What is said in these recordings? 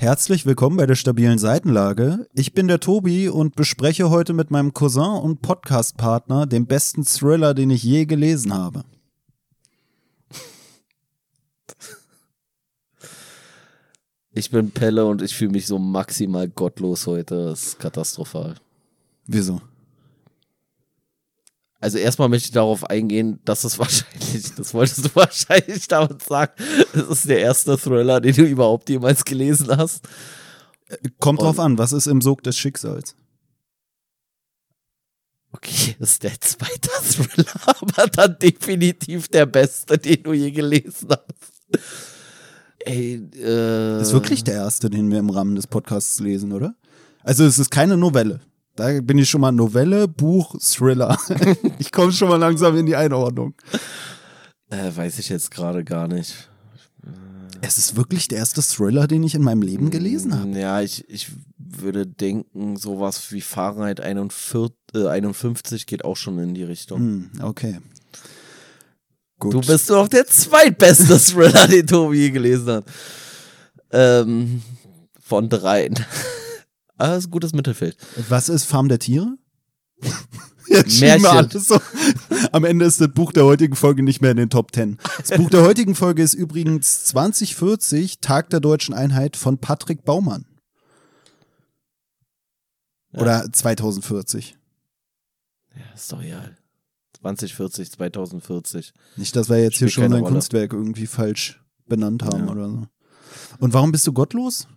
Herzlich willkommen bei der stabilen Seitenlage. Ich bin der Tobi und bespreche heute mit meinem Cousin und Podcastpartner den besten Thriller, den ich je gelesen habe. Ich bin Pelle und ich fühle mich so maximal gottlos heute. Das ist katastrophal. Wieso? Also erstmal möchte ich darauf eingehen, dass es wahrscheinlich, das wolltest du wahrscheinlich damit sagen, das ist der erste Thriller, den du überhaupt jemals gelesen hast. Kommt drauf an, was ist im Sog des Schicksals? Okay, das ist der zweite Thriller, aber dann definitiv der beste, den du je gelesen hast. Ey, äh. Ist wirklich der erste, den wir im Rahmen des Podcasts lesen, oder? Also es ist keine Novelle. Da bin ich schon mal Novelle, Buch, Thriller. ich komme schon mal langsam in die Einordnung. Äh, weiß ich jetzt gerade gar nicht. Es ist wirklich der erste Thriller, den ich in meinem Leben gelesen habe. Ja, ich, ich würde denken, sowas wie Fahrenheit 41, äh, 51 geht auch schon in die Richtung. Hm, okay. Gut. Du bist doch der zweitbeste Thriller, den Tobi je gelesen hat. Ähm, von dreien. Aber das ist ein gutes Mittelfeld. Was ist Farm der Tiere? Jetzt Märchen. wir alles so. Am Ende ist das Buch der heutigen Folge nicht mehr in den Top 10. Das Buch der heutigen Folge ist übrigens 2040, Tag der deutschen Einheit von Patrick Baumann. Oder 2040. Ja, ist doch ja. 2040, 2040. Nicht, dass wir jetzt hier Spielt schon ein Rolle. Kunstwerk irgendwie falsch benannt haben Ja. oder so. Und warum bist du gottlos?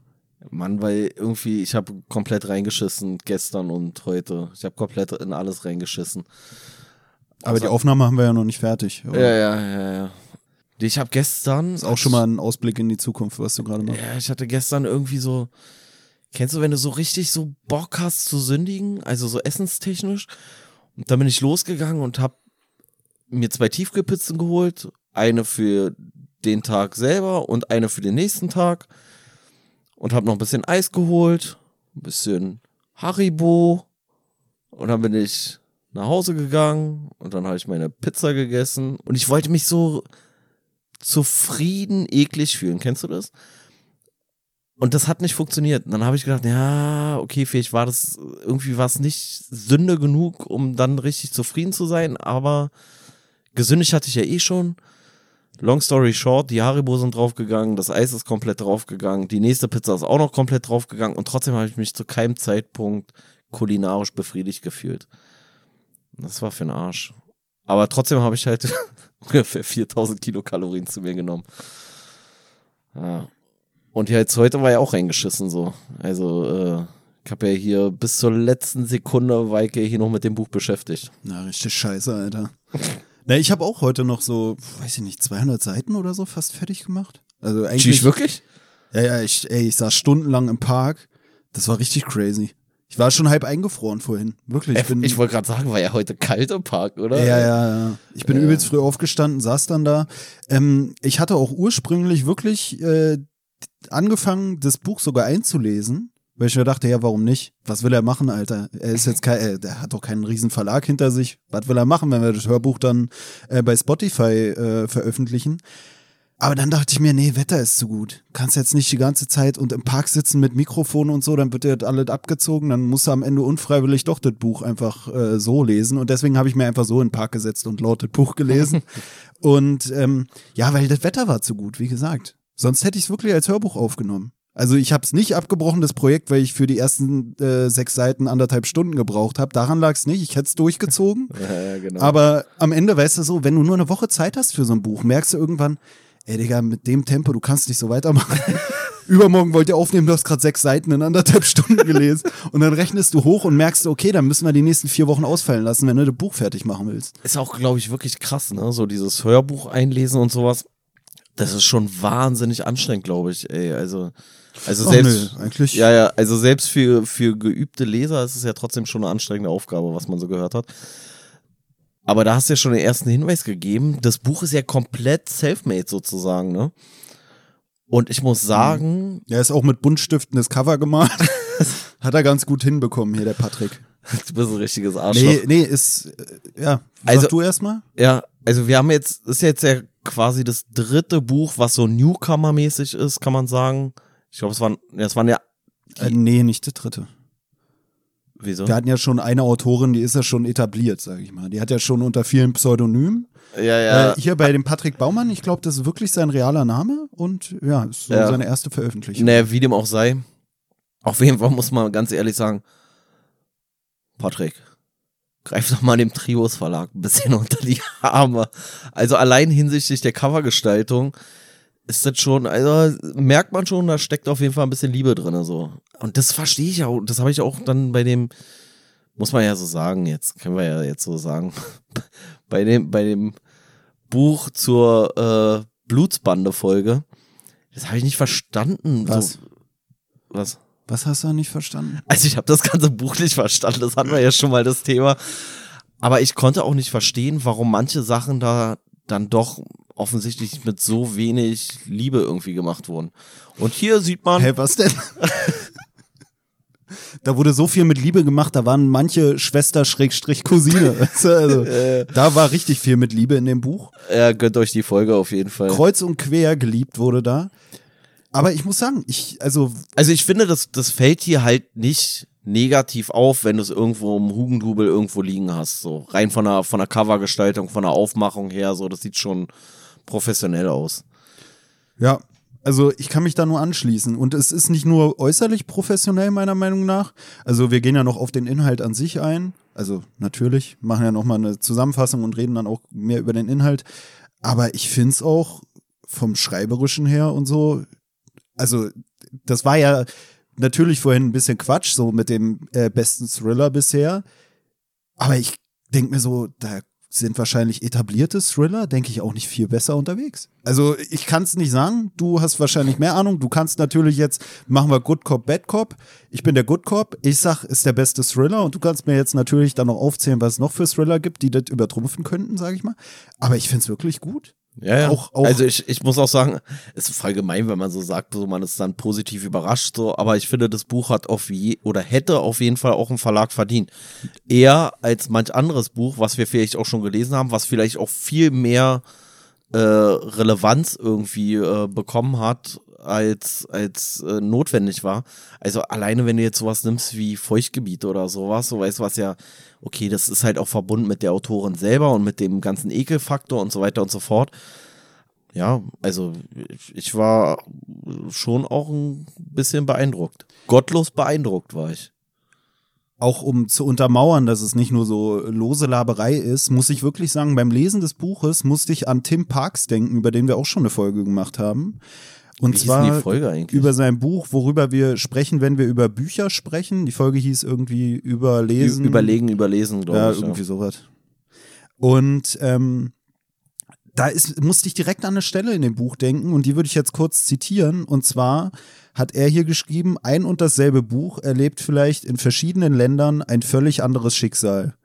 Mann, weil irgendwie, ich habe komplett reingeschissen gestern und heute. Ich habe komplett in alles reingeschissen. Aber die Also- Aufnahme haben wir ja noch nicht fertig. oder? Ja, ja, ja, ja. Ich habe gestern. Ist auch schon mal ein Ausblick in die Zukunft, was du gerade machst. Ja, ich hatte gestern irgendwie so. Kennst du, wenn du so richtig so Bock hast zu sündigen, also so essenstechnisch? Und dann bin ich losgegangen und hab mir zwei Tiefkühlpizzen geholt. Eine für den Tag selber und eine für den nächsten Tag. Und hab noch ein bisschen Eis geholt, ein bisschen Haribo. Und dann bin ich nach Hause gegangen und dann habe ich meine Pizza gegessen. Und ich wollte mich so zufrieden, eklig fühlen. Kennst du das? Und das hat nicht funktioniert. Und dann habe ich gedacht, ja, okay, vielleicht war das irgendwie was nicht Sünde genug, um dann richtig zufrieden zu sein, aber gesündigt hatte ich ja eh schon. Long story short, die Haribo sind draufgegangen, das Eis ist komplett draufgegangen, die nächste Pizza ist auch noch komplett draufgegangen und trotzdem habe ich mich zu keinem Zeitpunkt kulinarisch befriedigt gefühlt. Das war für den Arsch. Aber trotzdem habe ich halt ungefähr 4000 Kilokalorien zu mir genommen. Ja. Und jetzt heute war ja auch reingeschissen so. Also, äh, ich habe ja hier bis zur letzten Sekunde ja hier noch mit dem Buch beschäftigt. Na, richtig scheiße, Alter. Na, ich habe auch heute noch so, weiß ich nicht, 200 Seiten oder so fast fertig gemacht. Also eigentlich. Tschüss, wirklich? Ja, ja, ich, ey, ich saß stundenlang im Park. Das war richtig crazy. Ich war schon halb eingefroren vorhin. Wirklich. Ich, ich wollte gerade sagen, war ja heute kalt im Park, oder? ja, ja, ja. Ich bin Ja. übelst früh aufgestanden, saß dann da. Ähm, ich hatte auch ursprünglich wirklich äh, angefangen, das Buch sogar einzulesen, weil ich mir dachte, ja, warum nicht? Was will er machen, Alter? Er ist jetzt kein, äh, der hat doch keinen riesen Verlag hinter sich. Was will er machen, wenn wir das Hörbuch dann äh, bei Spotify äh, veröffentlichen? Aber dann dachte ich mir, nee, Wetter ist zu gut. Kannst jetzt nicht die ganze Zeit und im Park sitzen mit Mikrofon und so, dann wird dir das alles abgezogen, dann musst du am Ende unfreiwillig doch das Buch einfach äh, so lesen. Und deswegen habe ich mir einfach so in den Park gesetzt und laut das Buch gelesen. und ähm, ja, weil das Wetter war zu gut, wie gesagt. Sonst hätte ich es wirklich als Hörbuch aufgenommen. Also ich habe es nicht abgebrochen, das Projekt, weil ich für die ersten äh, sechs Seiten anderthalb Stunden gebraucht habe. Daran lag es nicht. Ich hätte es durchgezogen. Ja, genau. Aber am Ende, weißt du so, wenn du nur eine Woche Zeit hast für so ein Buch, merkst du irgendwann, ey Digga, mit dem Tempo, du kannst nicht so weitermachen. Übermorgen wollt ihr aufnehmen, du hast gerade sechs Seiten in anderthalb Stunden gelesen. Und dann rechnest du hoch und merkst, okay, dann müssen wir die nächsten vier Wochen ausfallen lassen, wenn du das Buch fertig machen willst. ist auch, glaube ich, wirklich krass, ne? So dieses Hörbuch einlesen und sowas. Das ist schon wahnsinnig anstrengend, glaube ich, ey. Also, also Ach, selbst. nö, eigentlich. Ja, ja, also selbst für, für geübte Leser ist es ja trotzdem schon eine anstrengende Aufgabe, was man so gehört hat. Aber da hast du ja schon den ersten Hinweis gegeben. Das Buch ist ja komplett self-made sozusagen, ne? Und ich muss sagen, Er ist auch mit Buntstiften das Cover gemalt. Hat er ganz gut hinbekommen hier, der Patrick. du bist ein richtiges Arschloch. Nee, nee, ist, ja, sag Also- du erstmal? Ja, also wir haben jetzt, ist jetzt ja quasi das dritte Buch, was so Newcomer-mäßig ist, kann man sagen. Ich glaube, es waren, ja, es waren ja, Äh, nee, nicht der dritte. wieso? Wir hatten ja schon eine Autorin, die ist ja schon etabliert, sage ich mal. Die hat ja schon unter vielen Pseudonymen. Ja, ja. Äh, hier bei dem Patrick Baumann, ich glaube, das ist wirklich sein realer Name und ja, ist so Ja. seine erste Veröffentlichung. Naja, wie dem auch sei. Auf jeden Fall muss man ganz ehrlich sagen, Patrick, greif doch mal dem Trios Verlag ein bisschen unter die Arme. Also allein hinsichtlich der Covergestaltung ist das schon, also merkt man schon, da steckt auf jeden Fall ein bisschen Liebe drin. So. Und das verstehe ich auch. Das habe ich auch dann bei dem, muss man ja so sagen, jetzt können wir ja jetzt so sagen, bei dem, bei dem Buch zur äh, Blutsbande-Folge. Das habe ich nicht verstanden. Was? So, was? Was hast du da nicht verstanden? Also ich habe das ganze Buch nicht verstanden, das hatten wir ja schon mal das Thema. Aber ich konnte auch nicht verstehen, warum manche Sachen da dann doch offensichtlich mit so wenig Liebe irgendwie gemacht wurden. Und hier sieht man, Hä, was denn? da wurde so viel mit Liebe gemacht, da waren manche Schwester Schrägstrich Cousine. weißt du, also, da war richtig viel mit Liebe in dem Buch. er gönnt euch die Folge auf jeden Fall. Kreuz und quer geliebt wurde da. Aber ich muss sagen, ich, also, Also ich finde, das, das fällt hier halt nicht negativ auf, wenn du es irgendwo im Hugendubel irgendwo liegen hast. So rein von der, von der Covergestaltung, von der Aufmachung her, so das sieht schon professionell aus. ja, also ich kann mich da nur anschließen. Und es ist nicht nur äußerlich professionell, meiner Meinung nach. Also wir gehen ja noch auf den Inhalt an sich ein. Also natürlich, machen ja nochmal eine Zusammenfassung und reden dann auch mehr über den Inhalt. Aber ich finde es auch vom Schreiberischen her und so, also das war ja natürlich vorhin ein bisschen Quatsch, so mit dem äh, besten Thriller bisher. Aber ich denke mir so, da sind wahrscheinlich etablierte Thriller, denke ich, auch nicht viel besser unterwegs. Also ich kann es nicht sagen, du hast wahrscheinlich mehr Ahnung. Du kannst natürlich jetzt, machen wir Good Cop, Bad Cop. Ich bin der Good Cop, ich sag, ist der beste Thriller und du kannst mir jetzt natürlich dann noch aufzählen, was es noch für Thriller gibt, die das übertrumpfen könnten, sage ich mal. Aber ich finde es wirklich gut. Ja, ja. Auch- auch- also ich, ich muss auch sagen, es ist voll gemein, wenn man so sagt, so man ist dann positiv überrascht, so, aber ich finde, das Buch hat auf je oder hätte auf jeden Fall auch einen Verlag verdient. Eher als manch anderes Buch, was wir vielleicht auch schon gelesen haben, was vielleicht auch viel mehr äh, Relevanz irgendwie äh, bekommen hat, als, als äh, notwendig war. Also alleine, wenn du jetzt sowas nimmst wie Feuchtgebiet oder sowas, so weißt du was ja, okay, das ist halt auch verbunden mit der Autorin selber und mit dem ganzen Ekelfaktor und so weiter und so fort. Ja, also ich, ich war schon auch ein bisschen beeindruckt. Gottlos beeindruckt war ich. auch um zu untermauern, dass es nicht nur so lose Laberei ist, muss ich wirklich sagen, beim Lesen des Buches musste ich an Tim Parks denken, über den wir auch schon eine Folge gemacht haben. Und Wie zwar über sein Buch, worüber wir sprechen, wenn wir über Bücher sprechen. Die Folge hieß irgendwie Überlesen. Überlegen, überlesen, glaube ja, ich. irgendwie sowas. Und ähm, da ist, musste ich direkt an eine Stelle in dem Buch denken und die würde ich jetzt kurz zitieren. Und zwar hat er hier geschrieben, ein und dasselbe Buch erlebt vielleicht in verschiedenen Ländern ein völlig anderes Schicksal.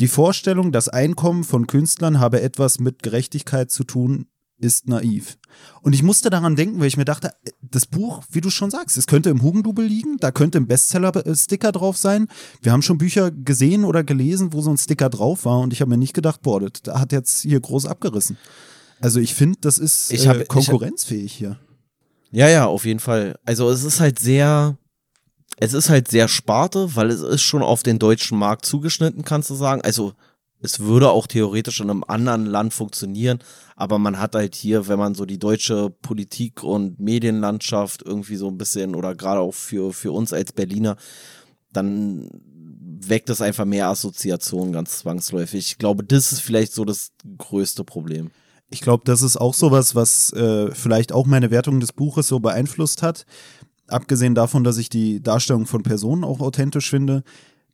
Die Vorstellung, das Einkommen von Künstlern habe etwas mit Gerechtigkeit zu tun, ist naiv. Und ich musste daran denken, weil ich mir dachte, das Buch, wie du schon sagst, es könnte im Hugendubel liegen, da könnte ein Bestseller-Sticker drauf sein. Wir haben schon Bücher gesehen oder gelesen, wo so ein Sticker drauf war und ich habe mir nicht gedacht, boah, das da hat jetzt hier groß abgerissen. Also ich finde, das ist Ich hab- äh, ich hab- konkurrenzfähig hier. Ja, ja, auf jeden Fall. Also es ist halt sehr, es ist halt sehr Sparte, weil es ist schon auf den deutschen Markt zugeschnitten, kannst du sagen. Also es würde auch theoretisch in einem anderen Land funktionieren, aber man hat halt hier, wenn man so die deutsche Politik und Medienlandschaft irgendwie so ein bisschen oder gerade auch für, für uns als Berliner, dann weckt es einfach mehr Assoziationen ganz zwangsläufig. Ich glaube, das ist vielleicht so das größte Problem. Ich glaube, das ist auch sowas, was äh, vielleicht auch meine Wertung des Buches so beeinflusst hat. Abgesehen davon, dass ich die Darstellung von Personen auch authentisch finde,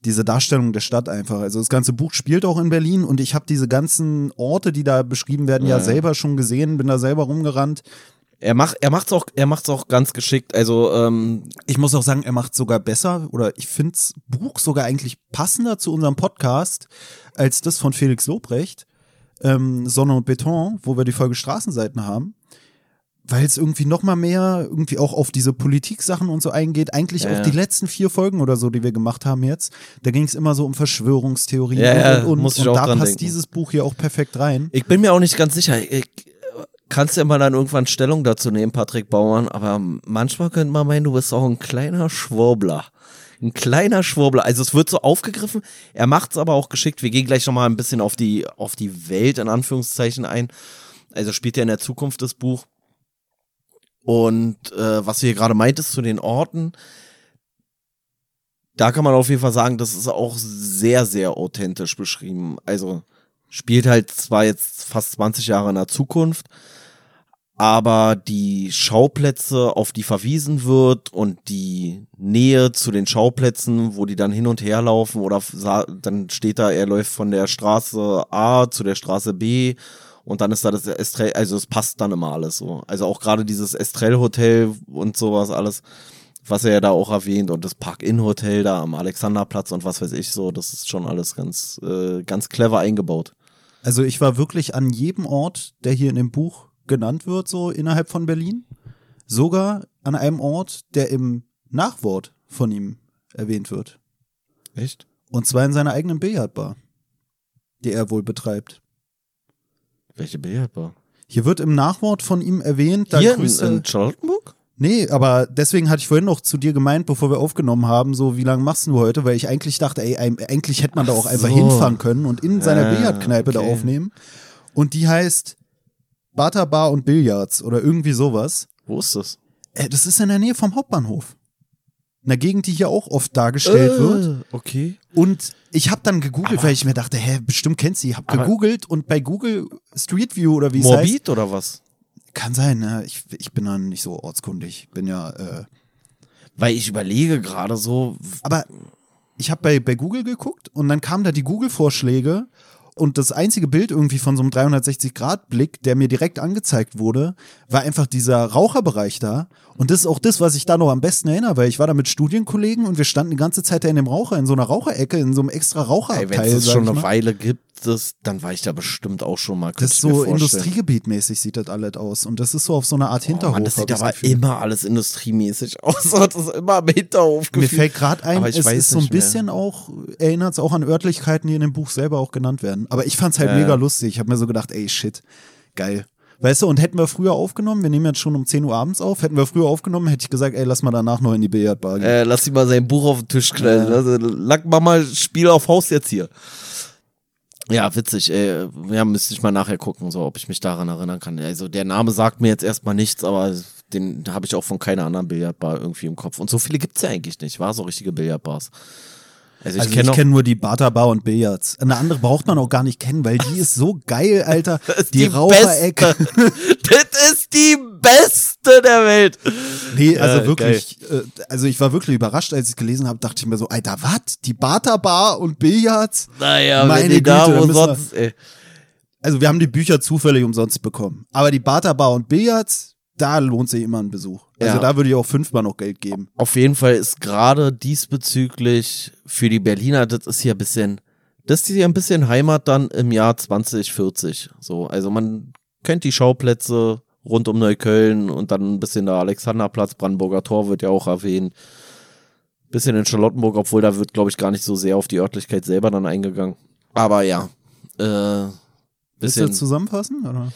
diese Darstellung der Stadt einfach. Also das ganze Buch spielt auch in Berlin und ich habe diese ganzen Orte, die da beschrieben werden, ja, Ja. selber schon gesehen, bin da selber rumgerannt. Er macht, er macht's auch, er macht's auch ganz geschickt. Also ähm, Ich muss auch sagen, er macht sogar besser oder ich finde das Buch sogar eigentlich passender zu unserem Podcast als das von Felix Lobrecht, ähm, Sonne und Beton, wo wir die Folge Straßenseiten haben. Weil es irgendwie noch mal mehr irgendwie auch auf diese Politik-Sachen und so eingeht. Eigentlich Ja, auch ja. die letzten vier Folgen oder so, die wir gemacht haben jetzt. Da ging es immer so um Verschwörungstheorien Ja, ja, und, und, muss ich und auch da dran passt denken. dieses Buch hier auch perfekt rein. Ich bin mir auch nicht ganz sicher. Ich, kannst ja mal dann irgendwann Stellung dazu nehmen, Patrick Baumann, aber manchmal könnte man meinen, du bist auch ein kleiner Schwurbler. Ein kleiner Schwurbler. Also es wird so aufgegriffen, er macht es aber auch geschickt. Wir gehen gleich nochmal ein bisschen auf die, auf die Welt in Anführungszeichen ein. Also spielt ja in der Zukunft das Buch. Und äh, was du hier gerade meintest zu den Orten, da kann man auf jeden Fall sagen, das ist auch sehr, sehr authentisch beschrieben. Also spielt halt zwar jetzt fast 20 Jahre in der Zukunft, aber die Schauplätze, auf die verwiesen wird und die Nähe zu den Schauplätzen, wo die dann hin und her laufen oder dann steht da, er läuft von der Straße A zu der Straße B und dann ist da das Estrell, also es passt dann immer alles so. Also auch gerade dieses Estrell Hotel und sowas alles, was er ja da auch erwähnt und das Park-In Hotel da am Alexanderplatz und was weiß ich so, das ist schon alles ganz, äh, ganz clever eingebaut. Also ich war wirklich an jedem Ort, der hier in dem Buch genannt wird, so innerhalb von Berlin. Sogar an einem Ort, der im Nachwort von ihm erwähnt wird. Echt? Und zwar in seiner eigenen Billardbar, die er wohl betreibt. Welche Billardbar? Hier wird im Nachwort von ihm erwähnt, da Hier Grüße, in, in Charlottenburg? Nee, aber deswegen hatte ich vorhin noch zu dir gemeint, bevor wir aufgenommen haben, so wie lange machst du heute? Weil ich eigentlich dachte, ey, eigentlich hätte man da auch einfach so. hinfahren können und in seiner äh, Billardkneipe okay. da aufnehmen. Und die heißt Bata Bar und Billards oder irgendwie sowas. Wo ist das? Äh, das ist in der Nähe vom Hauptbahnhof. In der Gegend, die hier auch oft dargestellt äh, wird. Okay. Und ich habe dann gegoogelt, aber, weil ich mir dachte, hä, bestimmt kennt sie. Hab gegoogelt und bei Google Street View oder wie es heißt. Morbid oder was? Kann sein, ne? Ich, ich bin dann nicht so ortskundig. Bin ja. Äh, weil ich überlege gerade so. Aber ich habe bei, bei Google geguckt und dann kamen da die Google-Vorschläge und das einzige Bild irgendwie von so einem 360-Grad-Blick, der mir direkt angezeigt wurde, war einfach dieser Raucherbereich da. Und das ist auch das, was ich da noch am besten erinnere, weil ich war da mit Studienkollegen und wir standen die ganze Zeit da in dem Raucher, in so einer Raucherecke, in so einem extra Raucherabteil. Wenn es schon eine Weile gibt, das, dann war ich da bestimmt auch schon mal. Das ist so Industriegebietmäßig sieht das alles aus. Und das ist so auf so einer Art Hinterhof. Oh Mann, das sieht aber Gefühl. immer alles industriemäßig aus. Das ist immer am Hinterhof. Mir fällt gerade ein, es ist so ein bisschen mehr. auch, erinnert es auch an Örtlichkeiten, die in dem Buch selber auch genannt werden. Aber ich fand es halt äh. mega lustig. Ich habe mir so gedacht, ey, shit, geil. Weißt du, und hätten wir früher aufgenommen, wir nehmen jetzt schon um 10 Uhr abends auf, hätten wir früher aufgenommen, hätte ich gesagt, ey, lass mal danach noch in die Billardbar gehen. Äh, lass ihn mal sein Buch auf den Tisch knallen. Also, lack mal mal Spiel auf Haus jetzt hier. Ja, witzig, ey. Ja, müsste ich mal nachher gucken, so, ob ich mich daran erinnern kann. Also, der Name sagt mir jetzt erstmal nichts, aber den habe ich auch von keiner anderen Billardbar irgendwie im Kopf. Und so viele gibt's ja eigentlich nicht, war so richtige Billardbars. Also ich also kenne kenn nur die Bata Bar und Billards. Eine andere braucht man auch gar nicht kennen, weil die ist so geil, Alter. die, die Raucherecke. das die beste der Welt. Nee, also äh, wirklich, äh, also ich war wirklich überrascht, als ich es gelesen habe, dachte ich mir so, Alter, was? Die Bata Bar und Billards? Naja, meine Güte, da umsonst, ey. Also wir haben die Bücher zufällig umsonst bekommen. Aber die Bata Bar und Billards, da lohnt sich immer ein Besuch. Also ja. da würde ich auch fünfmal noch Geld geben. Auf jeden Fall ist gerade diesbezüglich für die Berliner, das ist hier ein bisschen, das ist hier ein bisschen Heimat dann im Jahr 2040. So, also man kennt die Schauplätze rund um Neukölln und dann ein bisschen der Alexanderplatz, Brandenburger Tor wird ja auch erwähnt. Bisschen in Charlottenburg, obwohl da wird, glaube ich, gar nicht so sehr auf die Örtlichkeit selber dann eingegangen. Aber ja. Äh, bisschen. Willst du zusammenfassen? Oder?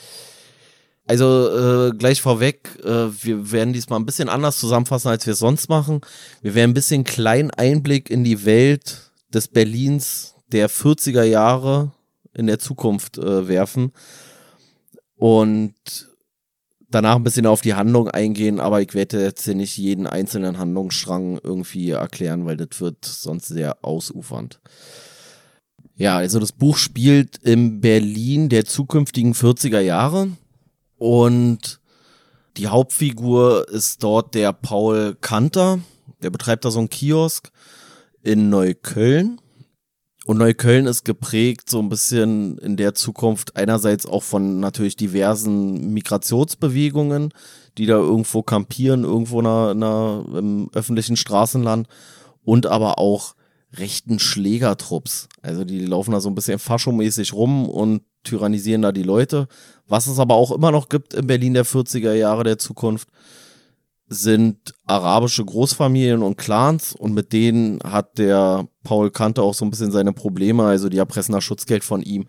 Also äh, gleich vorweg, äh, wir werden diesmal ein bisschen anders zusammenfassen, als wir es sonst machen. Wir werden ein bisschen kleinen Einblick in die Welt des Berlins der 40er Jahre in der Zukunft äh, werfen und danach ein bisschen auf die Handlung eingehen, aber ich werde jetzt hier nicht jeden einzelnen Handlungsstrang irgendwie erklären, weil das wird sonst sehr ausufernd. Ja, also das Buch spielt im Berlin der zukünftigen 40er Jahre. Und die Hauptfigur ist dort der Paul Kanter. Der betreibt da so einen Kiosk in Neukölln. Und Neukölln ist geprägt so ein bisschen in der Zukunft einerseits auch von natürlich diversen Migrationsbewegungen, die da irgendwo kampieren, irgendwo in einer, in einer, im öffentlichen Straßenland und aber auch rechten Schlägertrupps. Also die laufen da so ein bisschen faschomäßig rum und tyrannisieren da die Leute. Was es aber auch immer noch gibt in Berlin der 40er Jahre der Zukunft, sind arabische Großfamilien und Clans und mit denen hat der Paul Kante auch so ein bisschen seine Probleme, also die erpressen das Schutzgeld von ihm.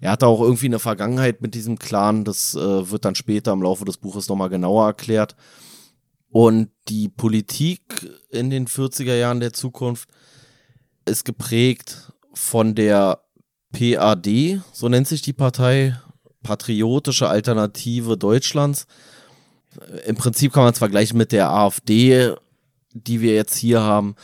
Er hatte auch irgendwie eine Vergangenheit mit diesem Clan, das äh, wird dann später im Laufe des Buches nochmal genauer erklärt. Und die Politik in den 40er Jahren der Zukunft ist geprägt von der PAD, so nennt sich die Partei, Patriotische Alternative Deutschlands. Im Prinzip kann man es vergleichen mit der AfD, die wir jetzt hier haben.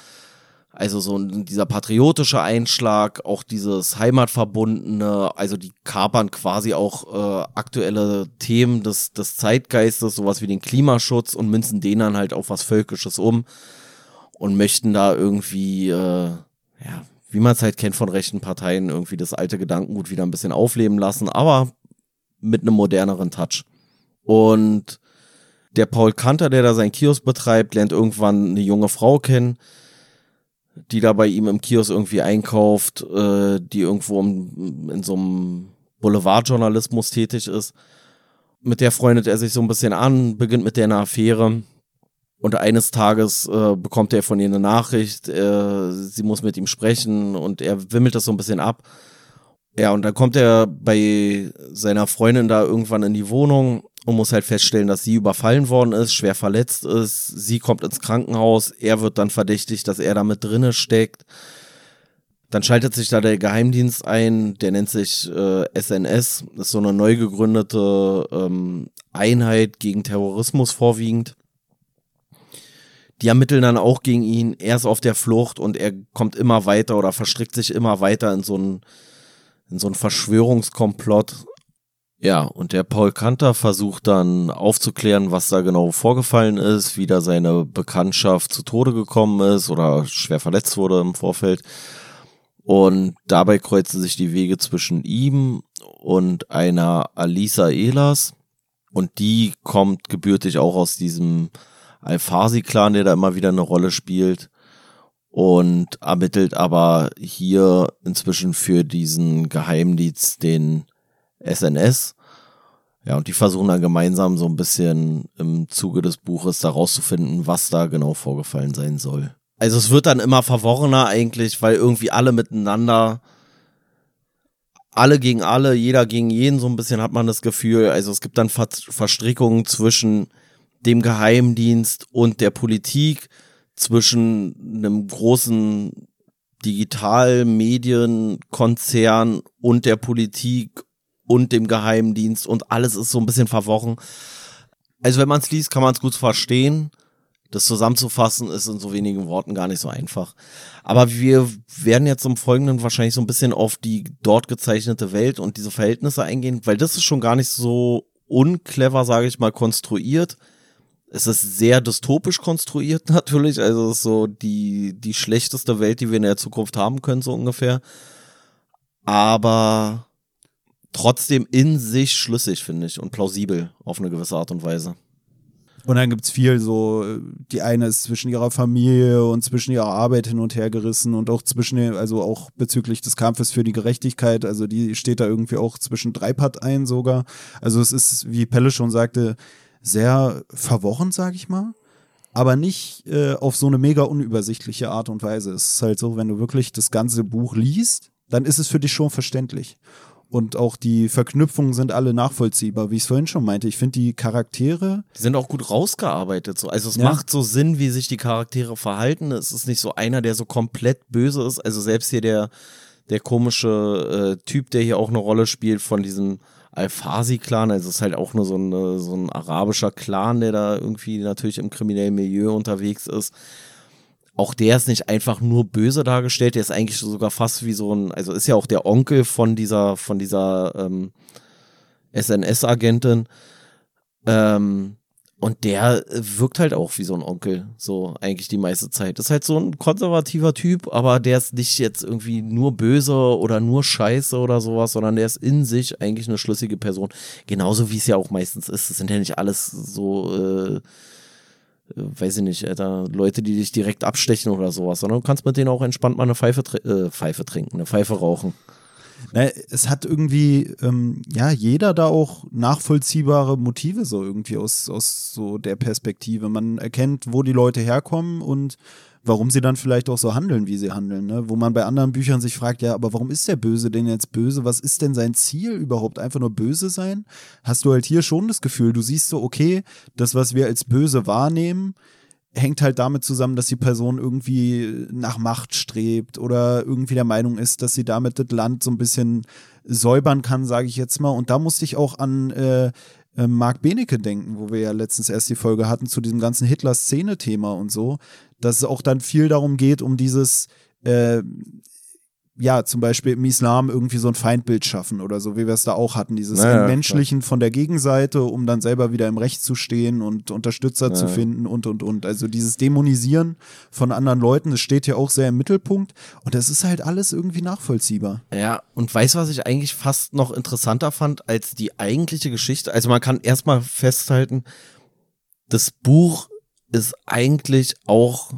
Also so dieser patriotische Einschlag, auch dieses Heimatverbundene, also die kapern quasi auch äh, aktuelle Themen des, des Zeitgeistes, sowas wie den Klimaschutz und münzen den dann halt auf was Völkisches um und möchten da irgendwie, äh, ja, wie man es halt kennt von rechten Parteien, irgendwie das alte Gedankengut wieder ein bisschen aufleben lassen, aber mit einem moderneren Touch. Und der Paul Kanter, der da sein Kiosk betreibt, lernt irgendwann eine junge Frau kennen, die da bei ihm im Kiosk irgendwie einkauft, äh, die irgendwo im, in so einem Boulevardjournalismus tätig ist. Mit der freundet er sich so ein bisschen an, beginnt mit der eine Affäre. Und eines Tages äh, bekommt er von ihr eine Nachricht, äh, sie muss mit ihm sprechen und er wimmelt das so ein bisschen ab. Ja, und dann kommt er bei seiner Freundin da irgendwann in die Wohnung und muss halt feststellen, dass sie überfallen worden ist, schwer verletzt ist. Sie kommt ins Krankenhaus, er wird dann verdächtigt, dass er da mit drinne steckt. Dann schaltet sich da der Geheimdienst ein, der nennt sich äh, SNS, das ist so eine neu gegründete ähm, Einheit gegen Terrorismus vorwiegend. Die ermitteln dann auch gegen ihn, er ist auf der Flucht und er kommt immer weiter oder verstrickt sich immer weiter in so ein, in so ein Verschwörungskomplott ja, und der Paul Kanter versucht dann aufzuklären, was da genau vorgefallen ist, wie da seine Bekanntschaft zu Tode gekommen ist oder schwer verletzt wurde im Vorfeld. Und dabei kreuzen sich die Wege zwischen ihm und einer Alisa Elas. Und die kommt gebürtig auch aus diesem Alfasi-Clan, der da immer wieder eine Rolle spielt. Und ermittelt aber hier inzwischen für diesen Geheimdienst den SNS. Ja, und die versuchen dann gemeinsam so ein bisschen im Zuge des Buches da rauszufinden, was da genau vorgefallen sein soll. Also es wird dann immer verworrener eigentlich, weil irgendwie alle miteinander, alle gegen alle, jeder gegen jeden, so ein bisschen hat man das Gefühl. Also es gibt dann Ver Verstrickungen zwischen dem Geheimdienst und der Politik, zwischen einem großen Digitalmedienkonzern und der Politik und dem Geheimdienst und alles ist so ein bisschen verworren. Also wenn man es liest, kann man es gut verstehen. Das zusammenzufassen ist in so wenigen Worten gar nicht so einfach. Aber wir werden jetzt im Folgenden wahrscheinlich so ein bisschen auf die dort gezeichnete Welt und diese Verhältnisse eingehen, weil das ist schon gar nicht so unclever, sage ich mal, konstruiert. Es ist sehr dystopisch konstruiert natürlich, also es ist so die, die schlechteste Welt, die wir in der Zukunft haben können, so ungefähr. Aber trotzdem in sich schlüssig, finde ich, und plausibel auf eine gewisse Art und Weise. Und dann gibt es viel so, die eine ist zwischen ihrer Familie und zwischen ihrer Arbeit hin und her gerissen und auch zwischen, also auch bezüglich des Kampfes für die Gerechtigkeit, also die steht da irgendwie auch zwischen drei Parteien sogar. Also es ist, wie Pelle schon sagte, sehr verworren, sag ich mal. Aber nicht äh, auf so eine mega unübersichtliche Art und Weise. Es ist halt so, wenn du wirklich das ganze Buch liest, dann ist es für dich schon verständlich. Und auch die Verknüpfungen sind alle nachvollziehbar, wie ich es vorhin schon meinte. Ich finde die Charaktere. Die sind auch gut rausgearbeitet. So. Also es ja. macht so Sinn, wie sich die Charaktere verhalten. Es ist nicht so einer, der so komplett böse ist. Also selbst hier der, der komische äh, Typ, der hier auch eine Rolle spielt von diesem Al-Fasi-Clan. Also es ist halt auch nur so, eine, so ein arabischer Clan, der da irgendwie natürlich im kriminellen Milieu unterwegs ist auch der ist nicht einfach nur böse dargestellt, der ist eigentlich sogar fast wie so ein, also ist ja auch der Onkel von dieser, von dieser ähm, SNS-Agentin. Ähm, und der wirkt halt auch wie so ein Onkel, so eigentlich die meiste Zeit. Ist halt so ein konservativer Typ, aber der ist nicht jetzt irgendwie nur böse oder nur scheiße oder sowas, sondern der ist in sich eigentlich eine schlüssige Person. Genauso wie es ja auch meistens ist. Es sind ja nicht alles so äh, weiß ich nicht, Alter, Leute, die dich direkt abstechen oder sowas, sondern du kannst mit denen auch entspannt mal eine Pfeife, äh, Pfeife trinken, eine Pfeife rauchen. Na, es hat irgendwie, ähm, ja, jeder da auch nachvollziehbare Motive so irgendwie aus, aus so der Perspektive. Man erkennt, wo die Leute herkommen und warum sie dann vielleicht auch so handeln, wie sie handeln. Ne? Wo man bei anderen Büchern sich fragt, ja, aber warum ist der Böse denn jetzt böse? Was ist denn sein Ziel überhaupt? Einfach nur böse sein? Hast du halt hier schon das Gefühl, du siehst so, okay, das, was wir als böse wahrnehmen, hängt halt damit zusammen, dass die Person irgendwie nach Macht strebt oder irgendwie der Meinung ist, dass sie damit das Land so ein bisschen säubern kann, sage ich jetzt mal. Und da musste ich auch an äh, äh, Marc Benecke denken, wo wir ja letztens erst die Folge hatten zu diesem ganzen Hitler-Szene-Thema und so, dass es auch dann viel darum geht, um dieses äh, ja, zum Beispiel im Islam irgendwie so ein Feindbild schaffen oder so, wie wir es da auch hatten, dieses Naja, Menschlichen von der Gegenseite, um dann selber wieder im Recht zu stehen und Unterstützer zu Ja. finden und, und, und. Also dieses Dämonisieren von anderen Leuten, das steht ja auch sehr im Mittelpunkt und das ist halt alles irgendwie nachvollziehbar. Ja, und weißt du, was ich eigentlich fast noch interessanter fand als die eigentliche Geschichte? Also man kann erstmal festhalten, das Buch ist eigentlich auch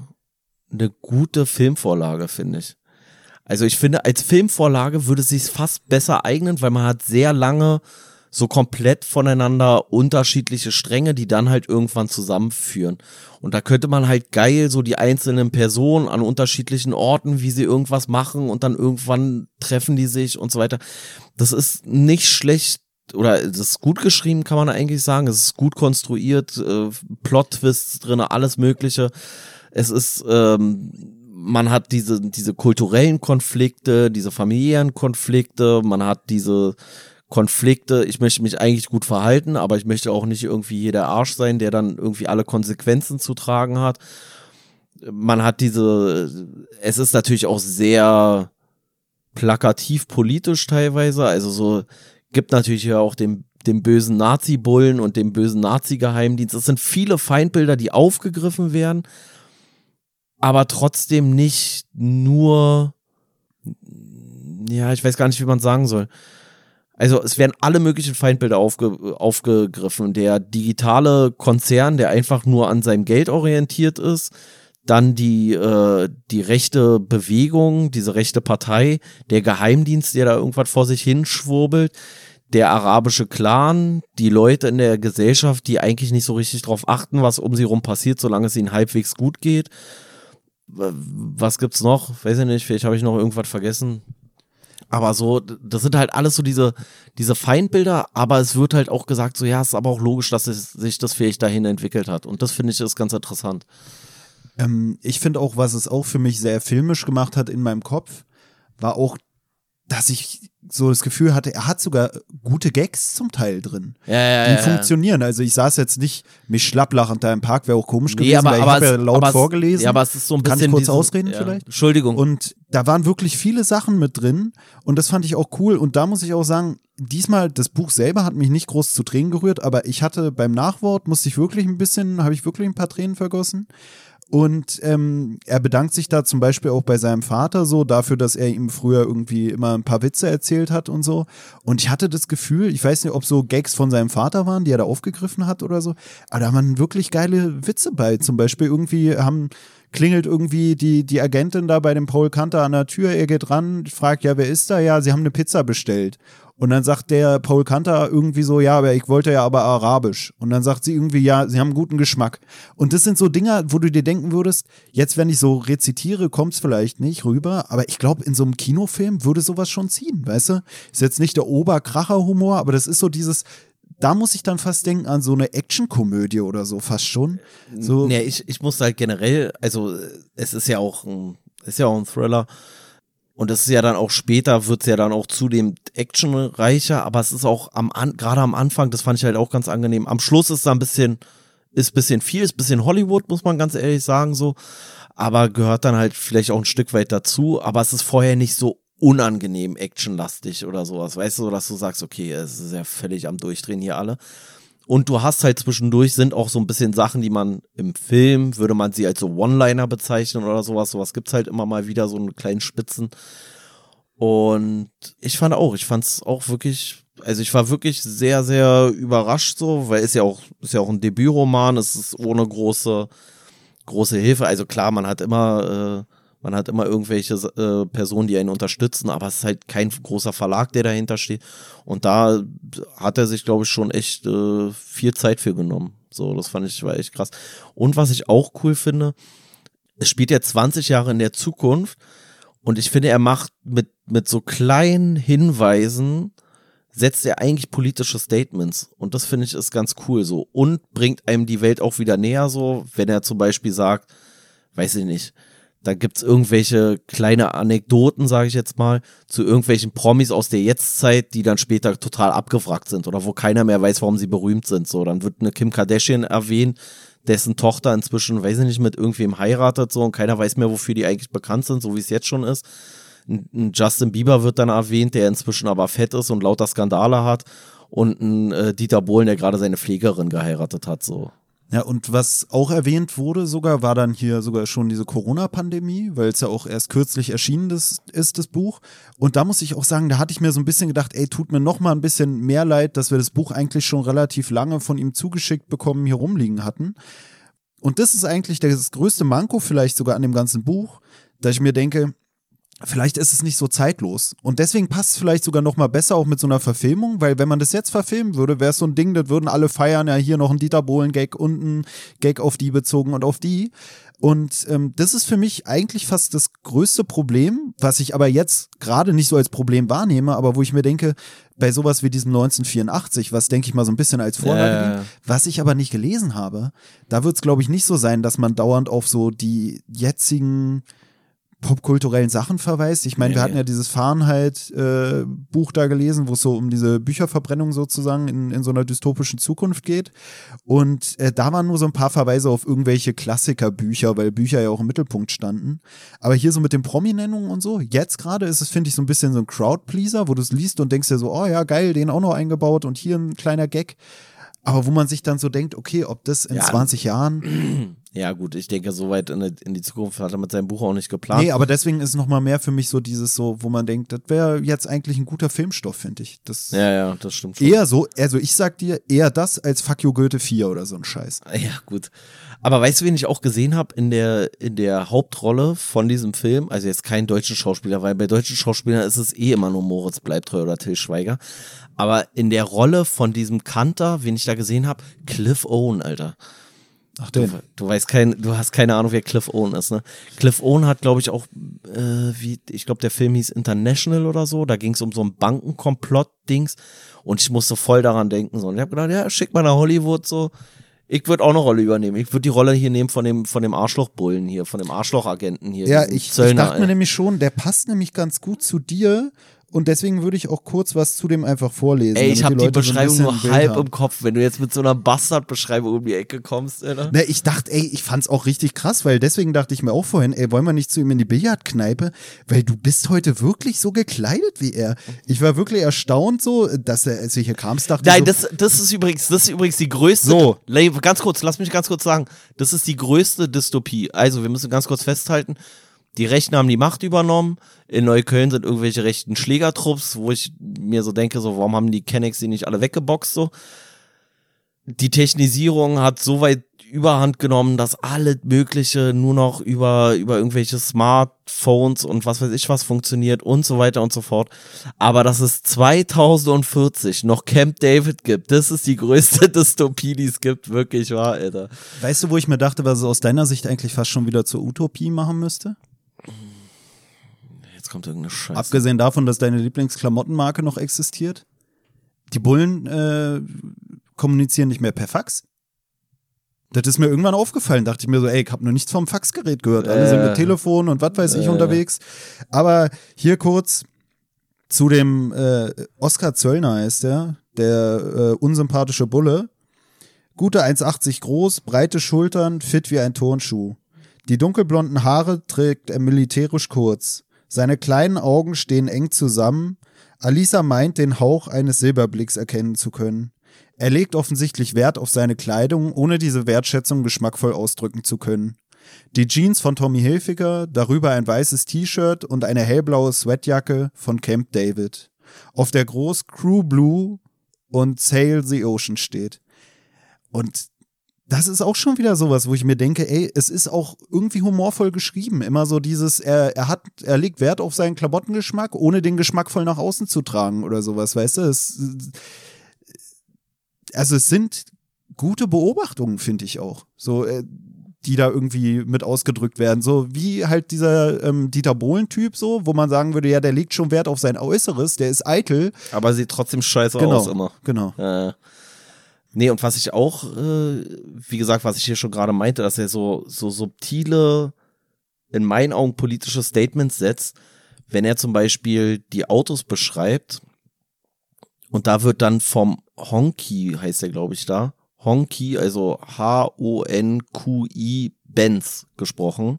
eine gute Filmvorlage, finde ich. Also ich finde, als Filmvorlage würde es sich fast besser eignen, weil man hat sehr lange so komplett voneinander unterschiedliche Stränge, die dann halt irgendwann zusammenführen. Und da könnte man halt geil so die einzelnen Personen an unterschiedlichen Orten, wie sie irgendwas machen und dann irgendwann treffen die sich und so weiter. Das ist nicht schlecht oder das ist gut geschrieben, kann man eigentlich sagen. Es ist gut konstruiert, äh, Plot-Twists drin, alles Mögliche. Es ist, ähm, man hat diese, diese kulturellen Konflikte, diese familiären Konflikte, man hat diese Konflikte, ich möchte mich eigentlich gut verhalten, aber ich möchte auch nicht irgendwie jeder Arsch sein, der dann irgendwie alle Konsequenzen zu tragen hat. Man hat diese, es ist natürlich auch sehr plakativ politisch teilweise, also so gibt natürlich ja auch den, den bösen Nazi-Bullen und den bösen Nazi-Geheimdienst. Es sind viele Feindbilder, die aufgegriffen werden, aber trotzdem nicht nur, ja, ich weiß gar nicht, wie man sagen soll. Also es werden alle möglichen Feindbilder aufge, aufgegriffen. Der digitale Konzern, der einfach nur an seinem Geld orientiert ist, dann die, äh, die rechte Bewegung, diese rechte Partei, der Geheimdienst, der da irgendwas vor sich hinschwurbelt, der arabische Clan, die Leute in der Gesellschaft, die eigentlich nicht so richtig drauf achten, was um sie rum passiert, solange es ihnen halbwegs gut geht. Was gibt's noch? Weiß ich nicht, vielleicht habe ich noch irgendwas vergessen. Aber so, das sind halt alles so diese, diese Feindbilder, aber es wird halt auch gesagt, so ja, es ist aber auch logisch, dass es, sich das vielleicht dahin entwickelt hat. Und das finde ich ist ganz interessant. Ähm, ich finde auch, was es auch für mich sehr filmisch gemacht hat in meinem Kopf, war auch, dass ich so das Gefühl hatte, er hat sogar gute Gags zum Teil drin. Ja, ja, die ja, funktionieren. Also ich saß jetzt nicht mich schlapplachend da im Park, wäre auch komisch gewesen, Nee, aber, weil ich aber, habe ja laut aber es- vorgelesen. Ja, aber es ist so ein bisschen. Kann ich kurz diesen- ausreden vielleicht? Entschuldigung. Und da waren wirklich viele Sachen mit drin und das fand ich auch cool. Und da muss ich auch sagen, diesmal, das Buch selber hat mich nicht groß zu Tränen gerührt, aber ich hatte beim Nachwort, musste ich wirklich ein bisschen, habe ich wirklich ein paar Tränen vergossen. Und ähm, er bedankt sich da zum Beispiel auch bei seinem Vater so dafür, dass er ihm früher irgendwie immer ein paar Witze erzählt hat und so. Und ich hatte das Gefühl, ich weiß nicht, ob so Gags von seinem Vater waren, die er da aufgegriffen hat oder so, aber da waren wirklich geile Witze bei. Zum Beispiel irgendwie haben klingelt irgendwie die, die Agentin da bei dem Paul Kanter an der Tür, er geht ran, fragt, ja, wer ist da? Ja, sie haben eine Pizza bestellt. Und dann sagt der Paul Kanter irgendwie so, ja, aber ich wollte ja aber arabisch. Und dann sagt sie irgendwie, ja, sie haben guten Geschmack. Und das sind so Dinger, wo du dir denken würdest, jetzt, wenn ich so rezitiere, kommt es vielleicht nicht rüber, aber ich glaube, in so einem Kinofilm würde sowas schon ziehen, weißt du? Ist jetzt nicht der Oberkracher-Humor, aber das ist so dieses, da muss ich dann fast denken an so eine Actionkomödie oder so, fast schon. So, Nee, ich, ich muss halt generell, also es ist ja auch ein, ist ja auch ein Thriller. Und es ist ja dann auch später, wird es ja dann auch zudem actionreicher, aber es ist auch am gerade am Anfang, das fand ich halt auch ganz angenehm. Am Schluss ist da ein bisschen, ist bisschen viel, ist bisschen Hollywood, muss man ganz ehrlich sagen, so. Aber gehört dann halt vielleicht auch ein Stück weit dazu, aber es ist vorher nicht so unangenehm actionlastig oder sowas, weißt du, dass du sagst, okay, es ist ja völlig am Durchdrehen hier alle. Und du hast halt zwischendurch sind auch so ein bisschen Sachen, die man im Film, würde man sie als so One-Liner bezeichnen oder sowas. Sowas gibt's halt immer mal wieder, so einen kleinen Spitzen. Und ich fand auch, ich fand's auch wirklich, also ich war wirklich sehr, sehr überrascht so, weil ist ja auch, ist ja auch ein Debütroman, es ist ohne große, große Hilfe. Also klar, man hat immer, äh, Man hat immer irgendwelche äh, Personen, die einen unterstützen, aber es ist halt kein großer Verlag, der dahinter steht. Und da hat er sich, glaube ich, schon echt äh, viel Zeit für genommen. So, das fand ich, war echt krass. Und was ich auch cool finde, es spielt ja 20 Jahre in der Zukunft und ich finde, er macht mit, mit so kleinen Hinweisen, setzt er eigentlich politische Statements. Und das finde ich ist ganz cool so. Und bringt einem die Welt auch wieder näher so, wenn er zum Beispiel sagt, weiß ich nicht, da gibt's irgendwelche kleine Anekdoten, sage ich jetzt mal, zu irgendwelchen Promis aus der Jetztzeit, die dann später total abgefragt sind oder wo keiner mehr weiß, warum sie berühmt sind. So, dann wird eine Kim Kardashian erwähnt, dessen Tochter inzwischen, weiß ich nicht, mit irgendwem heiratet so und keiner weiß mehr, wofür die eigentlich bekannt sind, so wie es jetzt schon ist. Ein Justin Bieber wird dann erwähnt, der inzwischen aber fett ist und lauter Skandale hat und ein äh, Dieter Bohlen, der gerade seine Pflegerin geheiratet hat, so. Ja, und was auch erwähnt wurde sogar, war dann hier sogar schon diese Corona-Pandemie, weil es ja auch erst kürzlich erschienen ist, ist, das Buch. Und da muss ich auch sagen, da hatte ich mir so ein bisschen gedacht, ey, tut mir noch mal ein bisschen mehr leid, dass wir das Buch eigentlich schon relativ lange von ihm zugeschickt bekommen, hier rumliegen hatten. Und das ist eigentlich das größte Manko vielleicht sogar an dem ganzen Buch, dass ich mir denke, vielleicht ist es nicht so zeitlos. Und deswegen passt es vielleicht sogar noch mal besser auch mit so einer Verfilmung, weil wenn man das jetzt verfilmen würde, wäre es so ein Ding, das würden alle feiern, ja, hier noch ein Dieter Bohlen-Gag und ein Gag auf die bezogen und auf die. Und ähm, das ist für mich eigentlich fast das größte Problem, was ich aber jetzt gerade nicht so als Problem wahrnehme, aber wo ich mir denke, bei sowas wie diesem 1984, was denke ich mal so ein bisschen als Vorlage, äh. was ich aber nicht gelesen habe, da wird es glaube ich nicht so sein, dass man dauernd auf so die jetzigen popkulturellen Sachen verweist. Ich meine, nee, wir hatten ja dieses Fahrenheit-Buch äh, da gelesen, wo es so um diese Bücherverbrennung sozusagen in, in so einer dystopischen Zukunft geht. Und äh, da waren nur so ein paar Verweise auf irgendwelche Klassikerbücher, weil Bücher ja auch im Mittelpunkt standen. Aber hier so mit den Prominennungen und so, jetzt gerade ist es, finde ich, so ein bisschen so ein Crowdpleaser, wo du es liest und denkst dir so, oh ja, geil, den auch noch eingebaut und hier ein kleiner Gag. Aber wo man sich dann so denkt, okay, ob das in ja, 20 Jahren Ja, gut, ich denke, so weit in, in, die Zukunft hat er mit seinem Buch auch nicht geplant. Nee, aber deswegen ist noch mal mehr für mich so dieses so, wo man denkt, das wäre jetzt eigentlich ein guter Filmstoff, finde ich. Das ja, ja, das stimmt schon. Eher so, also ich sag dir, eher das als Fuck You Goethe 4 oder so ein Scheiß. Ja, gut. Aber weißt du, wen ich auch gesehen habe in der, in der Hauptrolle von diesem Film? Also jetzt kein deutschen Schauspieler, weil bei deutschen Schauspielern ist es eh immer nur Moritz Bleibtreu oder Till Schweiger. Aber in der Rolle von diesem Kanter, wen ich da gesehen habe, Cliff Owen, Alter. Ach, du, du, weißt kein, du hast keine Ahnung, wer Cliff Owen ist, ne? Cliff Owen hat, glaube ich, auch, äh, wie, ich glaube, der Film hieß International oder so. Da ging es um so ein Bankenkomplott-Dings. Und ich musste voll daran denken. So. Und ich habe gedacht, ja, schick mal nach Hollywood so. Ich würde auch eine Rolle übernehmen. Ich würde die Rolle hier nehmen von dem, von dem Arschlochbullen hier, von dem Arschlochagenten hier. Ja, ich, ich dachte mir nämlich schon, der passt nämlich ganz gut zu dir, und deswegen würde ich auch kurz was zu dem einfach vorlesen. Ey, ich habe die, die Beschreibung so nur halb haben. im Kopf, wenn du jetzt mit so einer Bastard-Beschreibung um die Ecke kommst, Alter. Ne, ich dachte, ey, ich fand's auch richtig krass, weil deswegen dachte ich mir auch vorhin, ey, wollen wir nicht zu ihm in die Billardkneipe? Weil du bist heute wirklich so gekleidet wie er. Ich war wirklich erstaunt so, dass er, als du hier kamst, dachte Nein, so, das, das ist übrigens, das ist übrigens die größte. So. Ganz kurz, lass mich ganz kurz sagen. Das ist die größte Dystopie. Also, wir müssen ganz kurz festhalten die Rechten haben die Macht übernommen. In Neukölln sind irgendwelche rechten Schlägertrupps, wo ich mir so denke, so, warum haben die Kennex die nicht alle weggeboxt, so. Die Technisierung hat so weit überhand genommen, dass alle mögliche nur noch über, über irgendwelche Smartphones und was weiß ich was funktioniert und so weiter und so fort. Aber dass es 2040 noch Camp David gibt, das ist die größte Dystopie, die es gibt, wirklich wahr, Alter. Weißt du, wo ich mir dachte, was es aus deiner Sicht eigentlich fast schon wieder zur Utopie machen müsste? Kommt irgendeine Scheiße. Abgesehen davon, dass deine Lieblingsklamottenmarke noch existiert. Die Bullen äh, kommunizieren nicht mehr per Fax. Das ist mir irgendwann aufgefallen. Dachte ich mir so, ey, ich habe nur nichts vom Faxgerät gehört. Alle äh, sind mit Telefon und was weiß ich äh. unterwegs. Aber hier kurz zu dem äh, Oskar Zöllner heißt der, der äh, unsympathische Bulle. Gute 1,80 groß, breite Schultern, fit wie ein Turnschuh. Die dunkelblonden Haare trägt er militärisch kurz. Seine kleinen Augen stehen eng zusammen. Alisa meint, den Hauch eines Silberblicks erkennen zu können. Er legt offensichtlich Wert auf seine Kleidung, ohne diese Wertschätzung geschmackvoll ausdrücken zu können. Die Jeans von Tommy Hilfiger, darüber ein weißes T-Shirt und eine hellblaue Sweatjacke von Camp David, auf der groß Crew Blue und Sail the Ocean steht. Und das ist auch schon wieder sowas, wo ich mir denke, ey, es ist auch irgendwie humorvoll geschrieben. Immer so dieses, er, er hat, er legt Wert auf seinen Klamottengeschmack, ohne den Geschmack voll nach außen zu tragen oder sowas, weißt du? Es, also es sind gute Beobachtungen, finde ich auch. So, äh, die da irgendwie mit ausgedrückt werden. So wie halt dieser ähm, Dieter Bohlen-Typ, so, wo man sagen würde, ja, der legt schon Wert auf sein Äußeres, der ist eitel. Aber sieht trotzdem scheiße Genau, aus immer. genau. Äh, nee, und was ich auch, äh, wie gesagt, was ich hier schon gerade meinte, dass er so, so subtile, in meinen Augen politische Statements setzt, wenn er zum Beispiel die Autos beschreibt und da wird dann vom Honky, heißt er, glaube ich, da, Honky, also H-O-N-Q-I Benz gesprochen.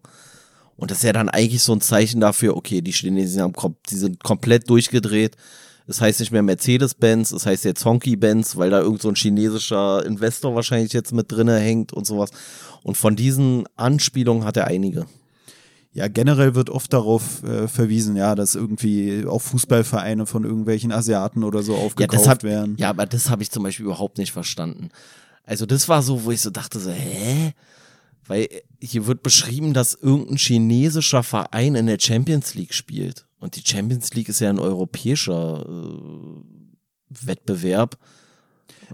Und das ist ja dann eigentlich so ein Zeichen dafür, okay, die Chinesen haben, die sind komplett durchgedreht. Es heißt nicht mehr Mercedes-Benz, es heißt jetzt Honky-Benz, weil da irgend so ein chinesischer Investor wahrscheinlich jetzt mit drinne hängt und sowas. Und von diesen Anspielungen hat er einige. Ja, generell wird oft darauf äh, verwiesen, ja, dass irgendwie auch Fußballvereine von irgendwelchen Asiaten oder so aufgekauft das hab, werden. Ja, aber das habe ich zum Beispiel überhaupt nicht verstanden. Also das war so, wo ich so dachte, so, hä? Weil hier wird beschrieben, dass irgendein chinesischer Verein in der Champions League spielt. Und die Champions League ist ja ein europäischer äh, Wettbewerb.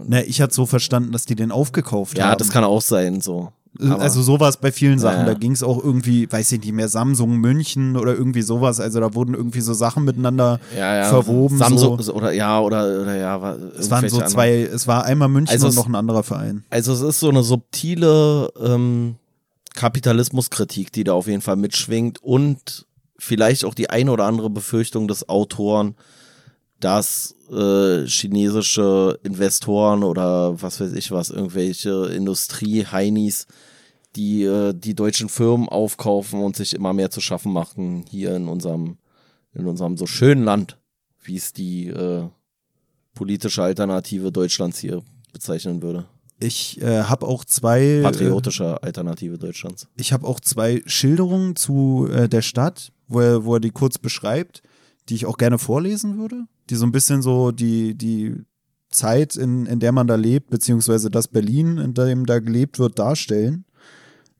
Na, ich hatte so verstanden, dass die den aufgekauft haben. Ja, das kann auch sein, so. Aber- also sowas bei vielen Sachen. Ja, ja. Da ging es auch irgendwie, weiß ich nicht mehr, Samsung München oder irgendwie sowas. Also da wurden irgendwie so Sachen miteinander ja, ja, verwoben. Samsung, so. oder ja, oder, oder ja, war Es waren so zwei, es war einmal München Also und es- noch ein anderer Verein. Also es ist so eine subtile ähm, Kapitalismuskritik, die da auf jeden Fall mitschwingt und vielleicht auch die eine oder andere Befürchtung des Autoren, dass äh, chinesische Investoren oder was weiß ich was, irgendwelche Industrie-Heinis, die äh, die deutschen Firmen aufkaufen und sich immer mehr zu schaffen machen hier in unserem, in unserem so schönen Land, wie es die äh, politische Alternative Deutschlands hier bezeichnen würde. Ich äh, habe auch zwei. Äh, Patriotische Alternative Deutschlands. ich habe auch zwei Schilderungen zu äh, der Stadt, wo er, wo er die kurz beschreibt, die ich auch gerne vorlesen würde, die so ein bisschen so die, die Zeit, in, in der man da lebt, beziehungsweise das Berlin, in dem da gelebt wird, darstellen,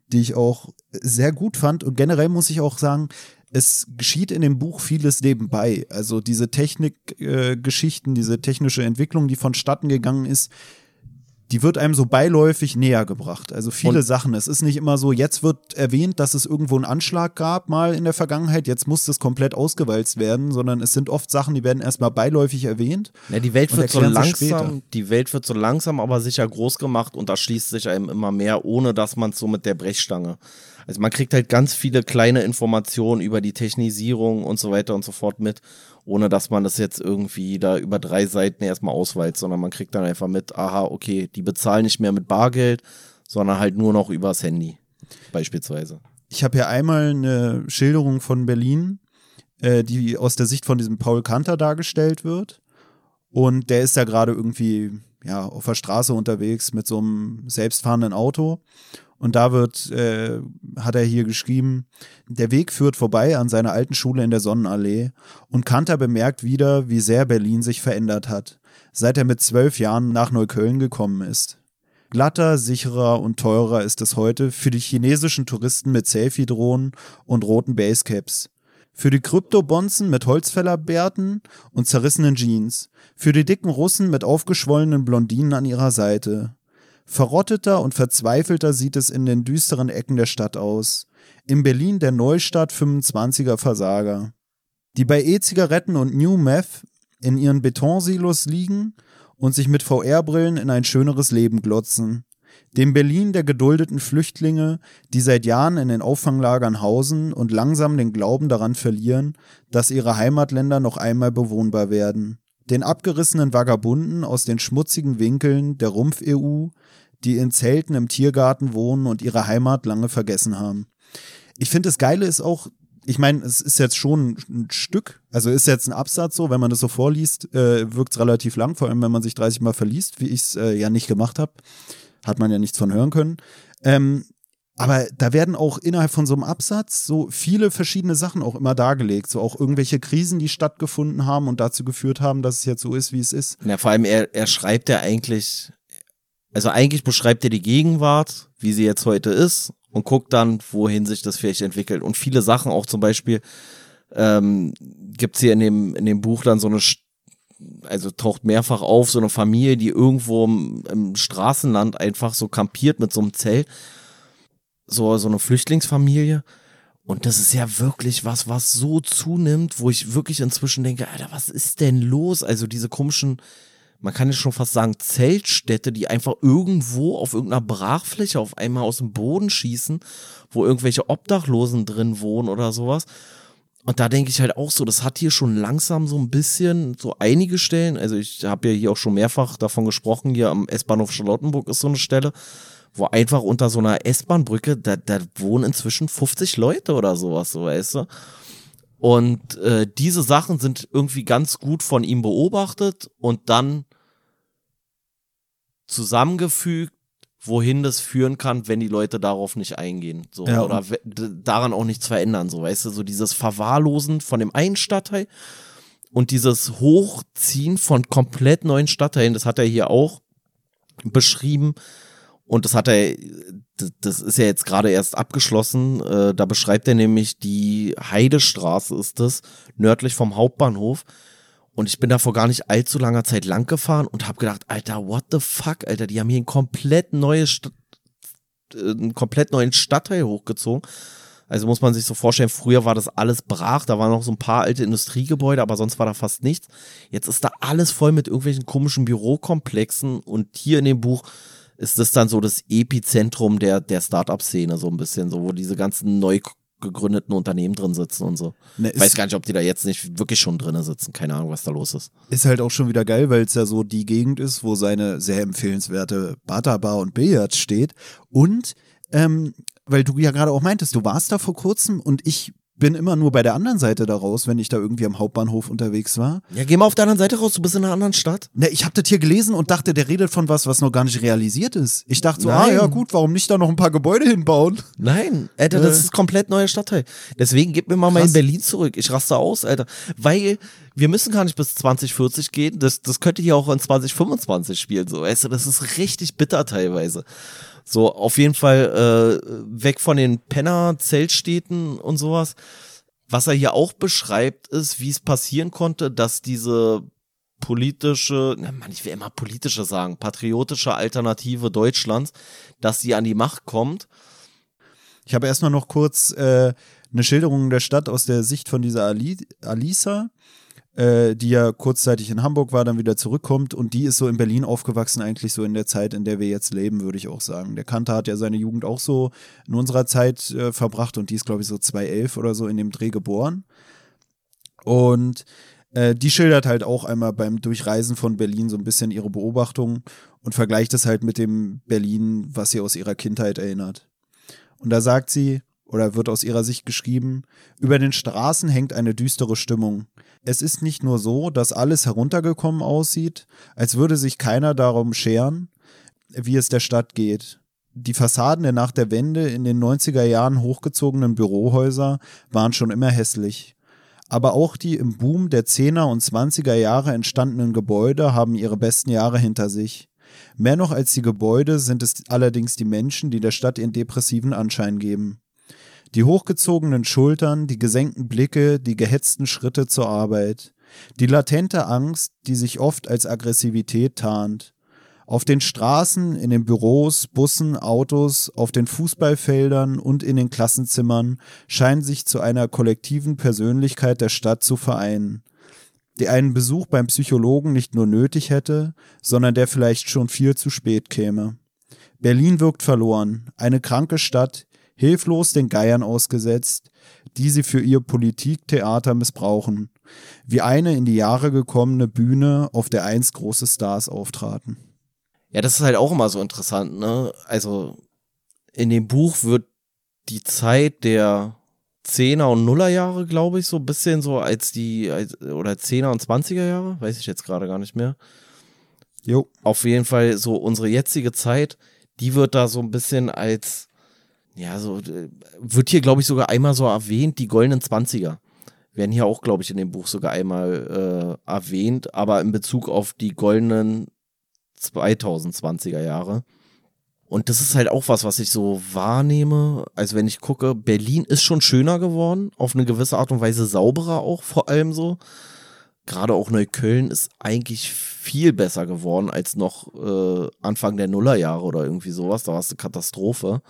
die ich auch sehr gut fand. Und generell muss ich auch sagen, es geschieht in dem Buch vieles nebenbei. Also diese Technikgeschichten, äh, diese technische Entwicklung, die vonstatten gegangen ist, die wird einem so beiläufig näher gebracht. Also viele Und- Sachen. Es ist nicht immer so, jetzt wird erwähnt, dass es irgendwo einen Anschlag gab mal in der Vergangenheit, jetzt muss das komplett ausgewalzt werden, sondern es sind oft Sachen, die werden erstmal beiläufig erwähnt. Ja, die Welt wird so langsam, später. die Welt wird so langsam, aber sicher groß gemacht und da schließt sich einem immer mehr, ohne dass man so mit der Brechstange. Also man kriegt halt ganz viele kleine Informationen über die Technisierung und so weiter und so fort mit, ohne dass man das jetzt irgendwie da über drei Seiten erstmal ausweizt, sondern man kriegt dann einfach mit, aha, okay, die bezahlen nicht mehr mit Bargeld, sondern halt nur noch übers Handy, beispielsweise. Ich habe hier einmal eine Schilderung von Berlin, äh, die aus der Sicht von diesem Paul Kanter dargestellt wird. Und der ist ja gerade irgendwie ja, auf der Straße unterwegs mit so einem selbstfahrenden Auto. Und da wird, äh, hat er hier geschrieben, der Weg führt vorbei an seiner alten Schule in der Sonnenallee und Kanter bemerkt wieder, wie sehr Berlin sich verändert hat, seit er mit zwölf Jahren nach Neukölln gekommen ist. Glatter, sicherer und teurer ist es heute für die chinesischen Touristen mit Selfie-Drohnen und roten Basecaps. Für die Kryptobonzen mit Holzfällerbärten und zerrissenen Jeans. Für die dicken Russen mit aufgeschwollenen Blondinen an ihrer Seite. Verrotteter und verzweifelter sieht es in den düsteren Ecken der Stadt aus. In Berlin der Neustadt 25er Versager. Die bei E-Zigaretten und New Meth in ihren Betonsilos liegen und sich mit VR-Brillen in ein schöneres Leben glotzen. Dem Berlin der geduldeten Flüchtlinge, die seit Jahren in den Auffanglagern hausen und langsam den Glauben daran verlieren, dass ihre Heimatländer noch einmal bewohnbar werden. Den abgerissenen Vagabunden aus den schmutzigen Winkeln der Rumpf-EU, die in Zelten im Tiergarten wohnen und ihre Heimat lange vergessen haben. Ich finde, das Geile ist auch, ich meine, es ist jetzt schon ein Stück, also ist jetzt ein Absatz so, wenn man das so vorliest, äh, wirkt es relativ lang, vor allem wenn man sich 30 Mal verliest, wie ich es äh, ja nicht gemacht habe. Hat man ja nichts von hören können. Ähm, aber da werden auch innerhalb von so einem Absatz so viele verschiedene Sachen auch immer dargelegt. So auch irgendwelche Krisen, die stattgefunden haben und dazu geführt haben, dass es jetzt so ist, wie es ist. Ja, vor allem er, er schreibt ja eigentlich, also eigentlich beschreibt er die Gegenwart, wie sie jetzt heute ist und guckt dann, wohin sich das vielleicht entwickelt. Und viele Sachen auch zum Beispiel ähm, gibt hier in dem, in dem Buch dann so eine, also taucht mehrfach auf, so eine Familie, die irgendwo im, im Straßenland einfach so kampiert mit so einem Zelt. So, so eine Flüchtlingsfamilie. Und das ist ja wirklich was, was so zunimmt, wo ich wirklich inzwischen denke, Alter, was ist denn los? Also diese komischen, man kann ja schon fast sagen, Zeltstädte, die einfach irgendwo auf irgendeiner Brachfläche auf einmal aus dem Boden schießen, wo irgendwelche Obdachlosen drin wohnen oder sowas. Und da denke ich halt auch so, das hat hier schon langsam so ein bisschen so einige Stellen. Also ich habe ja hier auch schon mehrfach davon gesprochen, hier am S-Bahnhof Charlottenburg ist so eine Stelle, wo einfach unter so einer S-Bahn-Brücke, da, da wohnen inzwischen 50 Leute oder sowas, so weißt du. Und äh, diese Sachen sind irgendwie ganz gut von ihm beobachtet und dann zusammengefügt, wohin das führen kann, wenn die Leute darauf nicht eingehen. So, Ja, oder daran auch nichts verändern. So, weißt du, so dieses Verwahrlosen von dem einen Stadtteil und dieses Hochziehen von komplett neuen Stadtteilen, das hat er hier auch beschrieben. Und das hat er, das- ist ja jetzt gerade erst abgeschlossen. Äh, Da beschreibt er nämlich die Heidestraße ist das, nördlich vom Hauptbahnhof. Und ich bin da vor gar nicht allzu langer Zeit lang gefahren und habe gedacht, Alter, what the fuck, Alter, die haben hier ein komplett neues, äh, einen komplett neuen Stadtteil hochgezogen. Also muss man sich so vorstellen, früher war das alles brach, da waren noch so ein paar alte Industriegebäude, aber sonst war da fast nichts. Jetzt ist da alles voll mit irgendwelchen komischen Bürokomplexen und hier in dem Buch ist das dann so das Epizentrum der, der Startup-Szene, so ein bisschen, so, wo diese ganzen neu gegründeten Unternehmen drin sitzen und so. Ne, Ich weiß gar nicht, ob die da jetzt nicht wirklich schon drin sitzen. Keine Ahnung, was da los ist. ist halt auch schon wieder geil, weil es ja so die Gegend ist, wo seine sehr empfehlenswerte Bata-Bar und Billard steht. Und ähm, weil du ja gerade auch meintest, du warst da vor kurzem und ich bin immer nur bei der anderen Seite da raus, wenn ich da irgendwie am Hauptbahnhof unterwegs war. Ja, geh mal auf der anderen Seite raus, du bist in einer anderen Stadt. Ne, ich habe das hier gelesen und dachte, der redet von was, was noch gar nicht realisiert ist. Ich dachte so, ah Nein. ja gut, warum nicht da noch ein paar Gebäude hinbauen? Nein, Alter, das Äh. ist komplett neuer Stadtteil. Deswegen gib mir mal mein Krass. Berlin zurück. Ich raste aus, Alter. Weil wir müssen gar nicht bis 2040 gehen. Das, das könnte hier auch in 2025 spielen. So, weißt du, das ist richtig bitter teilweise. So, auf jeden Fall äh, weg von den Penner-Zeltstädten und sowas. Was er hier auch beschreibt, ist, wie es passieren konnte, dass diese politische, na Mann, ich will immer politische sagen, patriotische Alternative Deutschlands, dass sie an die Macht kommt. Ich habe erstmal noch kurz äh, eine Schilderung der Stadt aus der Sicht von dieser Ali Alisa, äh, die ja kurzzeitig in Hamburg war, dann wieder zurückkommt und die ist so in Berlin aufgewachsen, eigentlich so in der Zeit, in der wir jetzt leben, würde ich auch sagen. Der Kanter hat ja seine Jugend auch so in unserer Zeit äh, verbracht und die ist, glaube ich, so 2011 oder so in dem Dreh geboren. Und äh, die schildert halt auch einmal beim Durchreisen von Berlin so ein bisschen ihre Beobachtungen und vergleicht es halt mit dem Berlin, was sie aus ihrer Kindheit erinnert. Und da sagt sie, oder wird aus ihrer Sicht geschrieben, über den Straßen hängt eine düstere Stimmung. Es ist nicht nur so, dass alles heruntergekommen aussieht, als würde sich keiner darum scheren, wie es der Stadt geht. Die Fassaden der nach der Wende in den 90er Jahren hochgezogenen Bürohäuser waren schon immer hässlich. Aber auch die im Boom der 10er und 20er Jahre entstandenen Gebäude haben ihre besten Jahre hinter sich. Mehr noch als die Gebäude sind es allerdings die Menschen, die der Stadt ihren depressiven Anschein geben. Die hochgezogenen Schultern, die gesenkten Blicke, die gehetzten Schritte zur Arbeit. Die latente Angst, die sich oft als Aggressivität tarnt. Auf den Straßen, in den Büros, Bussen, Autos, auf den Fußballfeldern und in den Klassenzimmern scheinen sich zu einer kollektiven Persönlichkeit der Stadt zu vereinen, die einen Besuch beim Psychologen nicht nur nötig hätte, sondern der vielleicht schon viel zu spät käme. Berlin wirkt verloren, eine kranke Stadt, hilflos den Geiern ausgesetzt, die sie für ihr Politiktheater missbrauchen, wie eine in die Jahre gekommene Bühne, auf der einst große Stars auftraten. Ja, das ist halt auch immer so interessant, ne? Also in dem Buch wird die Zeit der Zehner und Nullerjahre, glaube ich, so ein bisschen so als die, als, oder Zehner und Zwanziger Jahre, weiß ich jetzt gerade gar nicht mehr. Jo. Auf jeden Fall so unsere jetzige Zeit, die wird da so ein bisschen als, ja, so, äh, wird hier, glaube ich, sogar einmal so erwähnt, die goldenen Zwanziger. Werden hier auch, glaube ich, in dem Buch sogar einmal äh, erwähnt, aber in Bezug auf die goldenen 2020er Jahre. Und das ist halt auch was, was ich so wahrnehme. Also wenn ich gucke, Berlin ist schon schöner geworden, auf eine gewisse Art und Weise sauberer auch vor allem so. Gerade auch Neukölln ist eigentlich viel besser geworden als noch äh, Anfang der Nullerjahre oder irgendwie sowas. Da war es eine Katastrophe.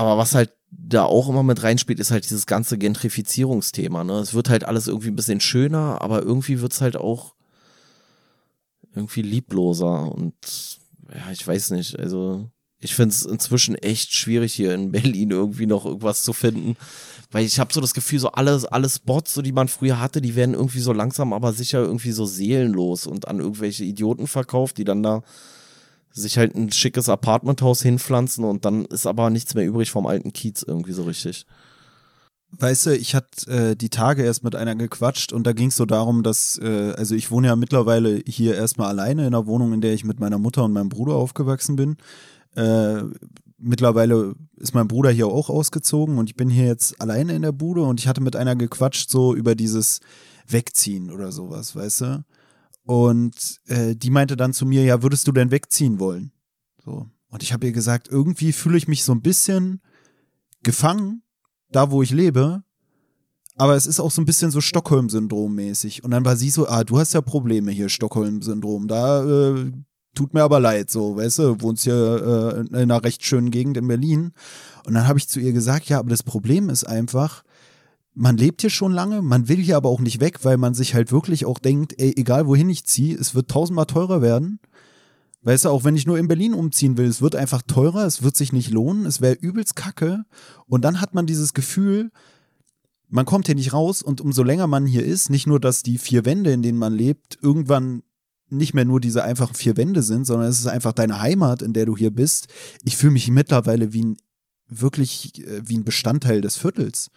Aber was halt da auch immer mit reinspielt, ist halt dieses ganze Gentrifizierungsthema. Ne? Es wird halt alles irgendwie ein bisschen schöner, aber irgendwie wird es halt auch irgendwie liebloser und ja, ich weiß nicht. Also ich finde es inzwischen echt schwierig hier in Berlin irgendwie noch irgendwas zu finden, weil ich habe so das Gefühl, so alles, alles Bots, so die man früher hatte, die werden irgendwie so langsam, aber sicher irgendwie so seelenlos und an irgendwelche Idioten verkauft, die dann da sich halt ein schickes Apartmenthaus hinpflanzen und dann ist aber nichts mehr übrig vom alten Kiez irgendwie so richtig. Weißt du, ich hatte äh, die Tage erst mit einer gequatscht und da ging es so darum, dass, äh, also ich wohne ja mittlerweile hier erstmal alleine in einer Wohnung, in der ich mit meiner Mutter und meinem Bruder aufgewachsen bin. Äh, mittlerweile ist mein Bruder hier auch ausgezogen und ich bin hier jetzt alleine in der Bude und ich hatte mit einer gequatscht so über dieses Wegziehen oder sowas, weißt du? Und äh, die meinte dann zu mir, ja, würdest du denn wegziehen wollen? So. Und ich habe ihr gesagt, irgendwie fühle ich mich so ein bisschen gefangen da wo ich lebe, aber es ist auch so ein bisschen so Stockholm-Syndrom mäßig. Und dann war sie so, ah, du hast ja Probleme hier, Stockholm-Syndrom. Da äh, tut mir aber leid, so, weißt du, wohnst hier äh, in einer recht schönen Gegend in Berlin. Und dann habe ich zu ihr gesagt, ja, aber das Problem ist einfach, man lebt hier schon lange, man will hier aber auch nicht weg, weil man sich halt wirklich auch denkt, ey, egal wohin ich ziehe, es wird tausendmal teurer werden. Weißt du, auch wenn ich nur in Berlin umziehen will, es wird einfach teurer, es wird sich nicht lohnen, es wäre übelst kacke. Und dann hat man dieses Gefühl, man kommt hier nicht raus und umso länger man hier ist, nicht nur, dass die vier Wände, in denen man lebt, irgendwann nicht mehr nur diese einfachen vier Wände sind, sondern es ist einfach deine Heimat, in der du hier bist. Ich fühle mich mittlerweile wie ein, wirklich äh, wie ein Bestandteil des Viertels.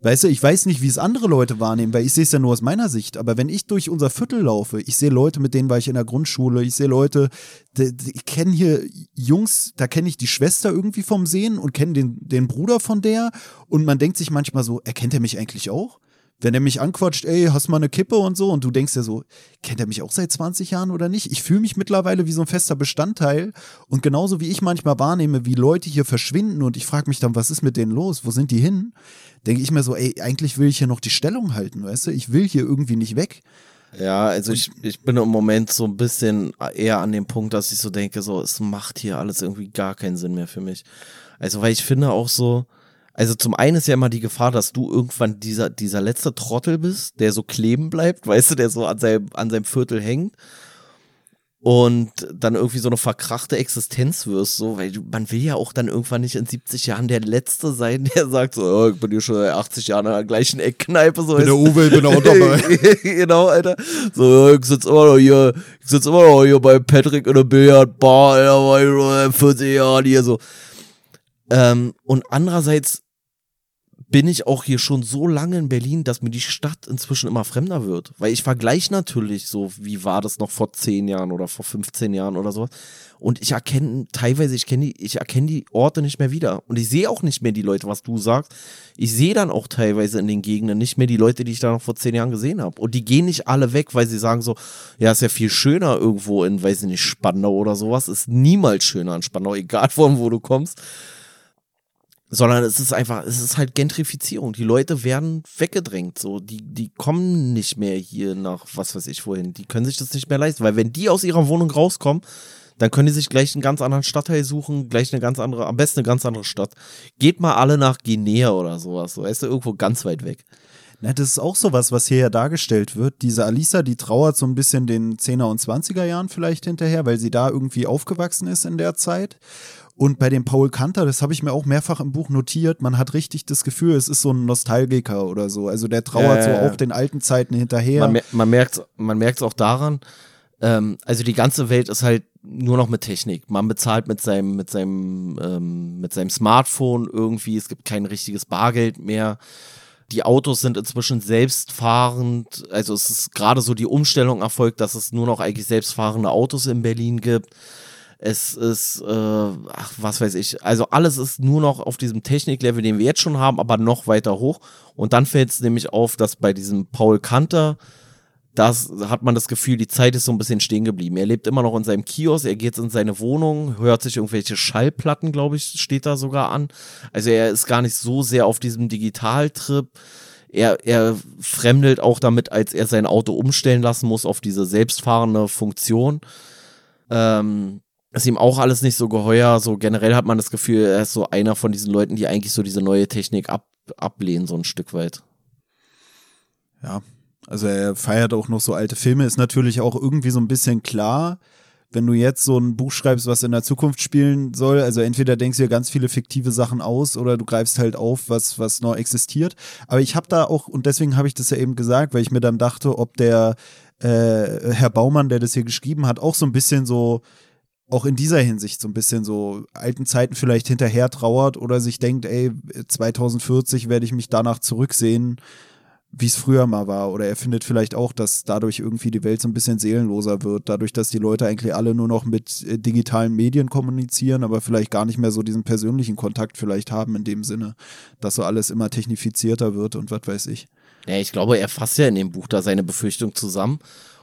Weißt du, ich weiß nicht, wie es andere Leute wahrnehmen, weil ich sehe es ja nur aus meiner Sicht. Aber wenn ich durch unser Viertel laufe, ich sehe Leute, mit denen war ich in der Grundschule, ich sehe Leute, die, die, ich kenne hier Jungs, da kenne ich die Schwester irgendwie vom Sehen und kenne den, den Bruder von der. Und man denkt sich manchmal so, erkennt er mich eigentlich auch? Wenn er mich anquatscht, ey, hast du mal eine Kippe und so, und du denkst ja so, kennt er mich auch seit 20 Jahren oder nicht? Ich fühle mich mittlerweile wie so ein fester Bestandteil und genauso wie ich manchmal wahrnehme, wie Leute hier verschwinden und ich frage mich dann, was ist mit denen los? Wo sind die hin? Denke ich mir so, ey, eigentlich will ich hier noch die Stellung halten, weißt du? Ich will hier irgendwie nicht weg. Ja, also ich, ich bin im Moment so ein bisschen eher an dem Punkt, dass ich so denke, so, es macht hier alles irgendwie gar keinen Sinn mehr für mich. Also, weil ich finde auch so, also zum einen ist ja immer die Gefahr, dass du irgendwann dieser, dieser letzte Trottel bist, der so kleben bleibt, weißt du, der so an seinem, an seinem Viertel hängt und dann irgendwie so eine verkrachte Existenz wirst, so, weil du, man will ja auch dann irgendwann nicht in 70 Jahren der Letzte sein, der sagt so, oh, ich bin hier schon seit 80 Jahren in der gleichen Eckkneipe, so. Bin der Uwe, ich bin auch dabei. genau, Alter. So, ich sitz immer noch hier, ich sitz immer noch hier bei Patrick in der Billardbar, Alter, war ich schon 40 Jahren hier, so. Ähm, und andererseits bin ich auch hier schon so lange in Berlin, dass mir die Stadt inzwischen immer fremder wird. Weil ich vergleiche natürlich so, wie war das noch vor 10 Jahren oder vor 15 Jahren oder so. Und ich erkenne teilweise, ich kenne die, ich erkenne die Orte nicht mehr wieder. Und ich sehe auch nicht mehr die Leute, was du sagst. Ich sehe dann auch teilweise in den Gegenden nicht mehr die Leute, die ich da noch vor 10 Jahren gesehen habe. Und die gehen nicht alle weg, weil sie sagen so, ja, ist ja viel schöner irgendwo in, weiß ich nicht, Spandau oder sowas. Ist niemals schöner in Spandau, egal von wo du kommst sondern es ist einfach, es ist halt Gentrifizierung. Die Leute werden weggedrängt, so. Die, die kommen nicht mehr hier nach, was weiß ich wohin. Die können sich das nicht mehr leisten, weil wenn die aus ihrer Wohnung rauskommen, dann können die sich gleich einen ganz anderen Stadtteil suchen, gleich eine ganz andere, am besten eine ganz andere Stadt. Geht mal alle nach Guinea oder sowas, so, weißt du, irgendwo ganz weit weg. Na, das ist auch sowas, was hier ja dargestellt wird. Diese Alisa, die trauert so ein bisschen den 10er und 20er Jahren vielleicht hinterher, weil sie da irgendwie aufgewachsen ist in der Zeit. Und bei dem Paul Kanter, das habe ich mir auch mehrfach im Buch notiert, man hat richtig das Gefühl, es ist so ein Nostalgiker oder so. Also der trauert äh, so auch den alten Zeiten hinterher. Man, man merkt man merkt es auch daran, ähm, also die ganze Welt ist halt nur noch mit Technik. Man bezahlt mit seinem, mit seinem, ähm, mit seinem Smartphone irgendwie, es gibt kein richtiges Bargeld mehr. Die Autos sind inzwischen selbstfahrend. Also es ist gerade so die Umstellung erfolgt, dass es nur noch eigentlich selbstfahrende Autos in Berlin gibt. Es ist, äh, ach, was weiß ich. Also alles ist nur noch auf diesem Techniklevel, den wir jetzt schon haben, aber noch weiter hoch. Und dann fällt es nämlich auf, dass bei diesem Paul Kanter das hat man das Gefühl, die Zeit ist so ein bisschen stehen geblieben. Er lebt immer noch in seinem Kiosk, er geht in seine Wohnung, hört sich irgendwelche Schallplatten, glaube ich, steht da sogar an. Also er ist gar nicht so sehr auf diesem Digitaltrip. Er, er fremdelt auch damit, als er sein Auto umstellen lassen muss auf diese selbstfahrende Funktion. Ähm, ist ihm auch alles nicht so geheuer. So generell hat man das Gefühl, er ist so einer von diesen Leuten, die eigentlich so diese neue Technik ab, ablehnen, so ein Stück weit. Ja, also er feiert auch noch so alte Filme, ist natürlich auch irgendwie so ein bisschen klar, wenn du jetzt so ein Buch schreibst, was in der Zukunft spielen soll, also entweder denkst du dir ganz viele fiktive Sachen aus oder du greifst halt auf, was, was noch existiert. Aber ich habe da auch, und deswegen habe ich das ja eben gesagt, weil ich mir dann dachte, ob der äh, Herr Baumann, der das hier geschrieben hat, auch so ein bisschen so, auch in dieser Hinsicht so ein bisschen so alten Zeiten vielleicht hinterher trauert oder sich denkt, ey, 2040 werde ich mich danach zurücksehen wie es früher mal war. Oder er findet vielleicht auch, dass dadurch irgendwie die Welt so ein bisschen seelenloser wird, dadurch, dass die Leute eigentlich alle nur noch mit äh, digitalen Medien kommunizieren, aber vielleicht gar nicht mehr so diesen persönlichen Kontakt vielleicht haben in dem Sinne, dass so alles immer technifizierter wird und was weiß ich. Ja, ich glaube, er fasst ja in dem Buch da seine Befürchtung zusammen.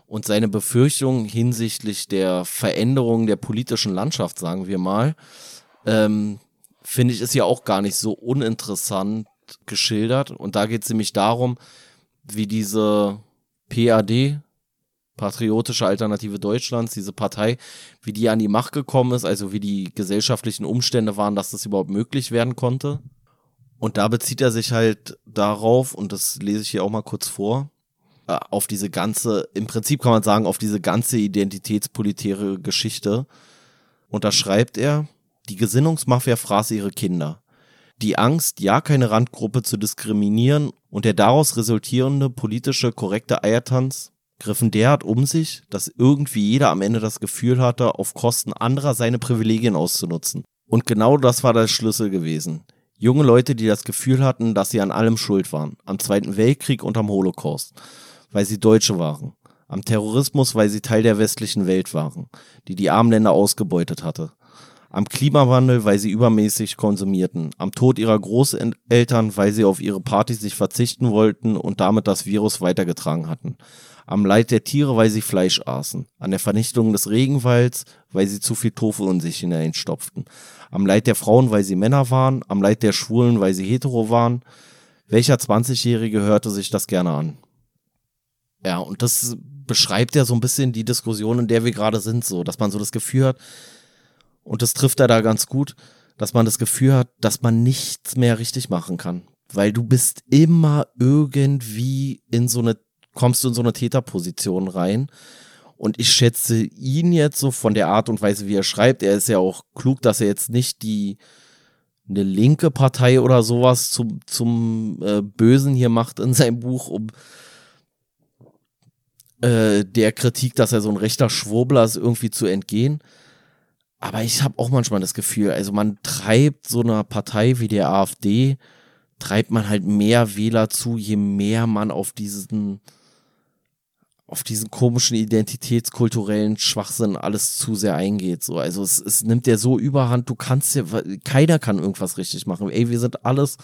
Und seine Befürchtung hinsichtlich der Veränderung der politischen Landschaft, sagen wir mal, ähm, finde ich, ist ja auch gar nicht so uninteressant, geschildert. Und da geht es nämlich darum, wie diese PAD, Patriotische Alternative Deutschlands, diese Partei, wie die an die Macht gekommen ist, also wie die gesellschaftlichen Umstände waren, dass das überhaupt möglich werden konnte. Und da bezieht er sich halt darauf, und das lese ich hier auch mal kurz vor, auf diese ganze, im Prinzip kann man sagen, auf diese ganze identitätspolitäre Geschichte. Und da schreibt er, die Gesinnungsmafia fraß ihre Kinder. Die Angst, ja keine Randgruppe zu diskriminieren und der daraus resultierende politische korrekte Eiertanz griffen derart um sich, dass irgendwie jeder am Ende das Gefühl hatte, auf Kosten anderer seine Privilegien auszunutzen. Und genau das war der Schlüssel gewesen. Junge Leute, die das Gefühl hatten, dass sie an allem schuld waren. Am Zweiten Weltkrieg und am Holocaust. Weil sie Deutsche waren. Am Terrorismus, weil sie Teil der westlichen Welt waren, die die armen Länder ausgebeutet hatte am Klimawandel, weil sie übermäßig konsumierten, am Tod ihrer Großeltern, weil sie auf ihre Partys sich verzichten wollten und damit das Virus weitergetragen hatten, am Leid der Tiere, weil sie Fleisch aßen, an der Vernichtung des Regenwalds, weil sie zu viel Tofu in sich hineinstopften, am Leid der Frauen, weil sie Männer waren, am Leid der Schwulen, weil sie hetero waren. Welcher 20-Jährige hörte sich das gerne an? Ja, und das beschreibt ja so ein bisschen die Diskussion, in der wir gerade sind, so, dass man so das Gefühl hat, und das trifft er da ganz gut, dass man das Gefühl hat, dass man nichts mehr richtig machen kann. Weil du bist immer irgendwie in so eine, kommst du in so eine Täterposition rein. Und ich schätze ihn jetzt so von der Art und Weise, wie er schreibt. Er ist ja auch klug, dass er jetzt nicht die eine linke Partei oder sowas zum, zum äh, Bösen hier macht in seinem Buch, um äh, der Kritik, dass er so ein rechter Schwurbler ist, irgendwie zu entgehen. Aber ich habe auch manchmal das Gefühl, also man treibt so einer Partei wie der AfD, treibt man halt mehr Wähler zu, je mehr man auf diesen, auf diesen komischen identitätskulturellen Schwachsinn alles zu sehr eingeht. So, also es, es nimmt ja so überhand, du kannst ja, keiner kann irgendwas richtig machen. Ey, wir sind alles,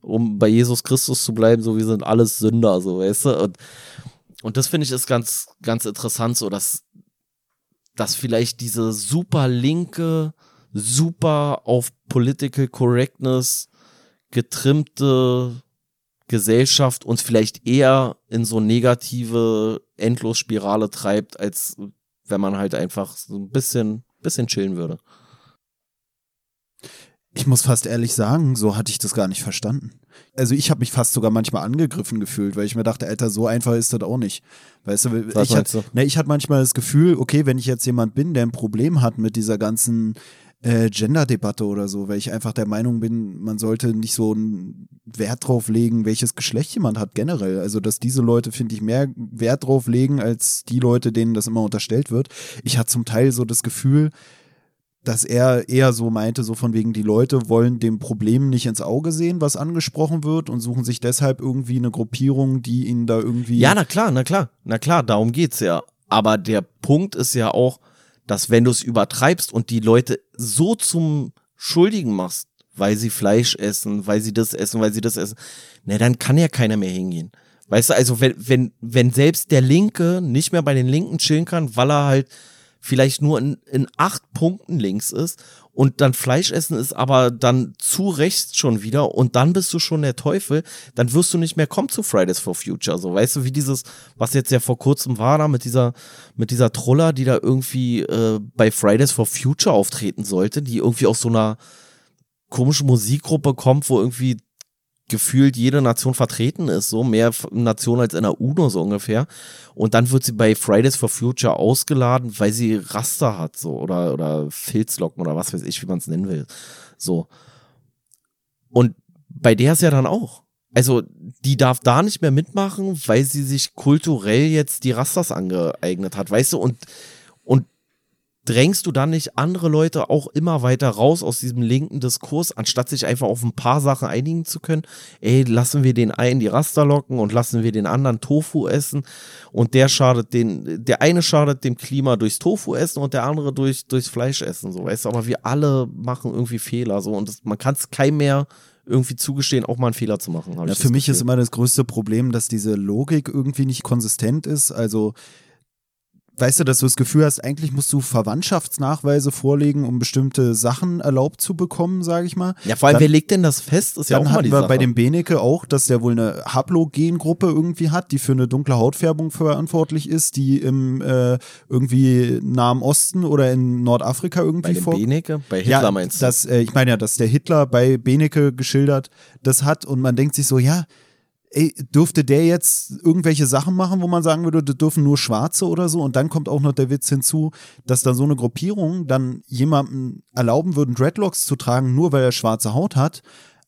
um bei Jesus Christus zu bleiben, so, wir sind alles Sünder, so, weißt du? Und, und das finde ich ist ganz, ganz interessant, so, dass dass vielleicht diese super linke, super auf Political Correctness getrimmte Gesellschaft uns vielleicht eher in so negative Endlosspirale treibt, als wenn man halt einfach so ein bisschen, bisschen chillen würde. Ich muss fast ehrlich sagen, so hatte ich das gar nicht verstanden. Also ich habe mich fast sogar manchmal angegriffen gefühlt, weil ich mir dachte, Alter, so einfach ist das auch nicht. Weißt du, Was ich hatte ne, ich hatte manchmal das Gefühl, okay, wenn ich jetzt jemand bin, der ein Problem hat mit dieser ganzen äh, Gender-Debatte oder so, weil ich einfach der Meinung bin, man sollte nicht so einen Wert drauf legen, welches Geschlecht jemand hat generell. Also, dass diese Leute, finde ich, mehr Wert drauf legen, als die Leute, denen das immer unterstellt wird. Ich hatte zum Teil so das Gefühl, dass er eher so meinte, so von wegen, die Leute wollen dem Problem nicht ins Auge sehen, was angesprochen wird und suchen sich deshalb irgendwie eine Gruppierung, die ihnen da irgendwie. Ja, na klar, na klar, na klar, darum geht's ja. Aber der Punkt ist ja auch, dass wenn du es übertreibst und die Leute so zum Schuldigen machst, weil sie Fleisch essen, weil sie das essen, weil sie das essen, ne, dann kann ja keiner mehr hingehen. Weißt du, also wenn, wenn, wenn selbst der Linke nicht mehr bei den Linken chillen kann, weil er halt vielleicht nur in, in acht Punkten links ist und dann Fleisch essen ist aber dann zu rechts schon wieder und dann bist du schon der Teufel, dann wirst du nicht mehr kommen zu Fridays for Future. So, weißt du, wie dieses, was jetzt ja vor kurzem war da mit dieser, mit dieser Troller, die da irgendwie äh, bei Fridays for Future auftreten sollte, die irgendwie aus so einer komischen Musikgruppe kommt, wo irgendwie gefühlt jede Nation vertreten ist, so mehr Nationen als in der UNO so ungefähr. Und dann wird sie bei Fridays for Future ausgeladen, weil sie Raster hat, so oder oder Filzlocken oder was weiß ich, wie man es nennen will. So. Und bei der ist ja dann auch. Also, die darf da nicht mehr mitmachen, weil sie sich kulturell jetzt die Rasters angeeignet hat, weißt du? Und drängst du dann nicht andere Leute auch immer weiter raus aus diesem linken Diskurs, anstatt sich einfach auf ein paar Sachen einigen zu können? Ey, lassen wir den einen die Raster locken und lassen wir den anderen Tofu essen und der schadet den, der eine schadet dem Klima durchs Tofu essen und der andere durch, durchs Fleisch essen, so weißt du, aber wir alle machen irgendwie Fehler, so und das, man kann es keinem mehr irgendwie zugestehen, auch mal einen Fehler zu machen. Ja, für mich Gefühl. ist immer das größte Problem, dass diese Logik irgendwie nicht konsistent ist. Also weißt du, dass du das Gefühl hast, eigentlich musst du Verwandtschaftsnachweise vorlegen, um bestimmte Sachen erlaubt zu bekommen, sage ich mal. Ja, vor allem, dann, wer legt denn das fest? Ist ja auch mal die wir Sache. bei dem Beneke auch, dass der wohl eine Haplogengruppe irgendwie hat, die für eine dunkle Hautfärbung verantwortlich ist, die im äh, irgendwie Nahen Osten oder in Nordafrika irgendwie vor. Bei Beneke? Bei Hitler ja, meinst du? Das, äh, ich meine ja, dass der Hitler bei Beneke geschildert das hat und man denkt sich so, ja, ey, dürfte der jetzt irgendwelche Sachen machen, wo man sagen würde, das dürfen nur Schwarze oder so? Und dann kommt auch noch der Witz hinzu, dass da so eine Gruppierung dann jemandem erlauben würden, Dreadlocks zu tragen, nur weil er schwarze Haut hat.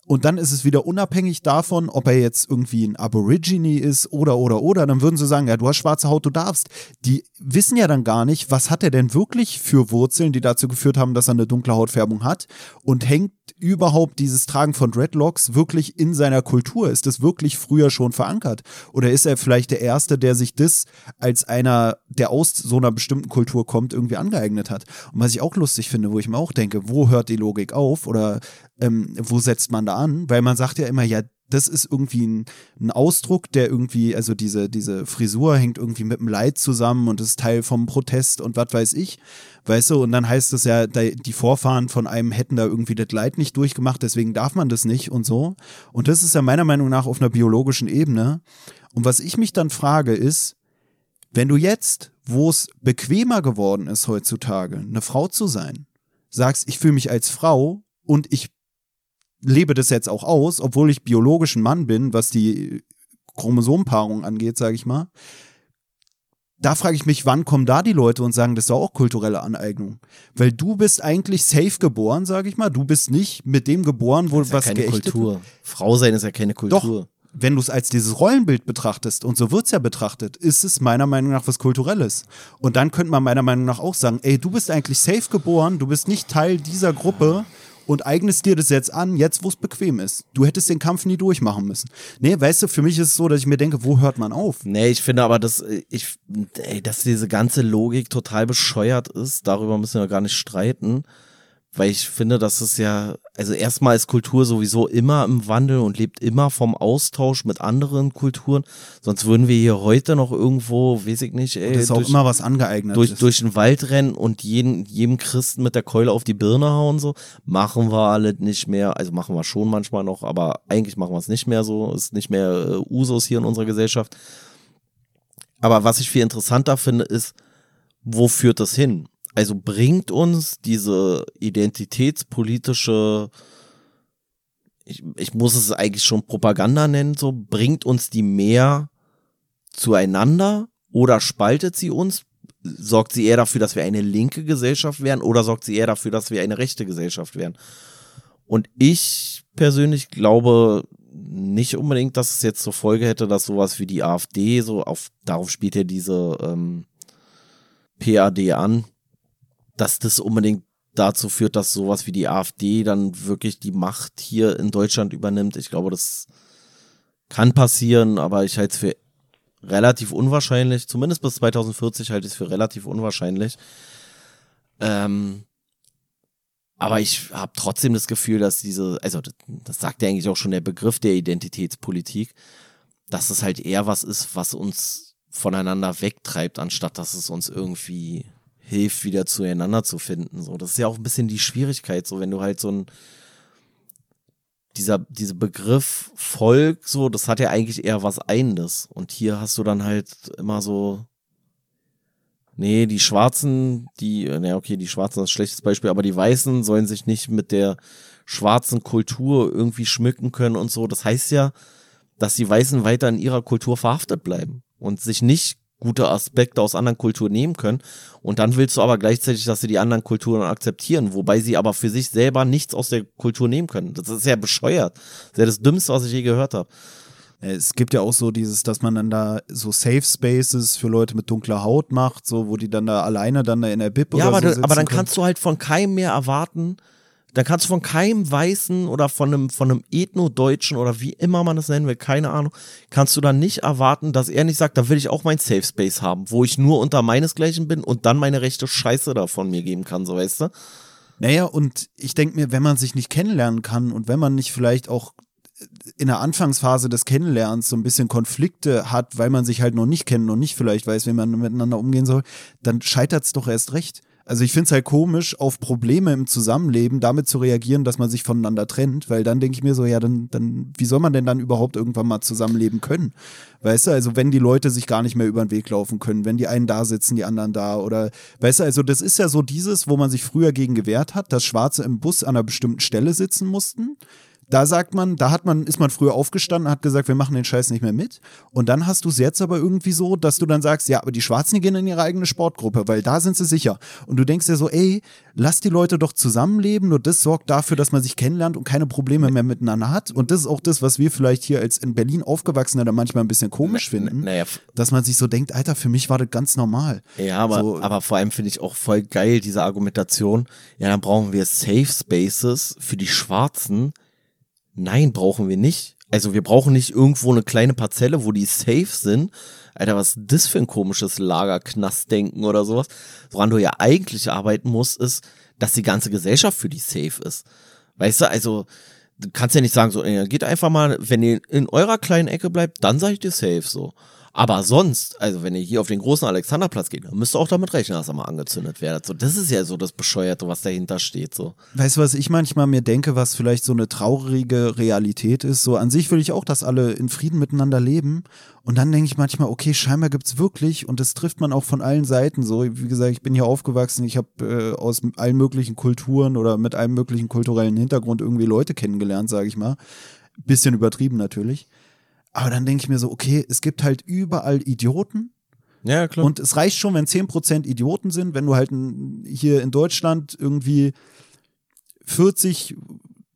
Und dann ist es wieder unabhängig davon, ob er jetzt irgendwie ein Aborigine ist oder, oder, oder. Dann würden sie sagen, ja, du hast schwarze Haut, du darfst. Die wissen ja dann gar nicht, was hat er denn wirklich für Wurzeln, die dazu geführt haben, dass er eine dunkle Hautfärbung hat. Und hängt überhaupt dieses Tragen von Dreadlocks wirklich in seiner Kultur? Ist das wirklich früher schon verankert? Oder ist er vielleicht der Erste, der sich das als einer, der aus so einer bestimmten Kultur kommt, irgendwie angeeignet hat? Und was ich auch lustig finde, wo ich mir auch denke, wo hört die Logik auf? Oder ähm, wo setzt man da an? Weil man sagt ja immer, ja, das ist irgendwie ein, ein, Ausdruck, der irgendwie, also diese, diese Frisur hängt irgendwie mit dem Leid zusammen und ist Teil vom Protest und was weiß ich, weißt du, und dann heißt es ja, die Vorfahren von einem hätten da irgendwie das Leid nicht durchgemacht, deswegen darf man das nicht und so. Und das ist ja meiner Meinung nach auf einer biologischen Ebene. Und was ich mich dann frage ist, wenn du jetzt, wo es bequemer geworden ist heutzutage, eine Frau zu sein, sagst, ich fühle mich als Frau und ich lebe das jetzt auch aus, obwohl ich biologisch ein Mann bin, was die Chromosomenpaarung angeht, sage ich mal. Da frage ich mich, wann kommen da die Leute und sagen, das ist doch auch kulturelle Aneignung? Weil du bist eigentlich safe geboren, sage ich mal. Du bist nicht mit dem geboren, wo das ist was ja keine Kultur. Wird. Frau sein ist ja keine Kultur. Doch, wenn du es als dieses Rollenbild betrachtest, und so wird es ja betrachtet, ist es meiner Meinung nach was Kulturelles. Und dann könnte man meiner Meinung nach auch sagen, ey, du bist eigentlich safe geboren, du bist nicht Teil dieser Gruppe und eignest dir das jetzt an, jetzt wo es bequem ist. Du hättest den Kampf nie durchmachen müssen. Nee, weißt du, für mich ist es so, dass ich mir denke, wo hört man auf? Nee, ich finde aber, dass ich, ey, dass diese ganze Logik total bescheuert ist, darüber müssen wir gar nicht streiten weil ich finde, dass es ja, also erstmal ist Kultur sowieso immer im Wandel und lebt immer vom Austausch mit anderen Kulturen. Sonst würden wir hier heute noch irgendwo, weiß ich nicht, ey, und das ist auch durch, immer was angeeignet. Durch, durch den Wald rennen und jeden, jedem Christen mit der Keule auf die Birne hauen, so. Machen wir alle nicht mehr. Also machen wir schon manchmal noch, aber eigentlich machen wir es nicht mehr so. Ist nicht mehr äh, Usus hier in unserer Gesellschaft. Aber was ich viel interessanter finde, ist, wo führt das hin? Also bringt uns diese identitätspolitische, ich, ich muss es eigentlich schon Propaganda nennen, so, bringt uns die mehr zueinander oder spaltet sie uns? Sorgt sie eher dafür, dass wir eine linke Gesellschaft werden oder sorgt sie eher dafür, dass wir eine rechte Gesellschaft werden? Und ich persönlich glaube nicht unbedingt, dass es jetzt zur Folge hätte, dass sowas wie die AfD, so auf, darauf spielt ja diese ähm, PAD an, dass das unbedingt dazu führt, dass sowas wie die AfD dann wirklich die Macht hier in Deutschland übernimmt. Ich glaube, das kann passieren, aber ich halte es für relativ unwahrscheinlich. Zumindest bis 2040 halte ich es für relativ unwahrscheinlich. Ähm, aber ich habe trotzdem das Gefühl, dass diese, also das, das sagt ja eigentlich auch schon der Begriff der Identitätspolitik, dass es halt eher was ist, was uns voneinander wegtreibt, anstatt dass es uns irgendwie hilft, wieder zueinander zu finden. So, das ist ja auch ein bisschen die Schwierigkeit, so wenn du halt so ein dieser, dieser Begriff Volk, so, das hat ja eigentlich eher was Einendes. Und hier hast du dann halt immer so, nee, die Schwarzen, die, ne, okay, die Schwarzen ist ein schlechtes Beispiel, aber die Weißen sollen sich nicht mit der schwarzen Kultur irgendwie schmücken können und so. Das heißt ja, dass die Weißen weiter in ihrer Kultur verhaftet bleiben und sich nicht gute Aspekte aus anderen Kulturen nehmen können. Und dann willst du aber gleichzeitig, dass sie die anderen Kulturen akzeptieren, wobei sie aber für sich selber nichts aus der Kultur nehmen können. Das ist ja bescheuert. Das ist ja das Dümmste, was ich je gehört habe. Es gibt ja auch so dieses, dass man dann da so Safe Spaces für Leute mit dunkler Haut macht, so wo die dann da alleine dann da in der Bib ja, oder aber, so da, aber dann können. kannst du halt von keinem mehr erwarten, dann kannst du von keinem Weißen oder von einem, von einem Ethno-Deutschen oder wie immer man das nennen will, keine Ahnung, kannst du dann nicht erwarten, dass er nicht sagt, da will ich auch mein Safe Space haben, wo ich nur unter meinesgleichen bin und dann meine rechte Scheiße da von mir geben kann, so weißt du? Naja, und ich denke mir, wenn man sich nicht kennenlernen kann und wenn man nicht vielleicht auch in der Anfangsphase des Kennenlernens so ein bisschen Konflikte hat, weil man sich halt noch nicht kennt und nicht vielleicht weiß, wie man miteinander umgehen soll, dann scheitert es doch erst recht. Also ich finde es halt komisch, auf Probleme im Zusammenleben damit zu reagieren, dass man sich voneinander trennt, weil dann denke ich mir so, ja, dann, dann, wie soll man denn dann überhaupt irgendwann mal zusammenleben können? Weißt du, also wenn die Leute sich gar nicht mehr über den Weg laufen können, wenn die einen da sitzen, die anderen da oder, weißt du, also das ist ja so dieses, wo man sich früher gegen gewehrt hat, dass Schwarze im Bus an einer bestimmten Stelle sitzen mussten da sagt man, da hat man, ist man früher aufgestanden, hat gesagt, wir machen den Scheiß nicht mehr mit. Und dann hast du es jetzt aber irgendwie so, dass du dann sagst, ja, aber die Schwarzen gehen in ihre eigene Sportgruppe, weil da sind sie sicher. Und du denkst dir so, ey, lass die Leute doch zusammenleben, nur das sorgt dafür, dass man sich kennenlernt und keine Probleme mehr miteinander hat. Und das ist auch das, was wir vielleicht hier als in Berlin aufgewachsene dann manchmal ein bisschen komisch finden, Naja, dass man sich so denkt, Alter, für mich war das ganz normal. Ja, aber, So. aber vor allem finde ich auch voll geil diese Argumentation. Ja, dann brauchen wir Safe Spaces für die Schwarzen. Nein, brauchen wir nicht. Also wir brauchen nicht irgendwo eine kleine Parzelle, wo die safe sind. Alter, was ist das für ein komisches Lagerknastdenken oder sowas? Woran du ja eigentlich arbeiten musst, ist, dass die ganze Gesellschaft für die safe ist. Weißt du, also du kannst ja nicht sagen, so, geht einfach mal, wenn ihr in eurer kleinen Ecke bleibt, dann seid ihr safe so. Aber sonst, also wenn ihr hier auf den großen Alexanderplatz geht, dann müsst ihr auch damit rechnen, dass er mal angezündet werdet. So, das ist ja so das Bescheuerte, was dahinter steht. So. Weißt du, was ich manchmal mir denke, was vielleicht so eine traurige Realität ist? So an sich will ich auch, dass alle in Frieden miteinander leben. Und dann denke ich manchmal, okay, scheinbar gibt's wirklich, und das trifft man auch von allen Seiten so. Wie gesagt, ich bin hier aufgewachsen, ich habe äh, aus allen möglichen Kulturen oder mit einem möglichen kulturellen Hintergrund irgendwie Leute kennengelernt, sage ich mal. Bisschen übertrieben natürlich. Aber dann denke ich mir so, okay, es gibt halt überall Idioten, Ja, klar. und es reicht schon, wenn 10% Idioten sind, wenn du halt hier in Deutschland irgendwie 40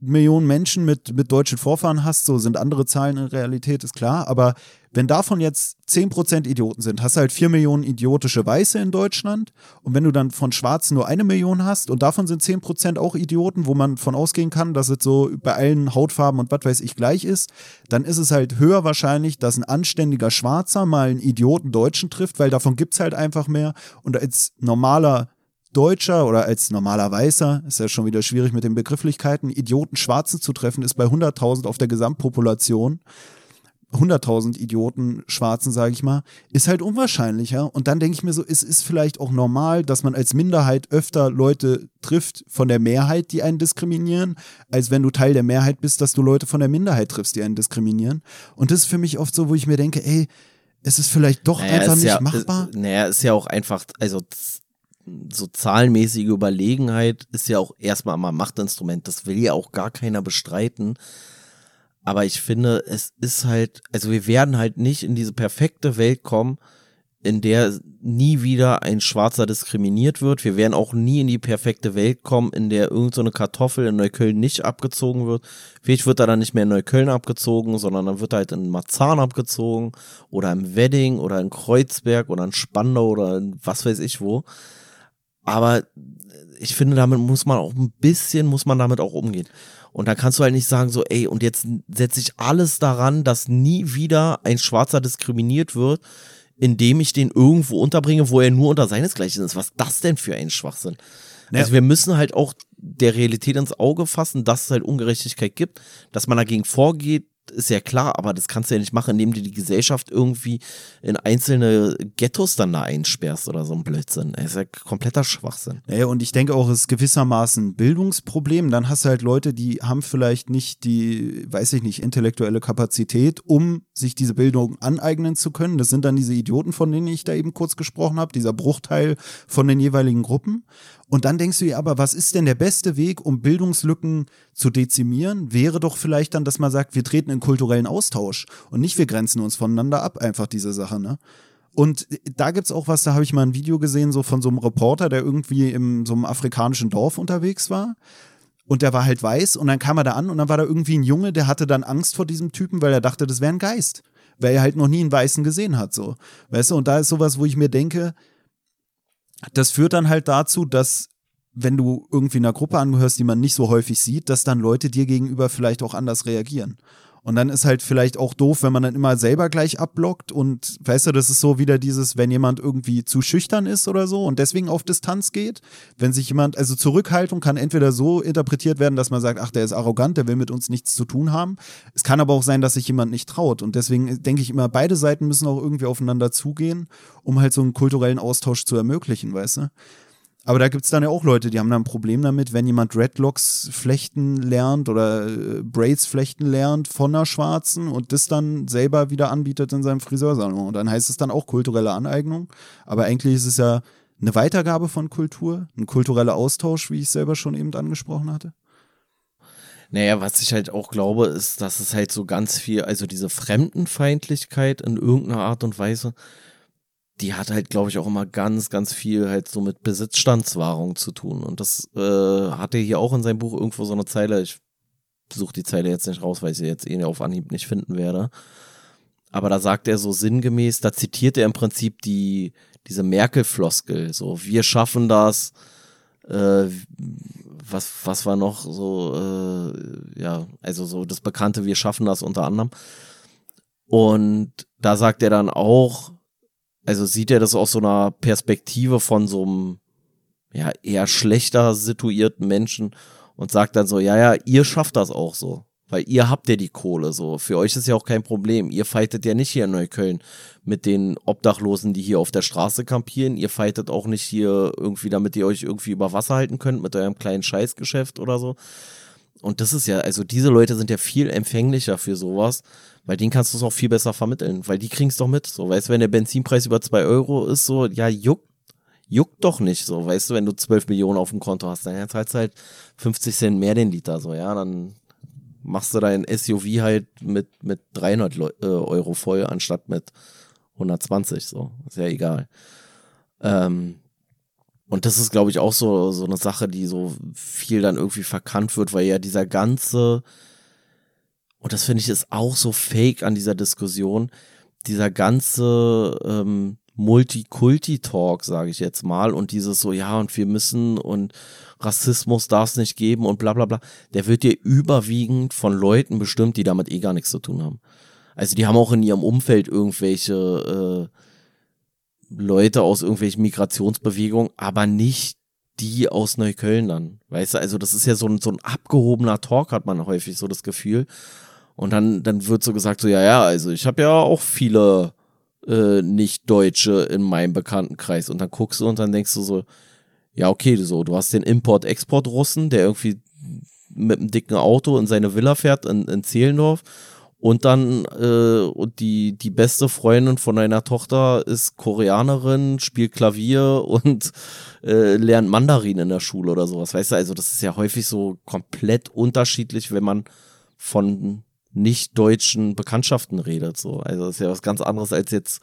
Millionen Menschen mit, mit deutschen Vorfahren hast, so sind andere Zahlen in Realität, ist klar. Aber wenn davon jetzt 10% Idioten sind, hast du halt 4 Millionen idiotische Weiße in Deutschland. Und wenn du dann von Schwarzen nur eine Million hast und davon sind 10% auch Idioten, wo man von ausgehen kann, dass es so bei allen Hautfarben und was weiß ich gleich ist, dann ist es halt höher wahrscheinlich, dass ein anständiger Schwarzer mal einen Idioten Deutschen trifft, weil davon gibt es halt einfach mehr. Und als normaler Deutscher oder als normaler Weißer, ist ja schon wieder schwierig mit den Begrifflichkeiten, Idioten Schwarzen zu treffen, ist bei 100.000 auf der Gesamtpopulation. 100.000 Idioten Schwarzen, sage ich mal, ist halt unwahrscheinlicher. Und dann denke ich mir so, es ist vielleicht auch normal, dass man als Minderheit öfter Leute trifft von der Mehrheit, die einen diskriminieren, als wenn du Teil der Mehrheit bist, dass du Leute von der Minderheit triffst, die einen diskriminieren. Und das ist für mich oft so, wo ich mir denke, ey, es ist vielleicht doch einfach ist nicht ja, machbar. Ist, naja, ist ja auch einfach, also so zahlenmäßige Überlegenheit ist ja auch erstmal mal Machtinstrument. Das will ja auch gar keiner bestreiten. Aber ich finde, es ist halt, also wir werden halt nicht in diese perfekte Welt kommen, in der nie wieder ein Schwarzer diskriminiert wird. Wir werden auch nie in die perfekte Welt kommen, in der irgendeine so Kartoffel in Neukölln nicht abgezogen wird. Vielleicht wird er dann nicht mehr in Neukölln abgezogen, sondern dann wird er halt in Marzahn abgezogen oder im Wedding oder in Kreuzberg oder in Spandau oder in was weiß ich wo. Aber ich finde, damit muss man auch ein bisschen, muss man damit auch umgehen. Und da kannst du halt nicht sagen, so, ey, und jetzt setze ich alles daran, dass nie wieder ein Schwarzer diskriminiert wird, indem ich den irgendwo unterbringe, wo er nur unter seinesgleichen ist. Was das denn für ein Schwachsinn? Ja. Also wir müssen halt auch der Realität ins Auge fassen, dass es halt Ungerechtigkeit gibt, dass man dagegen vorgeht, ist ja klar, aber das kannst du ja nicht machen, indem du die Gesellschaft irgendwie in einzelne Ghettos dann da einsperrst oder so ein Blödsinn. Das ist ja kompletter Schwachsinn. Naja, und ich denke auch, es ist gewissermaßen ein Bildungsproblem. Dann hast du halt Leute, die haben vielleicht nicht die, weiß ich nicht, intellektuelle Kapazität, um sich diese Bildung aneignen zu können. Das sind dann diese Idioten, von denen ich da eben kurz gesprochen habe, dieser Bruchteil von den jeweiligen Gruppen. Und dann denkst du dir aber, was ist denn der beste Weg, um Bildungslücken zu dezimieren? Wäre doch vielleicht dann, dass man sagt, wir treten in kulturellen Austausch und nicht wir grenzen uns voneinander ab, einfach diese Sache, ne? Und da gibt's auch was, da habe ich mal ein Video gesehen, so von so einem Reporter, der irgendwie in so einem afrikanischen Dorf unterwegs war. Und der war halt weiß und dann kam er da an und dann war da irgendwie ein Junge, der hatte dann Angst vor diesem Typen, weil er dachte, das wäre ein Geist. Weil er halt noch nie einen Weißen gesehen hat, so. Weißt du, und da ist sowas, wo ich mir denke, das führt dann halt dazu, dass wenn du irgendwie einer Gruppe angehörst, die man nicht so häufig sieht, dass dann Leute dir gegenüber vielleicht auch anders reagieren. Und dann ist halt vielleicht auch doof, wenn man dann immer selber gleich abblockt und weißt du, das ist so wieder dieses, wenn jemand irgendwie zu schüchtern ist oder so und deswegen auf Distanz geht. Wenn sich jemand, also Zurückhaltung kann entweder so interpretiert werden, dass man sagt, ach, der ist arrogant, der will mit uns nichts zu tun haben. Es kann aber auch sein, dass sich jemand nicht traut. Und deswegen denke ich immer, beide Seiten müssen auch irgendwie aufeinander zugehen, um halt so einen kulturellen Austausch zu ermöglichen, weißt du? Aber da gibt es dann ja auch Leute, die haben dann ein Problem damit, wenn jemand Dreadlocks flechten lernt oder äh, Braids flechten lernt von einer Schwarzen und das dann selber wieder anbietet in seinem Friseursalon. Und dann heißt es dann auch kulturelle Aneignung. Aber eigentlich ist es ja eine Weitergabe von Kultur, ein kultureller Austausch, wie ich selber schon eben angesprochen hatte. Naja, was ich halt auch glaube, ist, dass es halt so ganz viel, also diese Fremdenfeindlichkeit in irgendeiner Art und Weise, die hat halt, glaube ich, auch immer ganz, ganz viel halt so mit Besitzstandswahrung zu tun. Und das äh, hat er hier auch in seinem Buch irgendwo so eine Zeile. Ich suche die Zeile jetzt nicht raus, weil ich sie jetzt eh auf Anhieb nicht finden werde. Aber da sagt er so sinngemäß, da zitiert er im Prinzip die, diese Merkel-Floskel, so, wir schaffen das, äh, was, was war noch so, äh, ja, also so das Bekannte, wir schaffen das unter anderem. Und da sagt er dann auch, also sieht er das aus so einer Perspektive von so einem ja eher schlechter situierten Menschen und sagt dann so, ja, ja, ihr schafft das auch so. Weil ihr habt ja die Kohle so. Für euch ist ja auch kein Problem. Ihr fightet ja nicht hier in Neukölln mit den Obdachlosen, die hier auf der Straße kampieren. Ihr fightet auch nicht hier irgendwie, damit ihr euch irgendwie über Wasser halten könnt mit eurem kleinen Scheißgeschäft oder so. Und das ist ja, also diese Leute sind ja viel empfänglicher für sowas, weil denen kannst du es auch viel besser vermitteln, weil die kriegen es doch mit. So, weißt du, wenn der Benzinpreis über zwei Euro ist, so, ja, juckt, juckt doch nicht so, weißt du, wenn du zwölf Millionen auf dem Konto hast, dann zahlst du halt 50 Cent mehr den Liter, so, ja, dann machst du dein SUV halt mit, mit 300 äh, Euro voll, anstatt mit 120, so, ist ja egal. Ähm, und das ist, glaube ich, auch so, so eine Sache, die so viel dann irgendwie verkannt wird, weil ja dieser ganze, und das finde ich ist auch so fake an dieser Diskussion, dieser ganze ähm, Multikulti-Talk, sage ich jetzt mal, und dieses so, ja, und wir müssen und Rassismus darf es nicht geben und bla bla bla, der wird dir überwiegend von Leuten bestimmt, die damit eh gar nichts zu tun haben. Also die haben auch in ihrem Umfeld irgendwelche äh, Leute aus irgendwelchen Migrationsbewegungen, aber nicht die aus Neukölln dann. Weißt du, also das ist ja so ein, so ein abgehobener Talk, hat man häufig so das Gefühl. Und dann, dann wird so gesagt, so, ja, ja, also ich habe ja auch viele äh, Nicht-Deutsche in meinem Bekanntenkreis. Und dann guckst du und dann denkst du so, ja, okay, so, du hast den Import-Export-Russen, der irgendwie mit einem dicken Auto in seine Villa fährt in, in Zehlendorf und dann äh, und die, die beste Freundin von deiner Tochter ist Koreanerin, spielt Klavier und äh, lernt Mandarin in der Schule oder sowas. Weißt du, also das ist ja häufig so komplett unterschiedlich, wenn man von nicht deutschen Bekanntschaften redet. So. Also das ist ja was ganz anderes als jetzt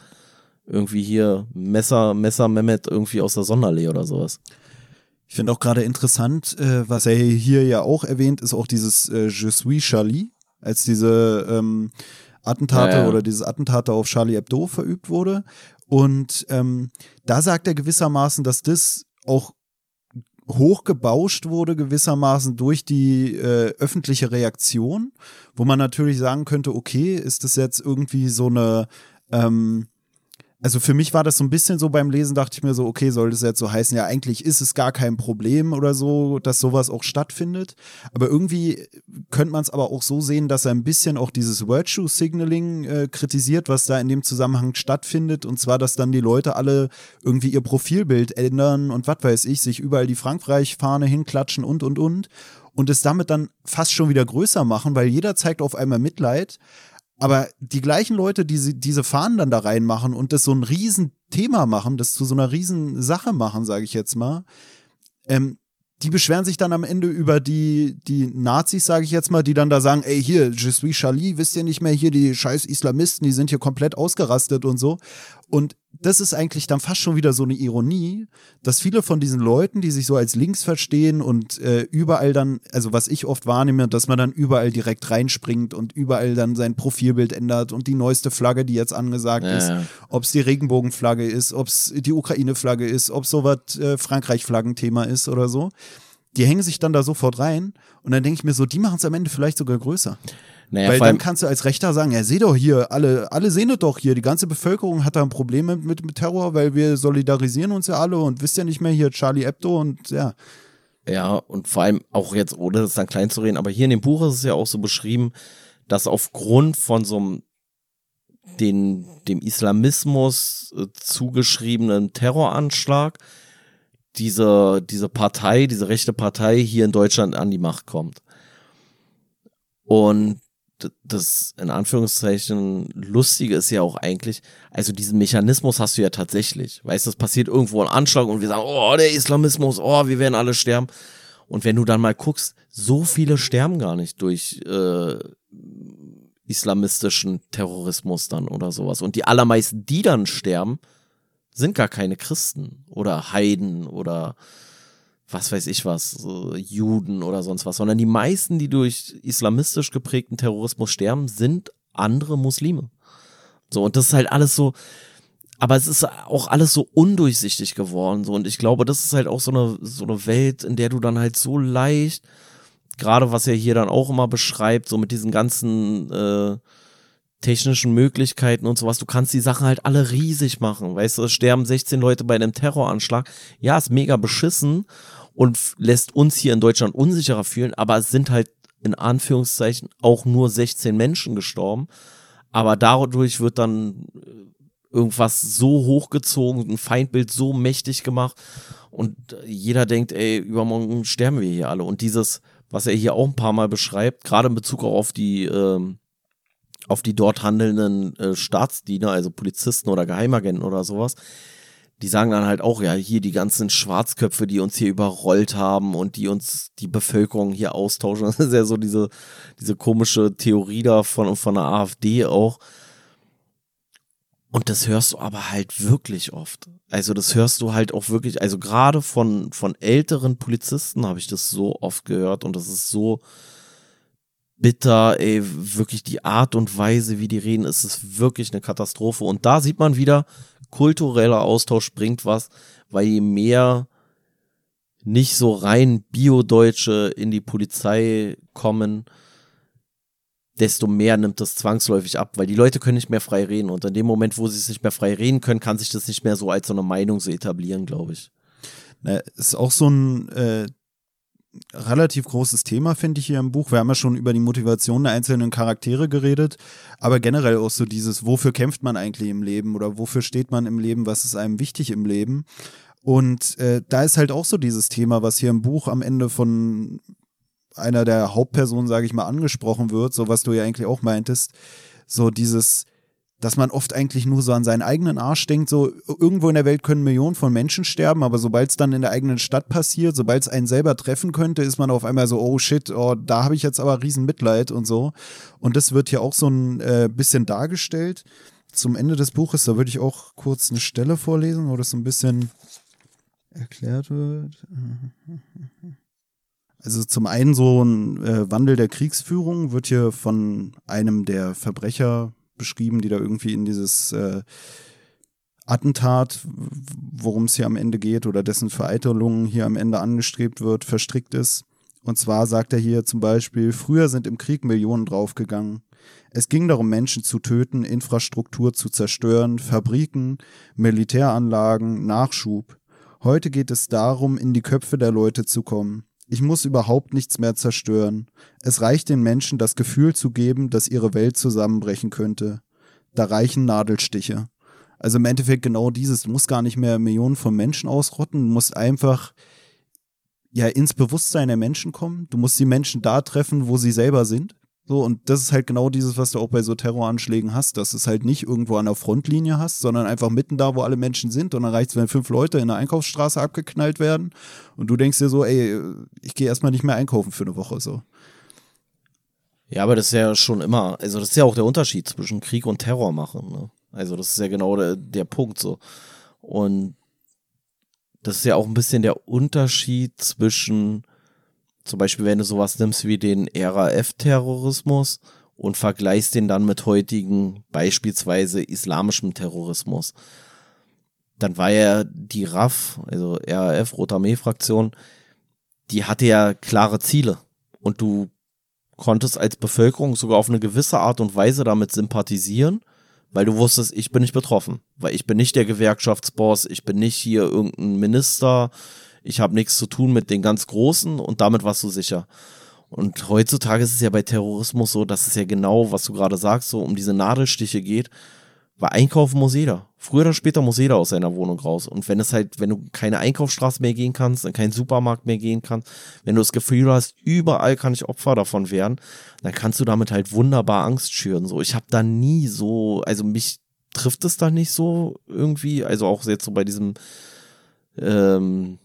irgendwie hier Messer, Messer Mehmet irgendwie aus der Sonderlee oder sowas. Ich finde auch gerade interessant, äh, was er hier ja auch erwähnt, ist auch dieses äh, Je suis Charlie, als diese ähm, Attentate ja, ja. oder dieses Attentat auf Charlie Hebdo verübt wurde. Und ähm, da sagt er gewissermaßen, dass das auch hochgebauscht wurde gewissermaßen durch die äh, öffentliche Reaktion, wo man natürlich sagen könnte, okay, ist das jetzt irgendwie so eine ähm, also für mich war das so ein bisschen so beim Lesen, dachte ich mir so, okay, soll das jetzt so heißen, ja, eigentlich ist es gar kein Problem oder so, dass sowas auch stattfindet. Aber irgendwie könnte man es aber auch so sehen, dass er ein bisschen auch dieses Virtue Signaling äh, kritisiert, was da in dem Zusammenhang stattfindet. Und zwar, dass dann die Leute alle irgendwie ihr Profilbild ändern und was weiß ich, sich überall die Frankreich-Fahne hinklatschen und, und, und. Und es damit dann fast schon wieder größer machen, weil jeder zeigt auf einmal Mitleid. Aber die gleichen Leute, die sie, diese Fahnen dann da reinmachen und das so ein Riesenthema machen, das zu so einer Riesensache machen, sage ich jetzt mal, ähm, die beschweren sich dann am Ende über die, die Nazis, sage ich jetzt mal, die dann da sagen, ey, hier, je suis Charlie, wisst ihr nicht mehr, hier die scheiß Islamisten, die sind hier komplett ausgerastet und so. Und das ist eigentlich dann fast schon wieder so eine Ironie, dass viele von diesen Leuten, die sich so als links verstehen und äh, überall dann, also was ich oft wahrnehme, dass man dann überall direkt reinspringt und überall dann sein Profilbild ändert und die neueste Flagge, die jetzt angesagt Ja, ist, ja. ob es die Regenbogenflagge ist, ob es die Ukraine-Flagge ist, ob es sowas äh, Frankreich-Flaggenthema ist oder so. Die hängen sich dann da sofort rein und dann denke ich mir so, die machen es am Ende vielleicht sogar größer. Naja, Weil dann kannst du als Rechter sagen, ja, seh doch hier, alle, alle sehen es doch hier, die ganze Bevölkerung hat da ein Problem mit, mit, Terror, weil wir solidarisieren uns ja alle und wisst ja nicht mehr hier Charlie Hebdo und ja. ja, und vor allem auch jetzt, ohne das dann klein zu reden, aber hier in dem Buch ist es ja auch so beschrieben, dass aufgrund von so einem den, dem Islamismus äh, zugeschriebenen Terroranschlag diese, diese Partei, diese rechte Partei hier in Deutschland an die Macht kommt. Und das in Anführungszeichen Lustige ist ja auch eigentlich, also diesen Mechanismus hast du ja tatsächlich. Weißt du, es passiert irgendwo ein Anschlag und wir sagen, oh, der Islamismus, oh, wir werden alle sterben. Und wenn du dann mal guckst, so viele sterben gar nicht durch äh, islamistischen Terrorismus dann oder sowas. Und die allermeisten, die dann sterben, sind gar keine Christen oder Heiden oder was weiß ich was, so Juden oder sonst was, sondern die meisten, die durch islamistisch geprägten Terrorismus sterben, sind andere Muslime. So, und das ist halt alles so, aber es ist auch alles so undurchsichtig geworden, so, und ich glaube, das ist halt auch so eine, so eine Welt, in der du dann halt so leicht, gerade was er hier dann auch immer beschreibt, so mit diesen ganzen, äh, technischen Möglichkeiten und sowas, du kannst die Sachen halt alle riesig machen, weißt du, es sterben 16 Leute bei einem Terroranschlag, ja, ist mega beschissen und lässt uns hier in Deutschland unsicherer fühlen, aber es sind halt in Anführungszeichen auch nur 16 Menschen gestorben, aber dadurch wird dann äh, irgendwas so hochgezogen, ein Feindbild so mächtig gemacht und äh, jeder denkt, ey, übermorgen sterben wir hier alle. Und dieses, was er hier auch ein paar Mal beschreibt, gerade in Bezug auch auf die ähm, auf die dort handelnden äh, Staatsdiener, also Polizisten oder Geheimagenten oder sowas, die sagen dann halt auch, ja, hier die ganzen Schwarzköpfe, die uns hier überrollt haben und die uns die Bevölkerung hier austauschen. Das ist ja so diese, diese komische Theorie da von, von der AfD auch. Und das hörst du aber halt wirklich oft. Also das hörst du halt auch wirklich, also gerade von, von älteren Polizisten habe ich das so oft gehört und das ist so, bitter, ey, wirklich die Art und Weise, wie die reden, ist es wirklich eine Katastrophe. Und da sieht man wieder, kultureller Austausch bringt was, weil je mehr nicht so rein Bio-Deutsche in die Polizei kommen, desto mehr nimmt das zwangsläufig ab, weil die Leute können nicht mehr frei reden. Und in dem Moment, wo sie es nicht mehr frei reden können, kann sich das nicht mehr so als so eine Meinung so etablieren, glaube ich. Ne, ist auch so ein äh, relativ großes Thema, finde ich hier im Buch. Wir haben ja schon über die Motivation der einzelnen Charaktere geredet, aber generell auch so dieses, wofür kämpft man eigentlich im Leben oder wofür steht man im Leben, was ist einem wichtig im Leben. Und äh, da ist halt auch so dieses Thema, was hier im Buch am Ende von einer der Hauptpersonen, sage ich mal, angesprochen wird, so was du ja eigentlich auch meintest, so dieses, dass man oft eigentlich nur so an seinen eigenen Arsch denkt, so irgendwo in der Welt können Millionen von Menschen sterben, aber sobald es dann in der eigenen Stadt passiert, sobald es einen selber treffen könnte, ist man auf einmal so, oh shit, oh, da habe ich jetzt aber riesen Mitleid und so. Und das wird hier auch so ein äh, bisschen dargestellt. Zum Ende des Buches, da würde ich auch kurz eine Stelle vorlesen, wo das so ein bisschen erklärt wird. Also zum einen so ein äh, Wandel der Kriegsführung wird hier von einem der Verbrecher beschrieben, die da irgendwie in dieses äh, Attentat, worum es hier am Ende geht, oder dessen Vereitelung hier am Ende angestrebt wird, verstrickt ist. Und zwar sagt er hier zum Beispiel, früher sind im Krieg Millionen draufgegangen. Es ging darum, Menschen zu töten, Infrastruktur zu zerstören, Fabriken, Militäranlagen, Nachschub. Heute geht es darum, in die Köpfe der Leute zu kommen. Ich muss überhaupt nichts mehr zerstören. Es reicht den Menschen das Gefühl zu geben, dass ihre Welt zusammenbrechen könnte. Da reichen Nadelstiche. Also im Endeffekt genau dieses, du musst gar nicht mehr Millionen von Menschen ausrotten, du musst einfach ja ins Bewusstsein der Menschen kommen. Du musst die Menschen da treffen, wo sie selber sind. So, und das ist halt genau dieses, was du auch bei so Terroranschlägen hast, dass du es halt nicht irgendwo an der Frontlinie hast, sondern einfach mitten da, wo alle Menschen sind. Und dann reicht es, wenn fünf Leute in der Einkaufsstraße abgeknallt werden. Und du denkst dir so, ey, ich gehe erstmal nicht mehr einkaufen für eine Woche so. Ja, aber das ist ja schon immer, also das ist ja auch der Unterschied zwischen Krieg und Terror machen. Ne? Also das ist ja genau der, der Punkt so. Und das ist ja auch ein bisschen der Unterschied zwischen, zum Beispiel, wenn du sowas nimmst wie den RAF-Terrorismus und vergleichst den dann mit heutigen, beispielsweise islamischem Terrorismus. Dann war ja die RAF, also RAF, Rote Armee-Fraktion, die hatte ja klare Ziele. Und du konntest als Bevölkerung sogar auf eine gewisse Art und Weise damit sympathisieren weil du wusstest, ich bin nicht betroffen, weil ich bin nicht der Gewerkschaftsboss, ich bin nicht hier irgendein Minister, ich habe nichts zu tun mit den ganz Großen und damit warst du sicher. Und heutzutage ist es ja bei Terrorismus so, dass es ja genau, was du gerade sagst, so um diese Nadelstiche geht, weil einkaufen muss jeder. Früher oder später muss jeder aus seiner Wohnung raus. Und wenn es halt, wenn du keine Einkaufsstraße mehr gehen kannst, in keinen Supermarkt mehr gehen kannst, wenn du das Gefühl hast, überall kann ich Opfer davon werden, dann kannst du damit halt wunderbar Angst schüren. So, ich habe da nie so, also mich trifft es da nicht so irgendwie, also auch jetzt so bei diesem, ähm,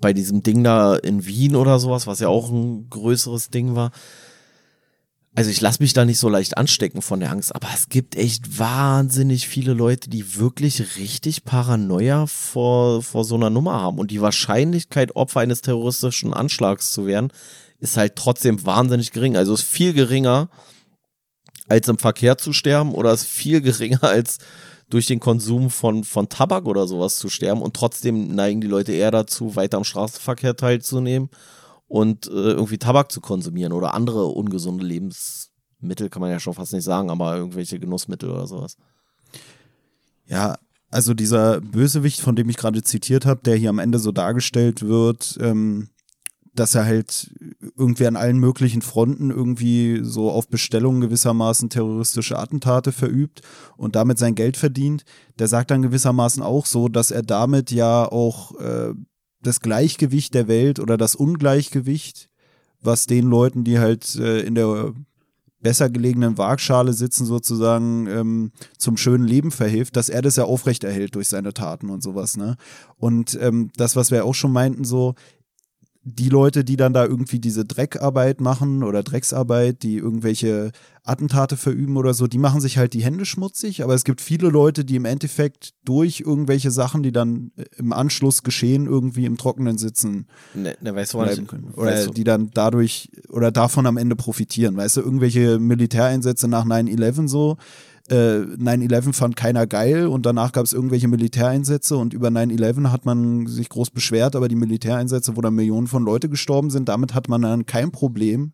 bei diesem Ding da in Wien oder sowas, was ja auch ein größeres Ding war also ich lasse mich da nicht so leicht anstecken von der Angst, aber es gibt echt wahnsinnig viele Leute, die wirklich richtig Paranoia vor, vor so einer Nummer haben. Und die Wahrscheinlichkeit, Opfer eines terroristischen Anschlags zu werden, ist halt trotzdem wahnsinnig gering. Also ist viel geringer, als im Verkehr zu sterben oder ist viel geringer als durch den Konsum von, von Tabak oder sowas zu sterben. Und trotzdem neigen die Leute eher dazu, weiter am Straßenverkehr teilzunehmen und äh, irgendwie Tabak zu konsumieren oder andere ungesunde Lebensmittel, kann man ja schon fast nicht sagen, aber irgendwelche Genussmittel oder sowas. Ja, also dieser Bösewicht, von dem ich gerade zitiert habe, der hier am Ende so dargestellt wird, ähm, dass er halt irgendwie an allen möglichen Fronten irgendwie so auf Bestellung gewissermaßen terroristische Attentate verübt und damit sein Geld verdient. Der sagt dann gewissermaßen auch so, dass er damit ja auch äh, das Gleichgewicht der Welt oder das Ungleichgewicht, was den Leuten, die halt äh, in der besser gelegenen Waagschale sitzen, sozusagen ähm, zum schönen Leben verhilft, dass er das ja aufrechterhält durch seine Taten und sowas, ne? Und ähm, das, was wir auch schon meinten, so, die Leute, die dann da irgendwie diese Dreckarbeit machen oder Drecksarbeit, die irgendwelche Attentate verüben oder so, die machen sich halt die Hände schmutzig, aber es gibt viele Leute, die im Endeffekt durch irgendwelche Sachen, die dann äh, im Anschluss geschehen, irgendwie im Trockenen sitzen ne, ne, weißt du, bleiben können. Oder weißt du. die dann dadurch oder davon am Ende profitieren. Weißt du, irgendwelche Militäreinsätze nach 9-11 so, äh, 9-11 fand keiner geil und danach gab es irgendwelche Militäreinsätze und über 9-11 hat man sich groß beschwert, aber die Militäreinsätze, wo dann Millionen von Leute gestorben sind, damit hat man dann kein Problem.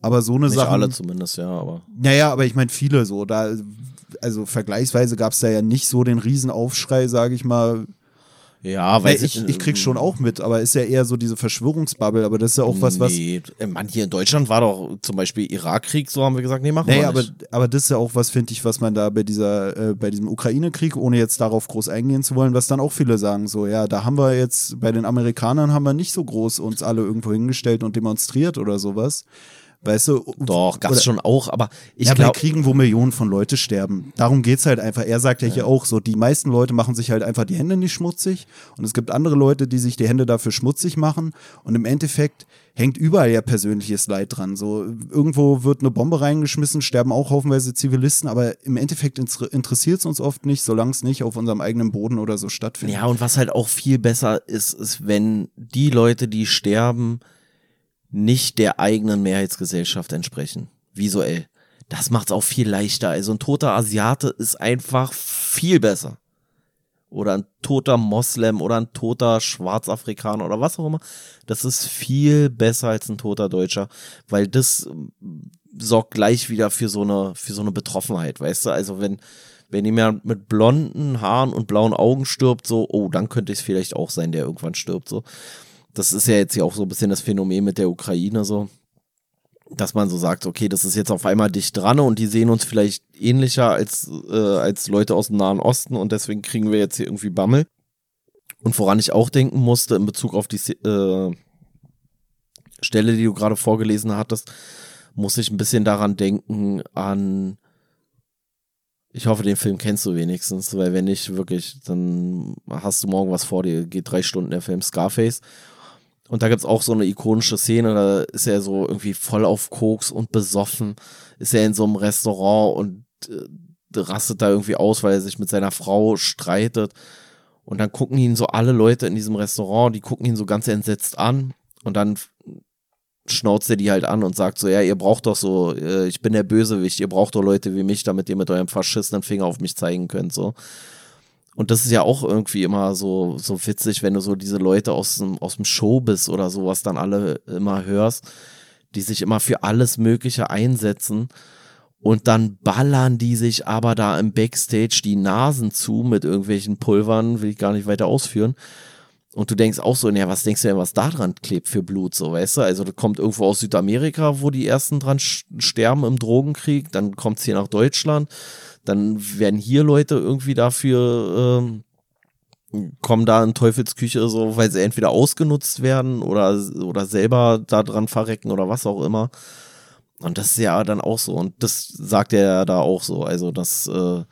Aber so eine Nicht Sache. alle zumindest, ja, aber. Naja, aber ich meine viele so. Da, also vergleichsweise gab es da ja nicht so den Riesenaufschrei, sage ich mal, ja, weil ich, ich krieg's schon auch mit, aber ist ja eher so diese Verschwörungsbubble, aber das ist ja auch was, was. Nee, äh, man, hier in Deutschland war doch zum Beispiel Irakkrieg, so haben wir gesagt, nee, machen nee, wir aber, nicht. aber das ist ja auch was, finde ich, was man da bei dieser, äh, bei diesem Ukraine-Krieg, ohne jetzt darauf groß eingehen zu wollen, was dann auch viele sagen, so, ja, da haben wir jetzt, bei den Amerikanern haben wir nicht so groß uns alle irgendwo hingestellt und demonstriert oder sowas. Weißt du? Doch, gab's schon auch, aber ich ja, glaube. Kriegen, wo Millionen von Leute sterben. Darum geht's halt einfach. Er sagt ja, ja hier auch so, die meisten Leute machen sich halt einfach die Hände nicht schmutzig und es gibt andere Leute, die sich die Hände dafür schmutzig machen und im Endeffekt hängt überall ja persönliches Leid dran. So, irgendwo wird eine Bombe reingeschmissen, sterben auch haufenweise Zivilisten, aber im Endeffekt interessiert es uns oft nicht, solange es nicht auf unserem eigenen Boden oder so stattfindet. Ja, und was halt auch viel besser ist, ist, wenn die Leute, die sterben, nicht der eigenen Mehrheitsgesellschaft entsprechen. Visuell. Das macht's auch viel leichter. Also ein toter Asiate ist einfach viel besser. oder ein toter Moslem oder ein toter Schwarzafrikaner oder was auch immer, das ist viel besser als ein toter Deutscher, weil das ähm, sorgt gleich wieder für so eine, für so eine Betroffenheit, weißt du? Also wenn, wenn jemand mit blonden Haaren und blauen Augen stirbt, so, oh, dann könnte es vielleicht auch sein, der irgendwann stirbt, so. Das ist ja jetzt ja auch so ein bisschen das Phänomen mit der Ukraine, so dass man so sagt, okay, das ist jetzt auf einmal dicht dran und die sehen uns vielleicht ähnlicher als, äh, als Leute aus dem Nahen Osten und deswegen kriegen wir jetzt hier irgendwie Bammel. Und woran ich auch denken musste in Bezug auf die äh, Stelle, die du gerade vorgelesen hattest, muss ich ein bisschen daran denken an, ich hoffe, den Film kennst du wenigstens, weil wenn nicht, wirklich, dann hast du morgen was vor dir, geht drei Stunden der Film Scarface. Und da gibt es auch so eine ikonische Szene, da ist er so irgendwie voll auf Koks und besoffen, ist er in so einem Restaurant und äh, rastet da irgendwie aus, weil er sich mit seiner Frau streitet. Und dann gucken ihn so alle Leute in diesem Restaurant, die gucken ihn so ganz entsetzt an. Und dann schnauzt er die halt an und sagt so, ja, ihr braucht doch so, äh, ich bin der Bösewicht, ihr braucht doch Leute wie mich, damit ihr mit eurem faschistischen Finger auf mich zeigen könnt, so. Und das ist ja auch irgendwie immer so, so witzig, wenn du so diese Leute aus dem, aus dem Showbiz oder sowas dann alle immer hörst, die sich immer für alles Mögliche einsetzen. Und dann ballern die sich aber da im Backstage die Nasen zu mit irgendwelchen Pulvern, will ich gar nicht weiter ausführen. Und du denkst auch so, ja, was denkst du denn, was da dran klebt für Blut, so, weißt du? Also, das kommt irgendwo aus Südamerika, wo die ersten dran sterben im Drogenkrieg, dann kommt es hier nach Deutschland dann werden hier Leute irgendwie dafür ähm, kommen da in Teufelsküche so, weil sie entweder ausgenutzt werden oder, oder selber da dran verrecken oder was auch immer. Und das ist ja dann auch so. Und das sagt er ja da auch so. Also, dass, äh,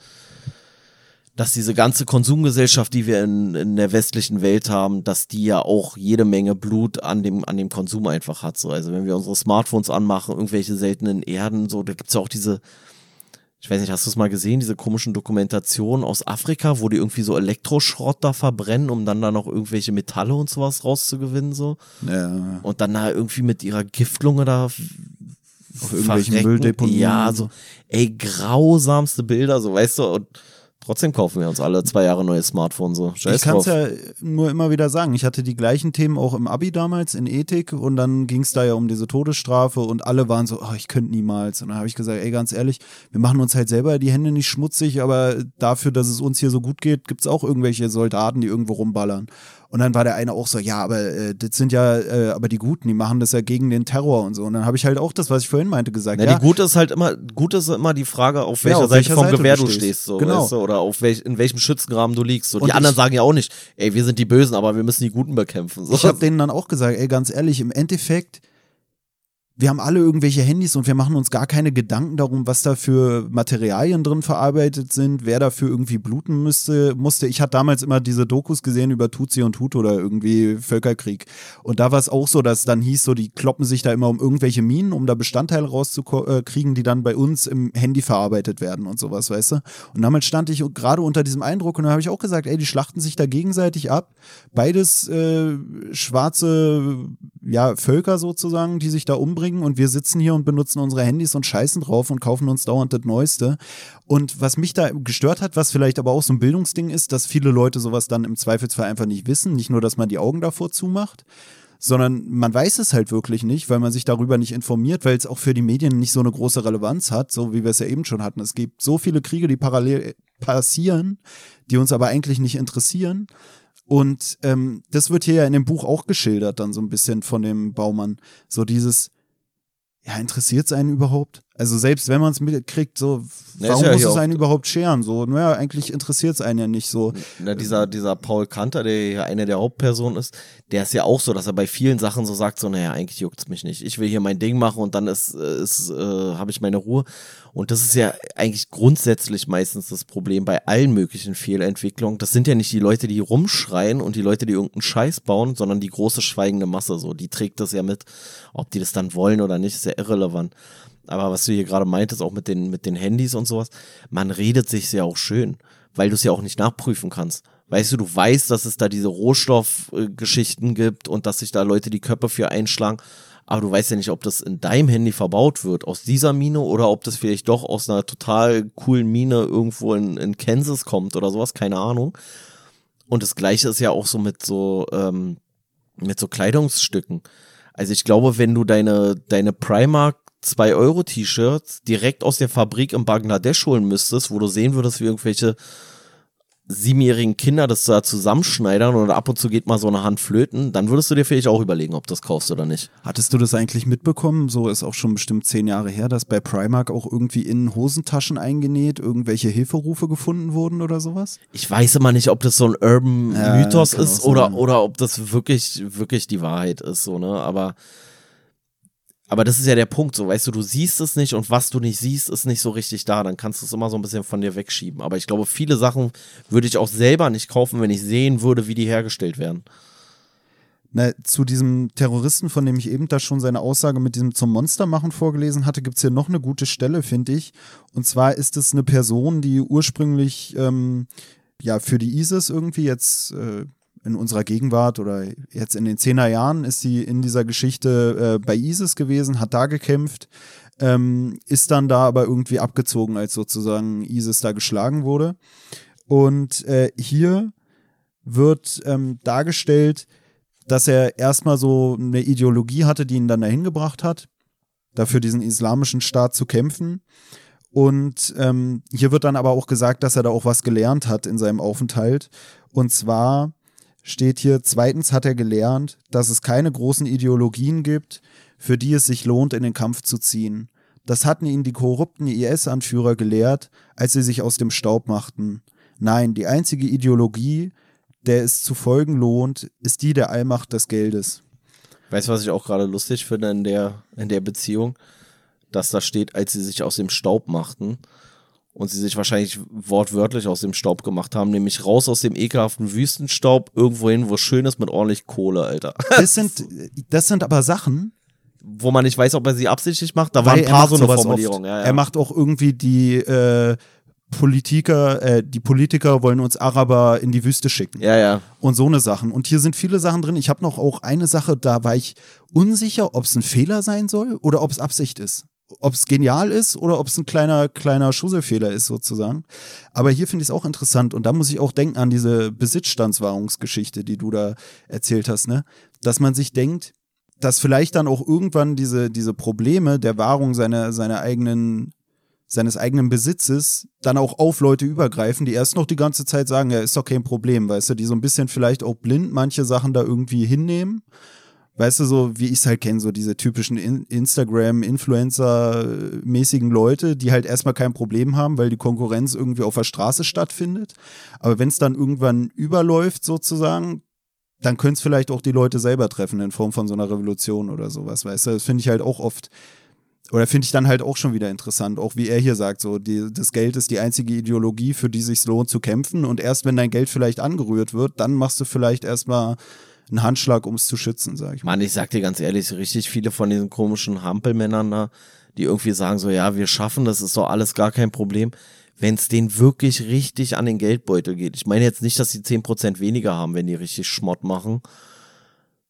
dass diese ganze Konsumgesellschaft, die wir in, in der westlichen Welt haben, dass die ja auch jede Menge Blut an dem, an dem Konsum einfach hat. So. Also, wenn wir unsere Smartphones anmachen, irgendwelche seltenen Erden, so, da gibt's ja auch diese, ich weiß nicht, hast du es mal gesehen, diese komischen Dokumentationen aus Afrika, wo die irgendwie so Elektroschrott da verbrennen, um dann da noch irgendwelche Metalle und sowas rauszugewinnen, so. Ja. Und dann da irgendwie mit ihrer Giftlunge da auf irgendwelchen Mülldeponien. Ja, so, ey, grausamste Bilder, so, weißt du, und Trotzdem kaufen wir uns alle zwei Jahre neue Smartphones so. Scheiß ich kann es ja nur immer wieder sagen. Ich hatte die gleichen Themen auch im Abi damals in Ethik und dann ging es da ja um diese Todesstrafe und alle waren so, oh, ich könnte niemals. Und dann habe ich gesagt, ey, ganz ehrlich, wir machen uns halt selber die Hände nicht schmutzig, aber dafür, dass es uns hier so gut geht, gibt es auch irgendwelche Soldaten, die irgendwo rumballern. Und dann war der eine auch so, ja, aber äh, das sind ja äh, aber die Guten, die machen das ja gegen den Terror und so. Und dann habe ich halt auch das, was ich vorhin meinte, gesagt. Na, ja, die Gute ist halt immer, gut ist immer die Frage, auf welcher, ja, auf Seite vom Seite Gewehr du stehst, stehst so, genau. Weißt du, oder auf welch, in welchem Schützengraben du liegst. So, die anderen sagen ja auch nicht, ey, wir sind die Bösen, aber wir müssen die Guten bekämpfen. So. Ich habe denen dann auch gesagt, ey, ganz ehrlich, im Endeffekt wir haben alle irgendwelche Handys und wir machen uns gar keine Gedanken darum, was da für Materialien drin verarbeitet sind, wer dafür irgendwie bluten müsste, musste. Ich hatte damals immer diese Dokus gesehen über Tutsi und Hutu oder irgendwie Völkerkrieg. Und da war es auch so, dass dann hieß so, die kloppen sich da immer um irgendwelche Minen, um da Bestandteile rauszukriegen, die dann bei uns im Handy verarbeitet werden und sowas, weißt du? Und damals stand ich gerade unter diesem Eindruck und da habe ich auch gesagt, ey, die schlachten sich da gegenseitig ab. Beides äh, schwarze ja, Völker sozusagen, die sich da umbringen und wir sitzen hier und benutzen unsere Handys und scheißen drauf und kaufen uns dauernd das Neueste. Und was mich da gestört hat, was vielleicht aber auch so ein Bildungsding ist, dass viele Leute sowas dann im Zweifelsfall einfach nicht wissen. Nicht nur, dass man die Augen davor zumacht, sondern man weiß es halt wirklich nicht, weil man sich darüber nicht informiert, weil es auch für die Medien nicht so eine große Relevanz hat, so wie wir es ja eben schon hatten. Es gibt so viele Kriege, die parallel passieren, die uns aber eigentlich nicht interessieren. Und ähm, das wird hier ja in dem Buch auch geschildert, dann so ein bisschen von dem Baumann. So dieses, ja, interessiert es einen überhaupt? Also selbst wenn man es mitkriegt, so, warum ja muss es einen überhaupt scheren? So, naja, eigentlich interessiert es einen ja nicht so. Na, dieser, dieser Paul Kanter, der ja eine der Hauptpersonen ist, der ist ja auch so, dass er bei vielen Sachen so sagt, so, naja, eigentlich juckt es mich nicht. Ich will hier mein Ding machen und dann ist, ist äh, habe ich meine Ruhe. Und das ist ja eigentlich grundsätzlich meistens das Problem bei allen möglichen Fehlentwicklungen. Das sind ja nicht die Leute, die rumschreien und die Leute, die irgendeinen Scheiß bauen, sondern die große schweigende Masse. So, die trägt das ja mit. Ob die das dann wollen oder nicht, ist ja irrelevant. Aber was du hier gerade meintest, auch mit den, mit den Handys und sowas, man redet sich ja auch schön, weil du es ja auch nicht nachprüfen kannst. Weißt du, du weißt, dass es da diese Rohstoffgeschichten gibt und dass sich da Leute die Köpfe für einschlagen, aber du weißt ja nicht, ob das in deinem Handy verbaut wird, aus dieser Mine oder ob das vielleicht doch aus einer total coolen Mine irgendwo in, in Kansas kommt oder sowas, keine Ahnung. Und das gleiche ist ja auch so mit so, ähm, mit so Kleidungsstücken. Also ich glaube, wenn du deine, deine Primark 2-Euro-T-Shirts direkt aus der Fabrik in Bangladesch holen müsstest, wo du sehen würdest, wie irgendwelche siebenjährigen Kinder das da zusammenschneidern oder ab und zu geht mal so eine Hand flöten, dann würdest du dir vielleicht auch überlegen, ob du das kaufst oder nicht. Hattest du das eigentlich mitbekommen? So ist auch schon bestimmt zehn Jahre her, dass bei Primark auch irgendwie in Hosentaschen eingenäht irgendwelche Hilferufe gefunden wurden oder sowas? Ich weiß immer nicht, ob das so ein Urban Mythos ist oder, sein. oder ob das wirklich, wirklich die Wahrheit ist, so, ne? Aber, aber das ist ja der Punkt, so, weißt du, du siehst es nicht und was du nicht siehst, ist nicht so richtig da. Dann kannst du es immer so ein bisschen von dir wegschieben. Aber ich glaube, viele Sachen würde ich auch selber nicht kaufen, wenn ich sehen würde, wie die hergestellt werden. Na, zu diesem Terroristen, von dem ich eben da schon seine Aussage mit diesem zum Monstermachen vorgelesen hatte, gibt's hier noch eine gute Stelle, finde ich. Und zwar ist es eine Person, die ursprünglich ähm, ja für die ISIS irgendwie jetzt äh, in unserer Gegenwart oder jetzt in den zehner Jahren ist sie in dieser Geschichte äh, bei ISIS gewesen, hat da gekämpft, ähm, ist dann da aber irgendwie abgezogen, als sozusagen ISIS da geschlagen wurde. Und äh, hier wird ähm, dargestellt, dass er erstmal so eine Ideologie hatte, die ihn dann dahin gebracht hat, dafür diesen islamischen Staat zu kämpfen. Und ähm, hier wird dann aber auch gesagt, dass er da auch was gelernt hat in seinem Aufenthalt. Und zwar steht hier, zweitens hat er gelernt, dass es keine großen Ideologien gibt, für die es sich lohnt, in den Kampf zu ziehen. Das hatten ihn die korrupten IS-Anführer gelehrt, als sie sich aus dem Staub machten. Nein, die einzige Ideologie, der es zu folgen lohnt, ist die der Allmacht des Geldes. Weißt du, was ich auch gerade lustig finde in der, in der Beziehung? Dass da steht, als sie sich aus dem Staub machten und sie sich wahrscheinlich wortwörtlich aus dem Staub gemacht haben, nämlich raus aus dem ekelhaften Wüstenstaub, irgendwo hin, wo es schön ist mit ordentlich Kohle, Alter. Das sind, das sind aber Sachen, Wo man nicht weiß, ob er sie absichtlich macht, da waren ein er paar so eine Formulierung. Ja, ja. Er macht auch irgendwie die äh, Politiker, äh, die Politiker wollen uns Araber in die Wüste schicken. ja, ja. und so eine Sachen. Und hier sind viele Sachen drin. Ich habe noch auch eine Sache, da war ich unsicher, ob es ein Fehler sein soll oder ob es Absicht ist. Ob es genial ist oder ob es ein kleiner, kleiner Schusselfehler ist, sozusagen. Aber hier finde ich es auch interessant und da muss ich auch denken an diese Besitzstandswahrungsgeschichte, die du da erzählt hast, ne? Dass man sich denkt, dass vielleicht dann auch irgendwann diese, diese Probleme der Wahrung seiner, seiner eigenen seines eigenen Besitzes dann auch auf Leute übergreifen, die erst noch die ganze Zeit sagen, ja, ist doch kein Problem, weißt du, die so ein bisschen vielleicht auch blind manche Sachen da irgendwie hinnehmen. Weißt du, so wie ich es halt kenne, so diese typischen In Instagram-Influencer-mäßigen Leute, die halt erstmal kein Problem haben, weil die Konkurrenz irgendwie auf der Straße stattfindet. Aber wenn es dann irgendwann überläuft, sozusagen, dann können es vielleicht auch die Leute selber treffen in Form von so einer Revolution oder sowas, weißt du? Das finde ich halt auch oft oder finde ich dann halt auch schon wieder interessant, auch wie er hier sagt, so die, das Geld ist die einzige Ideologie, für die sich lohnt zu kämpfen und erst wenn dein Geld vielleicht angerührt wird, dann machst du vielleicht erstmal einen Handschlag, um es zu schützen, sag ich mal. Mann, ich sag dir ganz ehrlich, richtig viele von diesen komischen Hampelmännern da, die irgendwie sagen so, ja, wir schaffen das, ist doch alles gar kein Problem. Wenn es denen wirklich richtig an den Geldbeutel geht. Ich meine jetzt nicht, dass sie 10% weniger haben, wenn die richtig Schmott machen,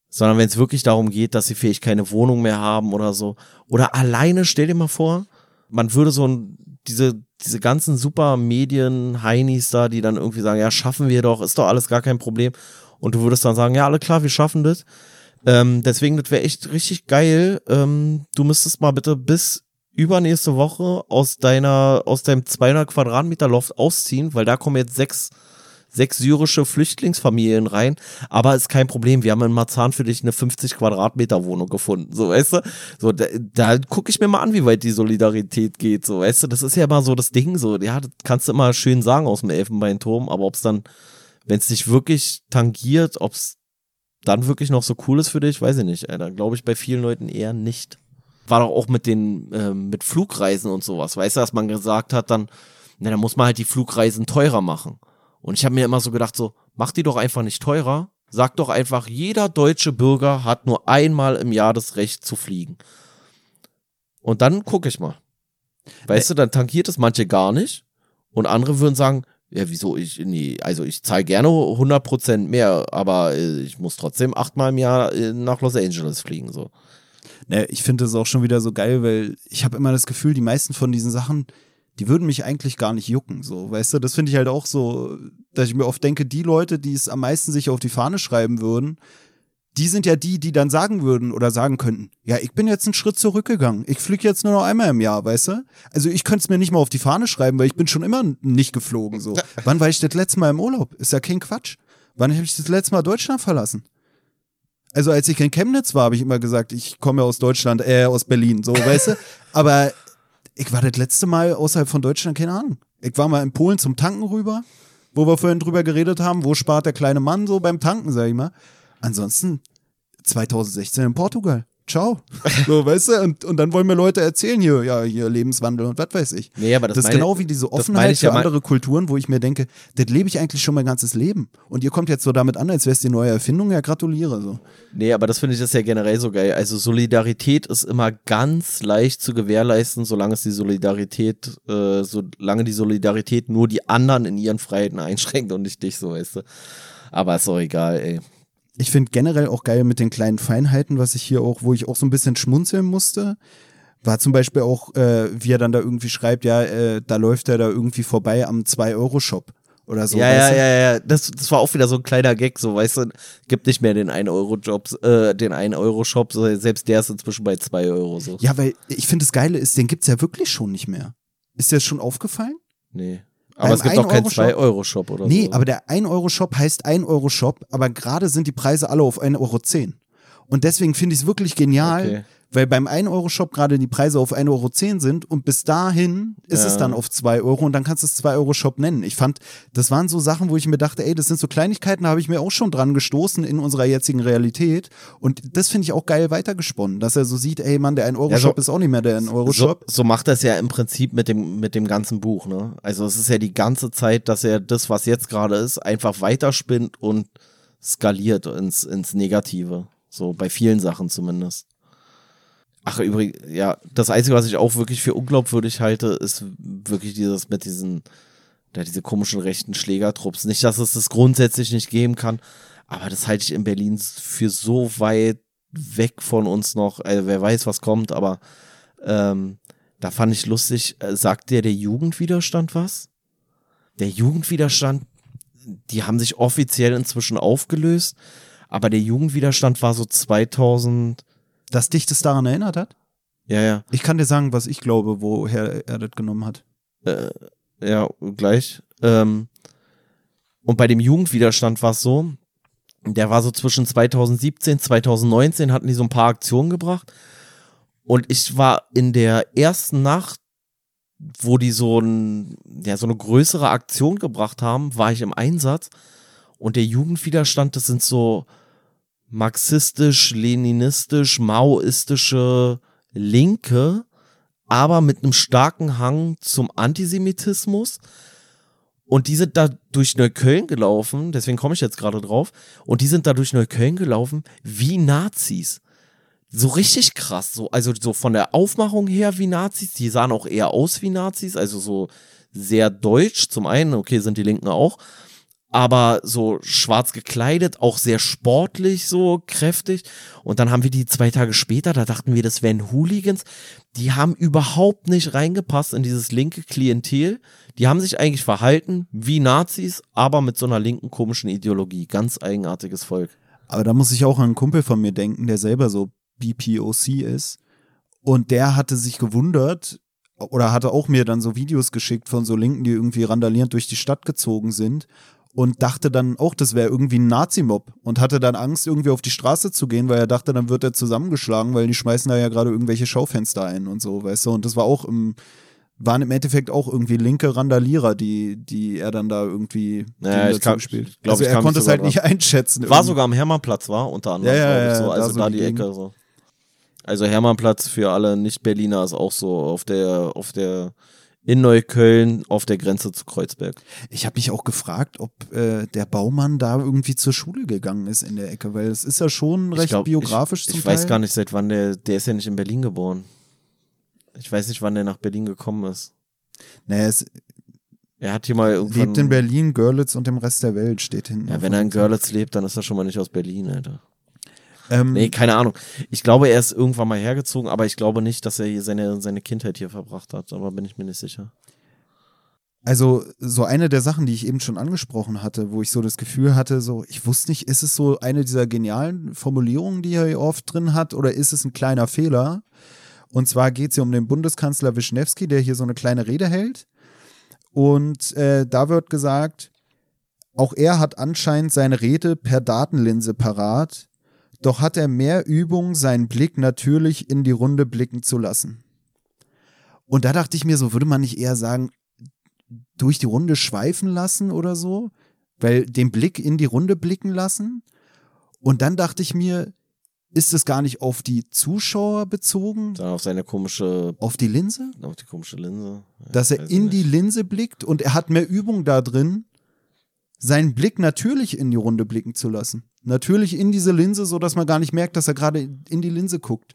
sondern wenn es wirklich darum geht, dass sie vielleicht keine Wohnung mehr haben oder so. Oder alleine, stell dir mal vor, man würde so ein, diese, diese ganzen super Medien-Heinis da, die dann irgendwie sagen, ja, schaffen wir doch, ist doch alles gar kein Problem. Und du würdest dann sagen, ja, alle klar, wir schaffen das. Ähm, deswegen, das wäre echt richtig geil. Ähm, du müsstest mal bitte bis übernächste Woche aus deiner, aus deinem 200 Quadratmeter Loft ausziehen, weil da kommen jetzt sechs, sechs syrische Flüchtlingsfamilien rein. Aber ist kein Problem. Wir haben in Marzahn für dich eine 50 Quadratmeter Wohnung gefunden. So, weißt du? So, da, da gucke ich mir mal an, wie weit die Solidarität geht. So, weißt du? Das ist ja immer so das Ding. So, ja, das kannst du immer schön sagen aus dem Elfenbeinturm. Aber ob es dann, wenn es dich wirklich tangiert, ob es dann wirklich noch so cool ist für dich, weiß ich nicht. Alter. Glaube ich bei vielen Leuten eher nicht. War doch auch mit den, ähm, mit Flugreisen und sowas, weißt du, dass man gesagt hat, dann, na, dann muss man halt die Flugreisen teurer machen. Und ich habe mir immer so gedacht, so, mach die doch einfach nicht teurer. Sag doch einfach, jeder deutsche Bürger hat nur einmal im Jahr das Recht zu fliegen. Und dann gucke ich mal. Weißt du, dann tankiert es manche gar nicht. Und andere würden sagen, ja, wieso ich, nee, also ich zahle gerne 100% mehr, aber äh, ich muss trotzdem achtmal im Jahr äh, nach Los Angeles fliegen, so. Ne, ich finde das auch schon wieder so geil, weil ich habe immer das Gefühl, die meisten von diesen Sachen, die würden mich eigentlich gar nicht jucken, so, weißt du? Das finde ich halt auch so, dass ich mir oft denke, die Leute, die es am meisten sich auf die Fahne schreiben würden, die sind ja die, die dann sagen würden oder sagen könnten, ja, ich bin jetzt einen Schritt zurückgegangen. Ich fliege jetzt nur noch einmal im Jahr, weißt du? Also ich könnte es mir nicht mal auf die Fahne schreiben, weil ich bin schon immer nicht geflogen, so. Wann war ich das letzte Mal im Urlaub? Ist ja kein Quatsch. Wann habe ich das letzte Mal Deutschland verlassen? Also als ich in Chemnitz war, habe ich immer gesagt, ich komme aus Deutschland, äh, aus Berlin, so, weißt du? Aber ich war das letzte Mal außerhalb von Deutschland, keine Ahnung. Ich war mal in Polen zum Tanken rüber, wo wir vorhin drüber geredet haben, wo spart der kleine Mann so beim Tanken, sag ich mal. Ansonsten 2016 in Portugal. Ciao. So, weißt du, und, und dann wollen mir Leute erzählen hier, ja, hier Lebenswandel und was weiß ich. Nee, aber das, Das ist meine- genau wie diese Offenheit ich ja für mal- andere Kulturen, wo ich mir denke, das lebe ich eigentlich schon mein ganzes Leben. Und ihr kommt jetzt so damit an, als wäre es die neue Erfindung, ja, gratuliere. So. Nee, aber das finde ich das ja generell so geil. Also Solidarität ist immer ganz leicht zu gewährleisten, solange es die Solidarität, äh, solange die Solidarität nur die anderen in ihren Freiheiten einschränkt und nicht dich, so weißt du. Aber ist doch egal, ey. Ich finde generell auch geil mit den kleinen Feinheiten, was ich hier auch, wo ich auch so ein bisschen schmunzeln musste, war zum Beispiel auch, äh, wie er dann da irgendwie schreibt, ja, äh, da läuft er da irgendwie vorbei am 2-Euro-Shop oder so. ja, ja, du? ja, ja. Das, das war auch wieder so ein kleiner Gag, so, weißt du, gibt nicht mehr den 1-Euro-Jobs, äh, den 1-Euro-Shop, so, selbst der ist inzwischen bei 2 Euro, so. Ja, weil ich finde, das Geile ist, den gibt's ja wirklich schon nicht mehr. Ist dir das schon aufgefallen? Nee. Aber es gibt doch keinen 1-Euro-Shop? 2-Euro-Shop oder Nee, so. aber der 1-Euro-Shop heißt 1-Euro-Shop, aber gerade sind die Preise alle auf 1,10 Euro. Und deswegen finde ich es wirklich genial, Okay. Weil beim 1-Euro-Shop gerade die Preise auf 1,10 Euro sind und bis dahin ist es Ja. dann auf 2 Euro und dann kannst du es 2-Euro-Shop nennen. Ich fand, das waren so Sachen, wo ich mir dachte, ey, das sind so Kleinigkeiten, da habe ich mir auch schon dran gestoßen in unserer jetzigen Realität. Und das finde ich auch geil weitergesponnen, dass er so sieht, ey Mann, der 1-Euro-Shop Ja, so- ist auch nicht mehr der so, 1-Euro-Shop. so macht das ja im Prinzip mit dem, mit dem ganzen Buch, ne? Also es ist ja die ganze Zeit, dass er das, was jetzt gerade ist, einfach weiterspinnt und skaliert ins, ins Negative. So bei vielen Sachen zumindest. Ach, übrigens, ja, das Einzige, was ich auch wirklich für unglaubwürdig halte, ist wirklich dieses mit diesen, ja, diese komischen rechten Schlägertrupps. Nicht, dass es das grundsätzlich nicht geben kann, aber das halte ich in Berlin für so weit weg von uns noch. Also wer weiß, was kommt, aber ähm, da fand ich lustig, äh, sagt der der Jugendwiderstand was? Der Jugendwiderstand, die haben sich offiziell inzwischen aufgelöst, aber der Jugendwiderstand war so 2000, Dass dich das daran erinnert hat? ja, ja, Ich kann dir sagen, was ich glaube, woher er das genommen hat. äh, ja, gleich. Ähm, und bei dem Jugendwiderstand war es so, der war so zwischen 2017, 2019 hatten die so ein paar Aktionen gebracht. Und ich war in der ersten Nacht, wo die so, ein, ja, so eine größere Aktion gebracht haben, war ich im Einsatz. Und der Jugendwiderstand, das sind so marxistisch, leninistisch, maoistische Linke, aber mit einem starken Hang zum Antisemitismus. Und die sind da durch Neukölln gelaufen, deswegen komme ich jetzt gerade drauf. Und die sind da durch Neukölln gelaufen wie Nazis. So richtig krass, so, also so von der Aufmachung her wie Nazis. Die sahen auch eher aus wie Nazis, also so sehr deutsch. Zum einen, okay, sind die Linken auch, aber so schwarz gekleidet, auch sehr sportlich, so kräftig. Und dann haben wir die zwei Tage später, da dachten wir, das wären Hooligans. Die haben überhaupt nicht reingepasst in dieses linke Klientel. Die haben sich eigentlich verhalten wie Nazis, aber mit so einer linken komischen Ideologie. Ganz eigenartiges Volk. Aber da muss ich auch an einen Kumpel von mir denken, der selber so BPOC ist. Und der hatte sich gewundert oder hatte auch mir dann so Videos geschickt von so Linken, die irgendwie randalierend durch die Stadt gezogen sind und dachte dann auch, das wäre irgendwie ein Nazi-Mob und hatte dann Angst, irgendwie auf die Straße zu gehen, weil er dachte, dann wird er zusammengeschlagen, weil die schmeißen da ja gerade irgendwelche Schaufenster ein und so, weißt du. Und das war auch im, waren im Endeffekt auch irgendwie linke Randalierer, die, die er dann da irgendwie Ja, denen ich kann- gespielt. ich glaub, also er konnte es halt sogar nicht einschätzen. War irgendwie. sogar am Hermannplatz, war unter anderem, Ja, ja, ja, so. da Also so da die. Ecke so. Also Hermannplatz für alle Nicht-Berliner ist auch so auf der, auf der, in Neukölln auf der Grenze zu Kreuzberg. Ich habe mich auch gefragt, ob äh, der Baumann da irgendwie zur Schule gegangen ist in der Ecke, weil es ist ja schon recht ich glaub, biografisch ich, zum Ich Teil. weiß gar nicht, seit wann der, der ist ja nicht in Berlin geboren. Ich weiß nicht, wann der nach Berlin gekommen ist. Naja, es Er hat hier mal irgendwann. lebt in Berlin, Görlitz und im Rest der Welt steht hinten. Ja, wenn dem- er in Görlitz lebt, dann ist er schon mal nicht aus Berlin, Alter. Ähm, Nee, keine Ahnung. Ich glaube, er ist irgendwann mal hergezogen, aber ich glaube nicht, dass er hier seine, seine Kindheit hier verbracht hat. Aber bin ich mir nicht sicher. also so eine der Sachen, die ich eben schon angesprochen hatte, wo ich so das Gefühl hatte, so, ich wusste nicht, ist es so eine dieser genialen Formulierungen, die er hier oft drin hat, oder ist es ein kleiner Fehler? Und zwar geht es hier um den Bundeskanzler Wischnewski, der hier so eine kleine Rede hält. Und äh, da wird gesagt, auch er hat anscheinend seine Rede per Datenlinse parat, doch hat er mehr Übung, seinen Blick natürlich in die Runde blicken zu lassen. Und da dachte ich mir so, würde man nicht eher sagen, durch die Runde schweifen lassen oder so? Weil den Blick in die Runde blicken lassen? Und dann dachte ich mir, ist es gar nicht auf die Zuschauer bezogen? Dann auf seine komische. Auf die Linse? Auf die komische Linse. Ja, Dass er in nicht. die Linse blickt und er hat mehr Übung da drin, seinen Blick natürlich in die Runde blicken zu lassen. Natürlich in diese Linse, so dass man gar nicht merkt, dass er gerade in die Linse guckt.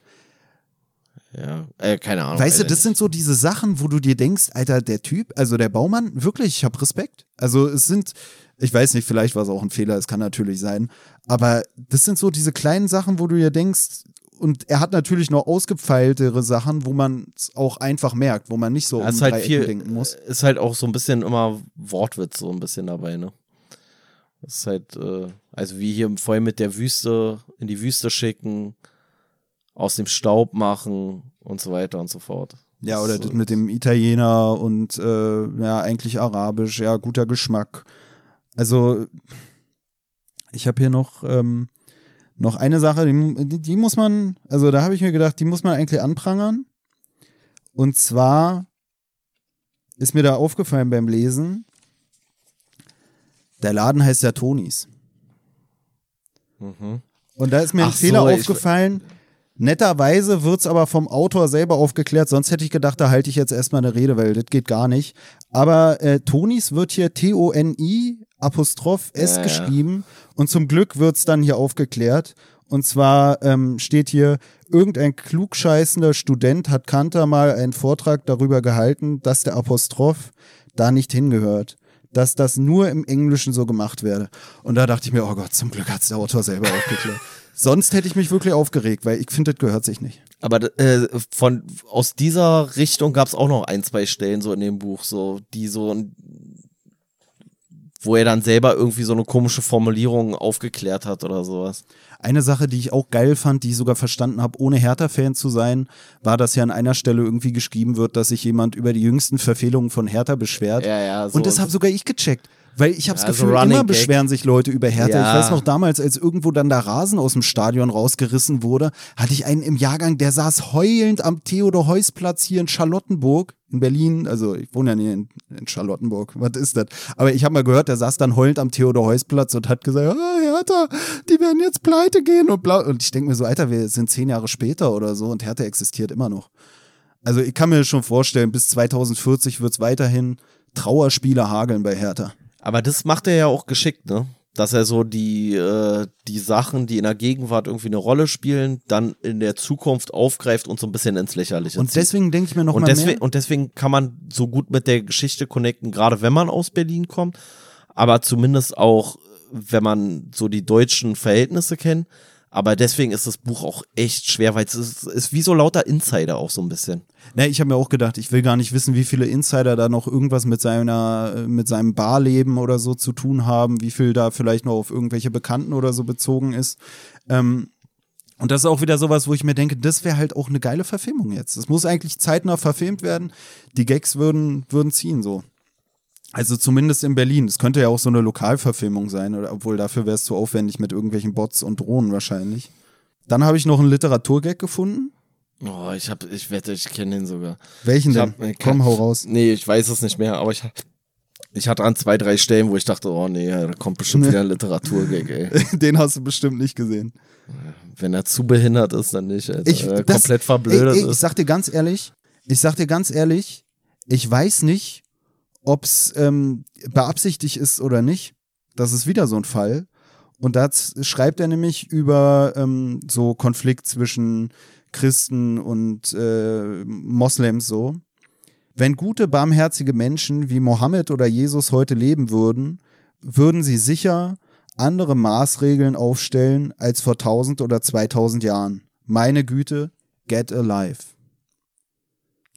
Ja, äh, keine Ahnung. Weißt du, das nicht. sind so diese Sachen, wo du dir denkst, Alter, der Typ, also der Baumann, wirklich, ich habe Respekt. Also es sind, ich weiß nicht, vielleicht war es auch ein Fehler, es kann natürlich sein, aber das sind so diese kleinen Sachen, wo du dir denkst, und er hat natürlich noch ausgepfeiltere Sachen, wo man es auch einfach merkt, wo man nicht so ja, um halt viel, denken muss. Ist halt auch so ein bisschen immer Wortwitz so ein bisschen dabei, ne? Das ist halt, äh, also wie hier vorhin mit der Wüste, in die Wüste schicken, aus dem Staub machen und so weiter und so fort. Ja, oder das mit dem Italiener und äh, ja, eigentlich arabisch, ja, guter Geschmack. Also, ich habe hier noch, ähm, noch eine Sache, die, die muss man, also da habe ich mir gedacht, die muss man eigentlich anprangern. Und zwar ist mir da aufgefallen beim Lesen, der Laden heißt ja Tonis. Mhm. Und da ist mir ein Ach Fehler so, aufgefallen. Netterweise wird es aber vom Autor selber aufgeklärt, sonst hätte ich gedacht, da halte ich jetzt erstmal eine Rede, weil das geht gar nicht. Aber äh, Tonis wird hier T-O-N-I Apostroph S ja, geschrieben ja. und zum Glück wird es dann hier aufgeklärt. Und zwar ähm, steht hier, irgendein klugscheißender Student hat Kanter mal einen Vortrag darüber gehalten, dass der Apostroph da nicht hingehört. Dass das nur im Englischen so gemacht werde. Und da dachte ich mir, oh Gott, zum Glück hat es der Autor selber aufgeklärt. Sonst hätte ich mich wirklich aufgeregt, weil ich finde, das gehört sich nicht. Aber äh, von aus dieser Richtung gab es auch noch ein, zwei Stellen so in dem Buch, so die so wo er dann selber irgendwie so eine komische Formulierung aufgeklärt hat oder sowas. Eine Sache, die ich auch geil fand, die ich sogar verstanden habe, ohne Hertha-Fan zu sein, war, dass ja an einer Stelle irgendwie geschrieben wird, dass sich jemand über die jüngsten Verfehlungen von Hertha beschwert. Ja, ja, so und das habe sogar ich gecheckt. Weil ich habe das ja, Gefühl, immer Gag. beschweren sich Leute über Hertha. Ja. Ich weiß noch damals, als irgendwo dann der Rasen aus dem Stadion rausgerissen wurde, hatte ich einen im Jahrgang, der saß heulend am Theodor-Heuss-Platz hier in Charlottenburg in Berlin. Also ich wohne ja nie in, in Charlottenburg. Was ist das? Aber ich habe mal gehört, der saß dann heulend am Theodor-Heuss-Platz und hat gesagt, ah, Hertha, die werden jetzt pleite gehen und blau. Und ich denke mir so, Alter, wir sind zehn Jahre später oder so und Hertha existiert immer noch. Also ich kann mir schon vorstellen, bis 2040 wird es weiterhin Trauerspiele hageln bei Hertha. Aber das macht er ja auch geschickt, ne? Dass er so die, äh, die Sachen, die in der Gegenwart irgendwie eine Rolle spielen, dann in der Zukunft aufgreift und so ein bisschen ins Lächerliche Und deswegen denke ich mir noch und mal deswegen, mehr. Und deswegen kann man so gut mit der Geschichte connecten, gerade wenn man aus Berlin kommt, aber zumindest auch, wenn man so die deutschen Verhältnisse kennt. Aber deswegen ist das Buch auch echt schwer, weil es ist, ist wie so lauter Insider auch so ein bisschen. Ne, ich habe mir auch gedacht, ich will gar nicht wissen, wie viele Insider da noch irgendwas mit seiner, mit seinem Barleben oder so zu tun haben, wie viel da vielleicht noch auf irgendwelche Bekannten oder so bezogen ist. Ähm, und das ist auch wieder sowas, wo ich mir denke, das wäre halt auch eine geile Verfilmung jetzt. Es muss eigentlich zeitnah verfilmt werden. Die Gags würden, würden ziehen so. Also zumindest in Berlin. Es könnte ja auch so eine Lokalverfilmung sein, oder, obwohl dafür wäre es zu aufwendig mit irgendwelchen Bots und Drohnen wahrscheinlich. Dann habe ich noch einen Literaturgag gefunden. Oh, ich hab, ich wette, ich kenne den sogar. Welchen ich denn? Hab, ich Komm, hau raus. Nee, ich weiß es nicht mehr, aber ich, ich hatte an zwei, drei Stellen, wo ich dachte, oh nee, da kommt bestimmt wieder ein Literaturgag, ey. den hast du bestimmt nicht gesehen. Wenn er zu behindert ist, dann nicht, Alter. Ich, das, komplett verblödet ey, ey, Ich sag dir ganz ehrlich, ich sag dir ganz ehrlich, ich weiß nicht, ob es ähm, beabsichtigt ist oder nicht. Das ist wieder so ein Fall. Und da schreibt er nämlich über ähm, so Konflikt zwischen Christen und äh, Moslems so. Wenn gute, barmherzige Menschen wie Mohammed oder Jesus heute leben würden, würden sie sicher andere Maßregeln aufstellen als vor 1000 oder 2000 Jahren. Meine Güte, get alive.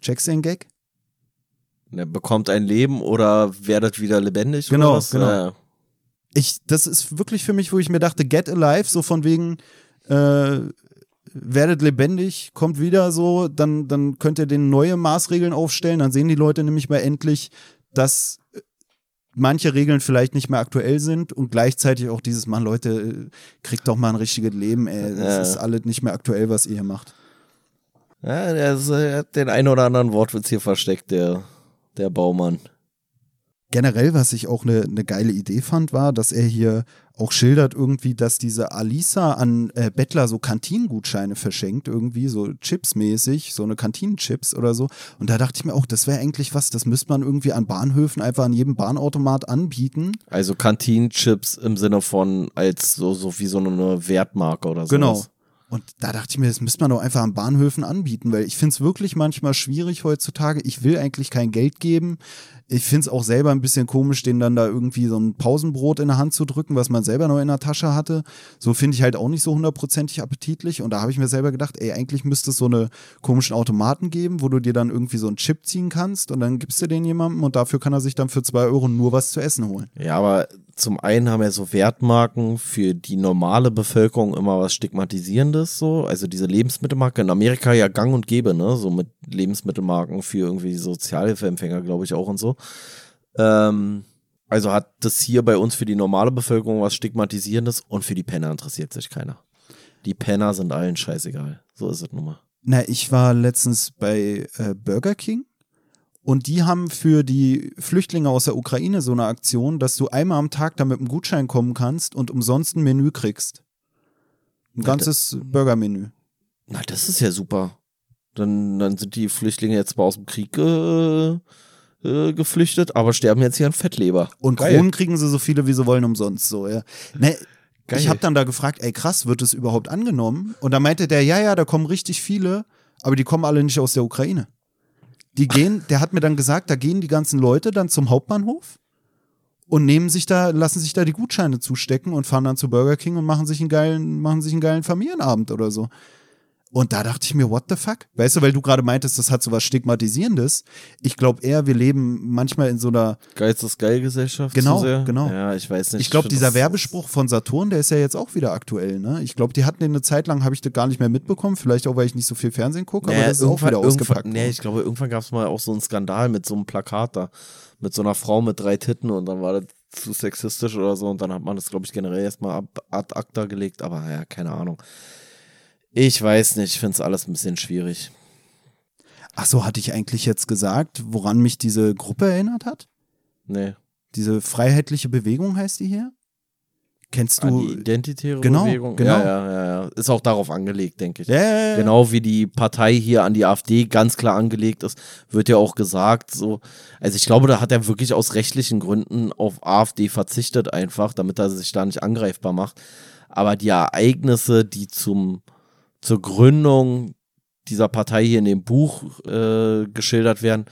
Checkst du den Gag? Er bekommt ein Leben oder werdet wieder lebendig Genau, oder was? genau. Ja. Ich, das ist wirklich für mich, wo ich mir dachte, get alive, so von wegen, äh, werdet lebendig, kommt wieder so, dann, dann könnt ihr den neue Maßregeln aufstellen, dann sehen die Leute nämlich mal endlich, dass äh, manche Regeln vielleicht nicht mehr aktuell sind und gleichzeitig auch dieses, Mann, Leute, äh, kriegt doch mal ein richtiges Leben, ey, das Ja. ist alles nicht mehr aktuell, was ihr hier macht. Ja, der äh, hat den einen oder anderen Wortwitz hier versteckt, der, der Baumann. Generell, was ich auch eine ne geile Idee fand, war, dass er hier auch schildert irgendwie, dass diese Alisa an äh, Bettler so Kantinengutscheine verschenkt, irgendwie so Chips-mäßig, so eine Kantinenchips oder so. Und da dachte ich mir auch, das wäre eigentlich was, das müsste man irgendwie an Bahnhöfen einfach an jedem Bahnautomat anbieten. Also Kantinenchips im Sinne von als so, so wie so eine Wertmarke oder so. Genau. Und da dachte ich mir, das müsste man doch einfach an Bahnhöfen anbieten, weil ich finde es wirklich manchmal schwierig heutzutage. Ich will eigentlich kein Geld geben. Ich finde es auch selber ein bisschen komisch, denen dann da irgendwie so ein Pausenbrot in der Hand zu drücken, was man selber noch in der Tasche hatte. So finde ich halt auch nicht so hundertprozentig appetitlich. Und da habe ich mir selber gedacht, ey, eigentlich müsste es so eine komischen Automaten geben, wo du dir dann irgendwie so einen Chip ziehen kannst und dann gibst du den jemandem und dafür kann er sich dann für zwei Euro nur was zu essen holen. Ja, aber zum einen haben ja so Wertmarken für die normale Bevölkerung immer was Stigmatisierendes, so. Also diese Lebensmittelmarke in Amerika ja gang und gäbe, ne? So mit Lebensmittelmarken für irgendwie Sozialhilfeempfänger, glaube ich auch und so. Ähm, also hat das hier bei uns für die normale Bevölkerung was Stigmatisierendes und für die Penner interessiert sich keiner. Die Penner sind allen scheißegal. So ist es nun mal. Na, ich war letztens bei äh, Burger King und die haben für die Flüchtlinge aus der Ukraine so eine Aktion, dass du einmal am Tag da mit einem Gutschein kommen kannst und umsonst ein Menü kriegst. Ein Ja, ganzes Burgermenü. Na, das ist ja super. Dann, dann sind die Flüchtlinge jetzt zwar aus dem Krieg äh, äh, geflüchtet, aber sterben jetzt hier an Fettleber. Und Geil. Kronen kriegen sie so viele, wie sie wollen, umsonst. So, ja. Ne, Geil. ich habe dann da gefragt, ey krass, wird es überhaupt angenommen? Und da meinte der, ja, ja, da kommen richtig viele, aber die kommen alle nicht aus der Ukraine. Die gehen, der hat mir dann gesagt, da gehen die ganzen Leute dann zum Hauptbahnhof und nehmen sich da, lassen sich da die Gutscheine zustecken und fahren dann zu Burger King und machen sich einen geilen, machen sich einen geilen Familienabend oder so. Und da dachte ich mir, what the fuck? Weißt du, weil du gerade meintest, das hat so was Stigmatisierendes. Ich glaube eher, wir leben manchmal in so einer Geiz ist geil Gesellschaft. Genau, genau. Ja, ich weiß nicht. Ich glaube, dieser Werbespruch von Saturn, der ist ja jetzt auch wieder aktuell. Ne? Ich glaube, die hatten den eine Zeit lang, habe ich das gar nicht mehr mitbekommen. Vielleicht auch, weil ich nicht so viel Fernsehen gucke, aber Naja, das ist auch wieder ausgepackt. Nee, ich glaube, irgendwann gab es mal auch so einen Skandal mit so einem Plakat da. Mit so einer Frau mit drei Titten und dann war das zu sexistisch oder so und dann hat man das, glaube ich, generell erstmal ab, ad acta gelegt, aber ja, keine Ahnung. Ich weiß nicht, ich finde es alles ein bisschen schwierig. Ach so, hatte ich eigentlich jetzt gesagt, woran mich diese Gruppe erinnert hat? Nee. Diese freiheitliche Bewegung heißt die hier? Kennst du? die identitäre Genau, Bewegung. genau. Ja, ja, ja. Ist auch darauf angelegt, denke ich. ja, ja, ja. Genau wie die Partei hier an die AfD ganz klar angelegt ist, wird ja auch gesagt, so, also ich glaube, da hat er wirklich aus rechtlichen Gründen auf AfD verzichtet einfach, damit er sich da nicht angreifbar macht. Aber die Ereignisse, die zum, zur Gründung dieser Partei hier in dem Buch äh, geschildert werden,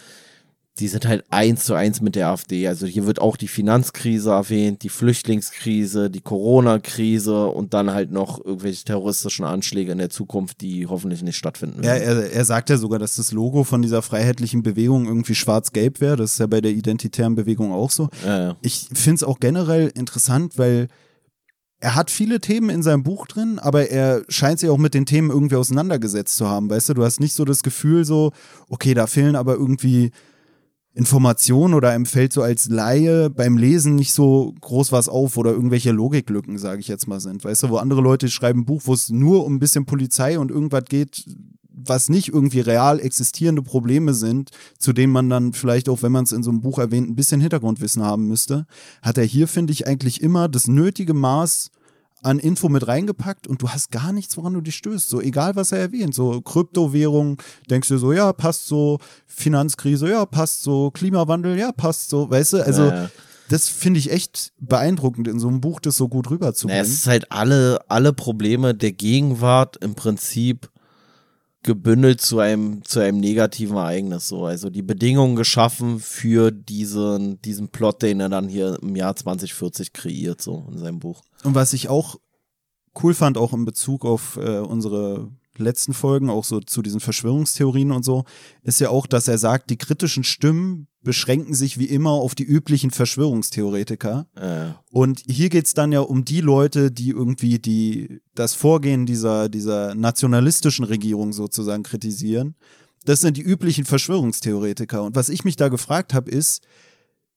die sind halt eins zu eins mit der AfD. Also hier wird auch die Finanzkrise erwähnt, die Flüchtlingskrise, die Corona-Krise und dann halt noch irgendwelche terroristischen Anschläge in der Zukunft, die hoffentlich nicht stattfinden Ja, werden. er, er sagt ja sogar, dass das Logo von dieser freiheitlichen Bewegung irgendwie schwarz-gelb wäre. Das ist ja bei der identitären Bewegung auch so. Ja, ja. Ich finde es auch generell interessant, weil er hat viele Themen in seinem Buch drin, aber er scheint sich auch mit den Themen irgendwie auseinandergesetzt zu haben. Weißt du, du hast nicht so das Gefühl, so, okay, da fehlen aber irgendwie Informationen oder ihm fällt so als Laie beim Lesen nicht so groß was auf oder irgendwelche Logiklücken, sage ich jetzt mal, sind. Weißt du, wo andere Leute schreiben ein Buch, wo es nur um ein bisschen Polizei und irgendwas geht, was nicht irgendwie real existierende Probleme sind, zu denen man dann vielleicht auch, wenn man es in so einem Buch erwähnt, ein bisschen Hintergrundwissen haben müsste, hat er hier, finde ich, eigentlich immer das nötige Maß an Info mit reingepackt und du hast gar nichts, woran du dich stößt. So egal, was er erwähnt. So Kryptowährung, denkst du so, ja, passt so. Finanzkrise, ja, passt so. Klimawandel, ja, passt so. Weißt du, also Ja, ja. das finde ich echt beeindruckend, in so einem Buch das so gut Naja, rüberzubringen. es ist halt alle, alle Probleme der Gegenwart im Prinzip gebündelt zu einem, zu einem negativen Ereignis. So. Also die Bedingungen geschaffen für diesen, diesen Plot, den er dann hier im Jahr 2040 kreiert, so in seinem Buch. Und was ich auch cool fand, auch in Bezug auf äh, unsere letzten Folgen, auch so zu diesen Verschwörungstheorien und so, ist ja auch, dass er sagt, die kritischen Stimmen beschränken sich wie immer auf die üblichen Verschwörungstheoretiker. Äh, Und hier geht's dann ja um die Leute, die irgendwie die, das Vorgehen dieser, dieser nationalistischen Regierung sozusagen kritisieren. Das sind die üblichen Verschwörungstheoretiker. Und was ich mich da gefragt habe, ist,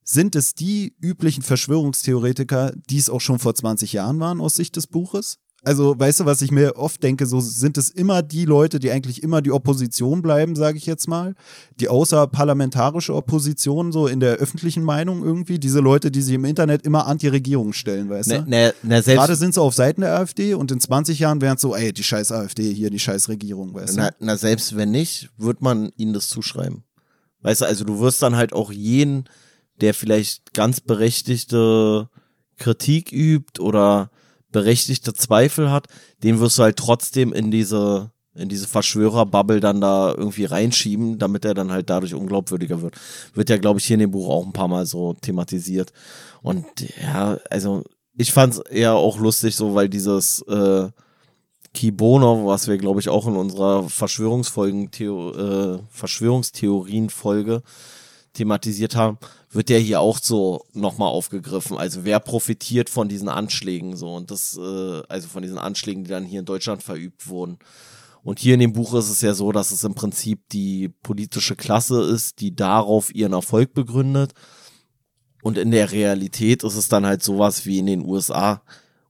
sind es die üblichen Verschwörungstheoretiker, die es auch schon vor 20 Jahren waren aus Sicht des Buches? Also, weißt du, was ich mir oft denke, so sind es immer die Leute, die eigentlich immer die Opposition bleiben, sage ich jetzt mal, die außerparlamentarische Opposition so in der öffentlichen Meinung irgendwie, diese Leute, die sich im Internet immer Anti-Regierung stellen, weißt ne, du? ne, ne, selbst, Gerade sind sie auf Seiten der AfD und in 20 Jahren wären es so, ey, die scheiß AfD hier, die scheiß Regierung, weißt du? na, na, selbst wenn nicht, wird man ihnen das zuschreiben. Weißt du, also du wirst dann halt auch jeden, der vielleicht ganz berechtigte Kritik übt oder berechtigte Zweifel hat, den wirst du halt trotzdem in diese in diese Verschwörerbubble dann da irgendwie reinschieben, damit er dann halt dadurch unglaubwürdiger wird. Wird ja, glaube ich, hier in dem Buch auch ein paar Mal so thematisiert. Und ja, also ich fand es eher auch lustig, so weil dieses äh, Kibono, was wir, glaube ich, auch in unserer Verschwörungsfolgen, äh, Verschwörungstheorien-Folge thematisiert haben, wird der hier auch so nochmal aufgegriffen. Also wer profitiert von diesen Anschlägen so und das, äh, also von diesen Anschlägen, die dann hier in Deutschland verübt wurden. Und hier in dem Buch ist es ja so, dass es im Prinzip die politische Klasse ist, die darauf ihren Erfolg begründet. Und in der Realität ist es dann halt sowas wie in den USA,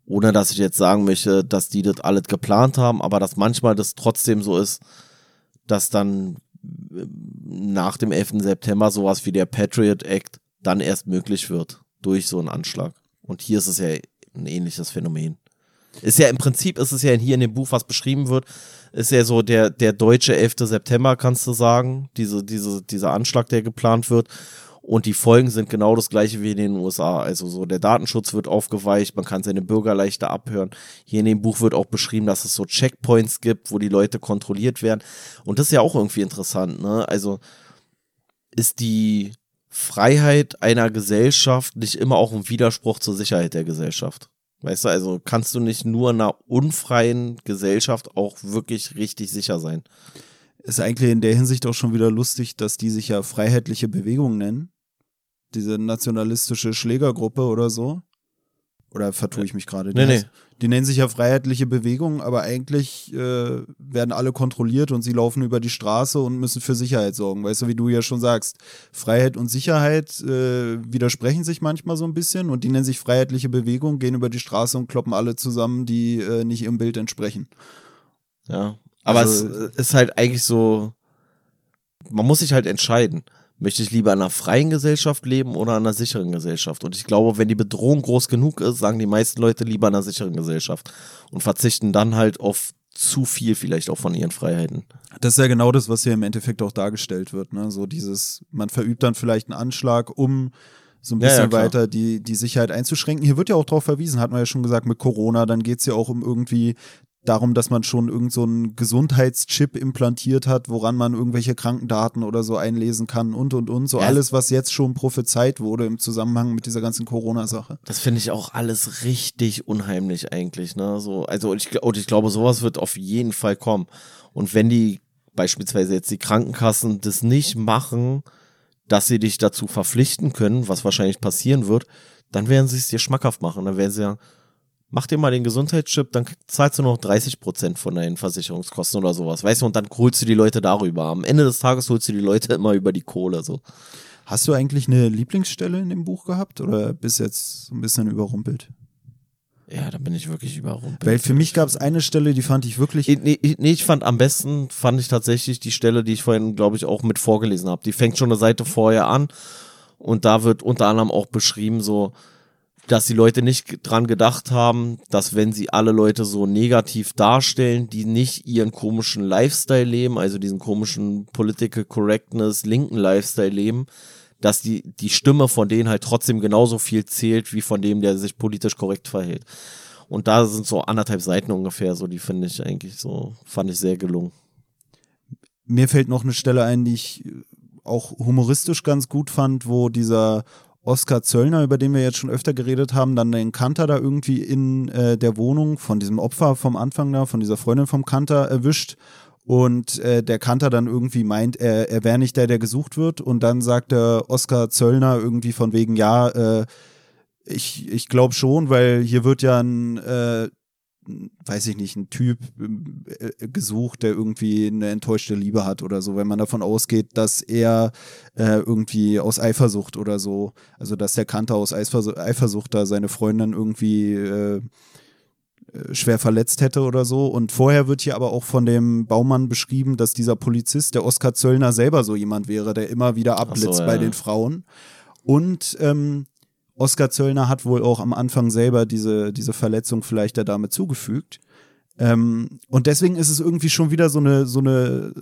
ohne dass ich jetzt sagen möchte, dass die das alles geplant haben, aber dass manchmal das trotzdem so ist, dass dann nach dem 11. September sowas wie der Patriot Act dann erst möglich wird durch so einen Anschlag. Und hier ist es ja ein ähnliches Phänomen. Ist ja im Prinzip, ist es ja hier in dem Buch, was beschrieben wird, ist ja so der, der deutsche 11. September, kannst du sagen, diese, diese, dieser Anschlag, der geplant wird. Und die Folgen sind genau das gleiche wie in den USA. Also so der Datenschutz wird aufgeweicht, man kann seine Bürger leichter abhören. Hier in dem Buch wird auch beschrieben, dass es so Checkpoints gibt, wo die Leute kontrolliert werden. Und das ist ja auch irgendwie interessant, ne? Also ist die Freiheit einer Gesellschaft nicht immer auch ein Widerspruch zur Sicherheit der Gesellschaft? Weißt du, also kannst du nicht nur in einer unfreien Gesellschaft auch wirklich richtig sicher sein? Ist eigentlich in der Hinsicht auch schon wieder lustig, dass die sich ja freiheitliche Bewegung nennen. Diese nationalistische Schlägergruppe oder so. Oder vertue ich mich gerade? Nee, nee. Die nennen sich ja freiheitliche Bewegung, aber eigentlich äh, werden alle kontrolliert und sie laufen über die Straße und müssen für Sicherheit sorgen. Weißt du, wie du ja schon sagst, Freiheit und Sicherheit äh, widersprechen sich manchmal so ein bisschen und die nennen sich freiheitliche Bewegung, gehen über die Straße und kloppen alle zusammen, die äh, nicht ihrem Bild entsprechen. Ja. Aber Also- es ist halt eigentlich so, man muss sich halt entscheiden. Möchte ich lieber in einer freien Gesellschaft leben oder in einer sicheren Gesellschaft? Und ich glaube, wenn die Bedrohung groß genug ist, sagen die meisten Leute lieber in einer sicheren Gesellschaft und verzichten dann halt auf zu viel vielleicht auch von ihren Freiheiten. Das ist ja genau das, was hier im Endeffekt auch dargestellt wird. Ne? So dieses, man verübt dann vielleicht einen Anschlag, um so ein Ja, ja, bisschen klar. weiter die, die Sicherheit einzuschränken. Hier wird ja auch darauf verwiesen, hat man ja schon gesagt, mit Corona, dann geht's ja auch um irgendwie darum, dass man schon irgend so einen Gesundheitschip implantiert hat, woran man irgendwelche Krankendaten oder so einlesen kann und und und. So Ja. alles, was jetzt schon prophezeit wurde im Zusammenhang mit dieser ganzen Corona-Sache. Das finde ich auch alles richtig unheimlich eigentlich, ne? So, also und ich, und ich glaube, sowas wird auf jeden Fall kommen. Und wenn die beispielsweise jetzt die Krankenkassen das nicht machen, dass sie dich dazu verpflichten können, was wahrscheinlich passieren wird, dann werden sie es dir schmackhaft machen. Dann werden sie ja, mach dir mal den Gesundheitschip, dann zahlst du noch 30 Prozent von deinen Versicherungskosten oder sowas, weißt du, und dann holst du die Leute darüber. Am Ende des Tages holst du die Leute immer über die Kohle, so. Hast du eigentlich eine Lieblingsstelle in dem Buch gehabt oder bist jetzt so ein bisschen überrumpelt? Ja, da bin ich wirklich überrumpelt. Weil für mich gab es eine Stelle, die fand ich wirklich Ich- Nee, nee, ich fand am besten, fand ich tatsächlich die Stelle, die ich vorhin, glaube ich, auch mit vorgelesen habe. Die fängt schon eine Seite vorher an und da wird unter anderem auch beschrieben, so, dass die Leute nicht dran gedacht haben, dass wenn sie alle Leute so negativ darstellen, die nicht ihren komischen Lifestyle leben, also diesen komischen Political Correctness, linken Lifestyle leben, dass die, die Stimme von denen halt trotzdem genauso viel zählt, wie von dem, der sich politisch korrekt verhält. Und da sind so anderthalb Seiten ungefähr, so die finde ich eigentlich so, fand ich sehr gelungen. Mir fällt noch eine Stelle ein, die ich auch humoristisch ganz gut fand, wo dieser Oskar Zöllner, über den wir jetzt schon öfter geredet haben, dann den Kanter da irgendwie in äh, der Wohnung von diesem Opfer vom Anfang da, von dieser Freundin vom Kanter erwischt. Und äh, der Kanter dann irgendwie meint, er, er wäre nicht der, der gesucht wird. Und dann sagt der Oskar Zöllner irgendwie von wegen, ja, äh, ich, ich glaube schon, weil hier wird ja ein äh, weiß ich nicht, ein Typ äh, gesucht, der irgendwie eine enttäuschte Liebe hat oder so, wenn man davon ausgeht, dass er äh, irgendwie aus Eifersucht oder so, also dass der Kanter aus Eifersucht da seine Freundin irgendwie äh, äh, schwer verletzt hätte oder so. Und vorher wird hier aber auch von dem Baumann beschrieben, dass dieser Polizist, der Oskar Zöllner, selber so jemand wäre, der immer wieder abblitzt so, ja. bei den Frauen. Und ähm, Oskar Zöllner hat wohl auch am Anfang selber diese, diese Verletzung vielleicht der Dame zugefügt. Ähm, und deswegen ist es irgendwie schon wieder so eine, so eine,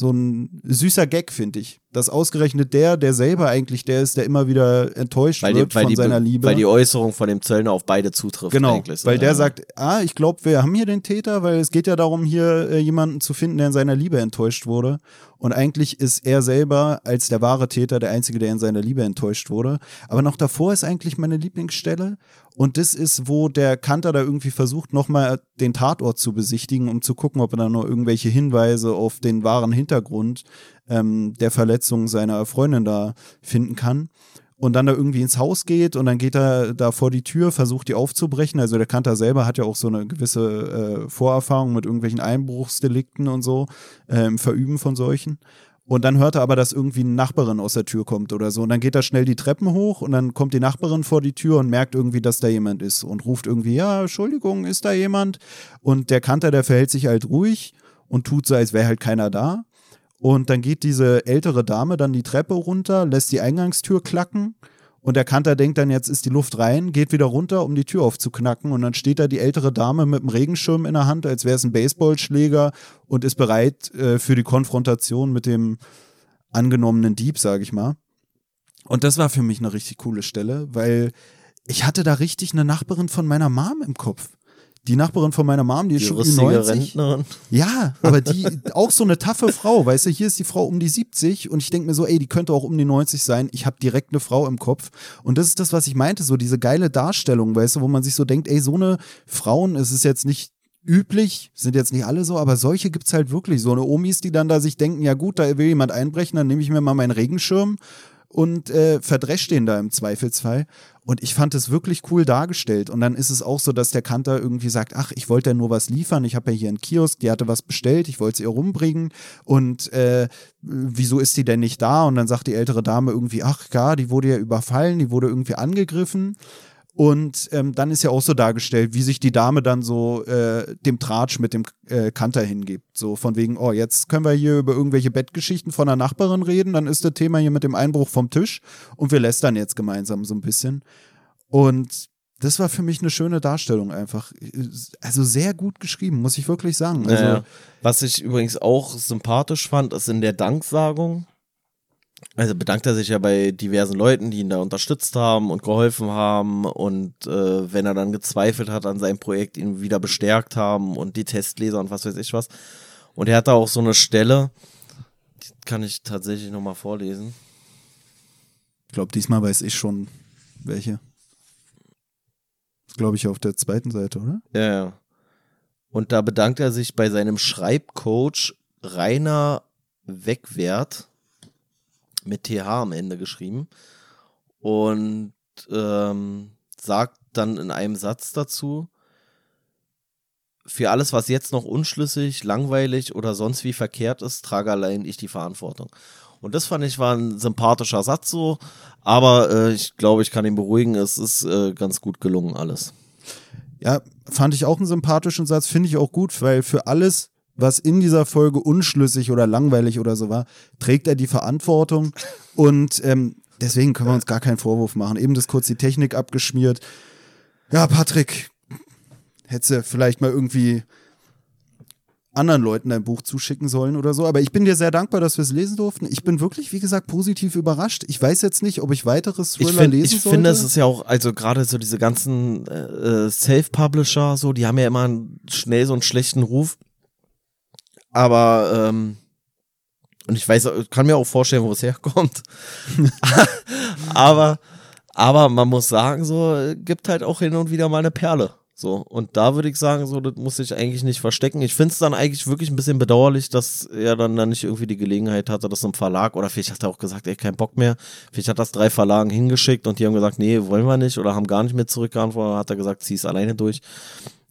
so ein süßer Gag, finde ich. Dass ausgerechnet der, der selber eigentlich der ist, der immer wieder enttäuscht weil wird die, von die, seiner Liebe. Weil die Äußerung von dem Zöllner auf beide zutrifft. Genau, weil der sagt, ah, ich glaube, wir haben hier den Täter, weil es geht ja darum, hier äh, jemanden zu finden, der in seiner Liebe enttäuscht wurde. Und eigentlich ist er selber als der wahre Täter der Einzige, der in seiner Liebe enttäuscht wurde. Aber noch davor ist eigentlich meine Lieblingsstelle. Und das ist, wo der Kanter da irgendwie versucht, nochmal den Tatort zu besichtigen, um zu gucken, ob er da noch irgendwelche Hinweise auf den wahren Hintergrund ähm, der Verletzung seiner Freundin da finden kann und dann da irgendwie ins Haus geht und dann geht er da vor die Tür, versucht die aufzubrechen. Also der Kanter selber hat ja auch so eine gewisse äh, Vorerfahrung mit irgendwelchen Einbruchsdelikten und so, äh, im Verüben von solchen. Und dann hört er aber, dass irgendwie eine Nachbarin aus der Tür kommt oder so. Und dann geht er schnell die Treppen hoch und dann kommt die Nachbarin vor die Tür und merkt irgendwie, dass da jemand ist und ruft irgendwie, ja, Entschuldigung, ist da jemand? Und der Kanter, der verhält sich halt ruhig und tut so, als wäre halt keiner da. Und dann geht diese ältere Dame dann die Treppe runter, lässt die Eingangstür klacken. Und der Kanter denkt dann, jetzt ist die Luft rein, geht wieder runter, um die Tür aufzuknacken. Und dann steht da die ältere Dame mit dem Regenschirm in der Hand, als wäre es ein Baseballschläger und ist bereit äh, für die Konfrontation mit dem angenommenen Dieb, sage ich mal. Und das war für mich eine richtig coole Stelle, weil ich hatte da richtig eine Nachbarin von meiner Mom im Kopf die Nachbarin von meiner Mom, die ist die schon 90. Rentnerin. Ja, aber die auch so eine taffe Frau, weißt du, hier ist die Frau um die 70 und ich denke mir so, ey, die könnte auch um die 90 sein. Ich habe direkt eine Frau im Kopf und das ist das, was ich meinte, so diese geile Darstellung, weißt du, wo man sich so denkt, ey, so eine Frauen, es ist jetzt nicht üblich, sind jetzt nicht alle so, aber solche gibt's halt wirklich, so eine Omis, die dann da sich denken, ja gut, da will jemand einbrechen, dann nehme ich mir mal meinen Regenschirm und äh, verdrescht den da im Zweifelsfall. Und ich fand es wirklich cool dargestellt. Und dann ist es auch so, dass der Kanter irgendwie sagt, ach, ich wollte ja nur was liefern, ich habe ja hier einen Kiosk, die hatte was bestellt, ich wollte es ihr rumbringen. Und äh, wieso ist sie denn nicht da? Und dann sagt die ältere Dame irgendwie, ach ja, die wurde ja überfallen, die wurde irgendwie angegriffen. Und ähm, dann ist ja auch so dargestellt, wie sich die Dame dann so äh, dem Tratsch mit dem äh, Kanter hingibt. So von wegen, oh, jetzt können wir hier über irgendwelche Bettgeschichten von einer Nachbarin reden, dann ist das Thema hier mit dem Einbruch vom Tisch und wir lästern jetzt gemeinsam so ein bisschen. Und das war für mich eine schöne Darstellung einfach. Also sehr gut geschrieben, muss ich wirklich sagen. Also, ja, was ich übrigens auch sympathisch fand, ist in der Danksagung also bedankt er sich ja bei diversen Leuten, die ihn da unterstützt haben und geholfen haben und äh, wenn er dann gezweifelt hat an seinem Projekt, ihn wieder bestärkt haben und die Testleser und was weiß ich was. Und er hat da auch so eine Stelle, die kann ich tatsächlich nochmal vorlesen. Ich glaube, diesmal weiß ich schon welche. Glaube ich auf der zweiten Seite, oder? Ja, ja. Und da bedankt er sich bei seinem Schreibcoach Rainer Wegwert mit TH am Ende geschrieben und ähm, sagt dann in einem Satz dazu, für alles, was jetzt noch unschlüssig, langweilig oder sonst wie verkehrt ist, trage allein ich die Verantwortung. Und das fand ich war ein sympathischer Satz so, aber äh, ich glaube, ich kann ihn beruhigen, es ist äh, ganz gut gelungen alles. Ja, fand ich auch einen sympathischen Satz, finde ich auch gut, weil für alles, was in dieser Folge unschlüssig oder langweilig oder so war, trägt er die Verantwortung. Und ähm, deswegen können wir uns gar keinen Vorwurf machen. Eben das kurz die Technik abgeschmiert. Ja, Patrick, hättest du vielleicht mal irgendwie anderen Leuten dein Buch zuschicken sollen oder so. Aber ich bin dir sehr dankbar, dass wir es lesen durften. Ich bin wirklich, wie gesagt, positiv überrascht. Ich weiß jetzt nicht, ob ich weiteres Thriller ich find, lesen ich sollte. Ich finde, es ist ja auch, also gerade so diese ganzen äh, Self-Publisher, so, die haben ja immer schnell so einen schlechten Ruf. Aber ähm, Und ich weiß, kann mir auch vorstellen, wo es herkommt. aber, aber man muss sagen, so, gibt halt auch hin und wieder mal eine Perle. So, und da würde ich sagen, so, das muss ich eigentlich nicht verstecken. Ich finde es dann eigentlich wirklich ein bisschen bedauerlich, dass er dann, dann nicht irgendwie die Gelegenheit hatte, das im Verlag, oder vielleicht hat er auch gesagt, ey, kein Bock mehr. Vielleicht hat das drei Verlagen hingeschickt und die haben gesagt, nee, wollen wir nicht, oder haben gar nicht mehr zurückgeantwortet, hat er gesagt, zieh es alleine durch.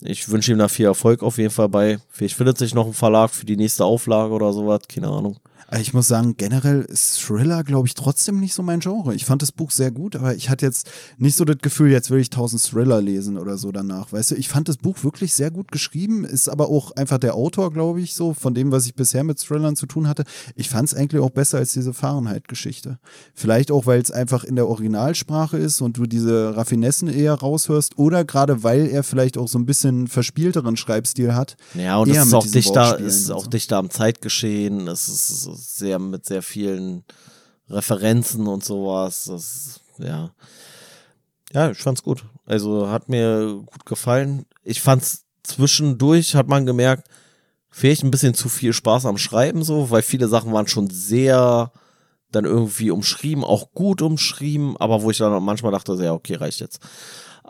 Ich wünsche ihm da viel Erfolg auf jeden Fall bei. Vielleicht findet sich noch ein Verlag für die nächste Auflage oder sowas, keine Ahnung. Ich muss sagen, generell ist Thriller, glaube ich, trotzdem nicht so mein Genre. Ich fand das Buch sehr gut, aber ich hatte jetzt nicht so das Gefühl, jetzt will ich tausend Thriller lesen oder so danach. Weißt du, ich fand das Buch wirklich sehr gut geschrieben, ist aber auch einfach der Autor, glaube ich, so von dem, was ich bisher mit Thrillern zu tun hatte. Ich fand es eigentlich auch besser als diese Fahrenheit-Geschichte. Vielleicht auch, weil es einfach in der Originalsprache ist und du diese Raffinessen eher raushörst oder gerade weil er vielleicht auch so ein bisschen verspielteren Schreibstil hat. Ja, und es ist auch dichter, ist auch dichter am Zeitgeschehen. Es ist sehr mit sehr vielen Referenzen und sowas. Das, ja. Ja, ich fand's gut. Also hat mir gut gefallen. Ich fand's zwischendurch, hat man gemerkt, vielleicht ein bisschen zu viel Spaß am Schreiben so, weil viele Sachen waren schon sehr dann irgendwie umschrieben, auch gut umschrieben, aber wo ich dann manchmal dachte, ja, okay, reicht jetzt.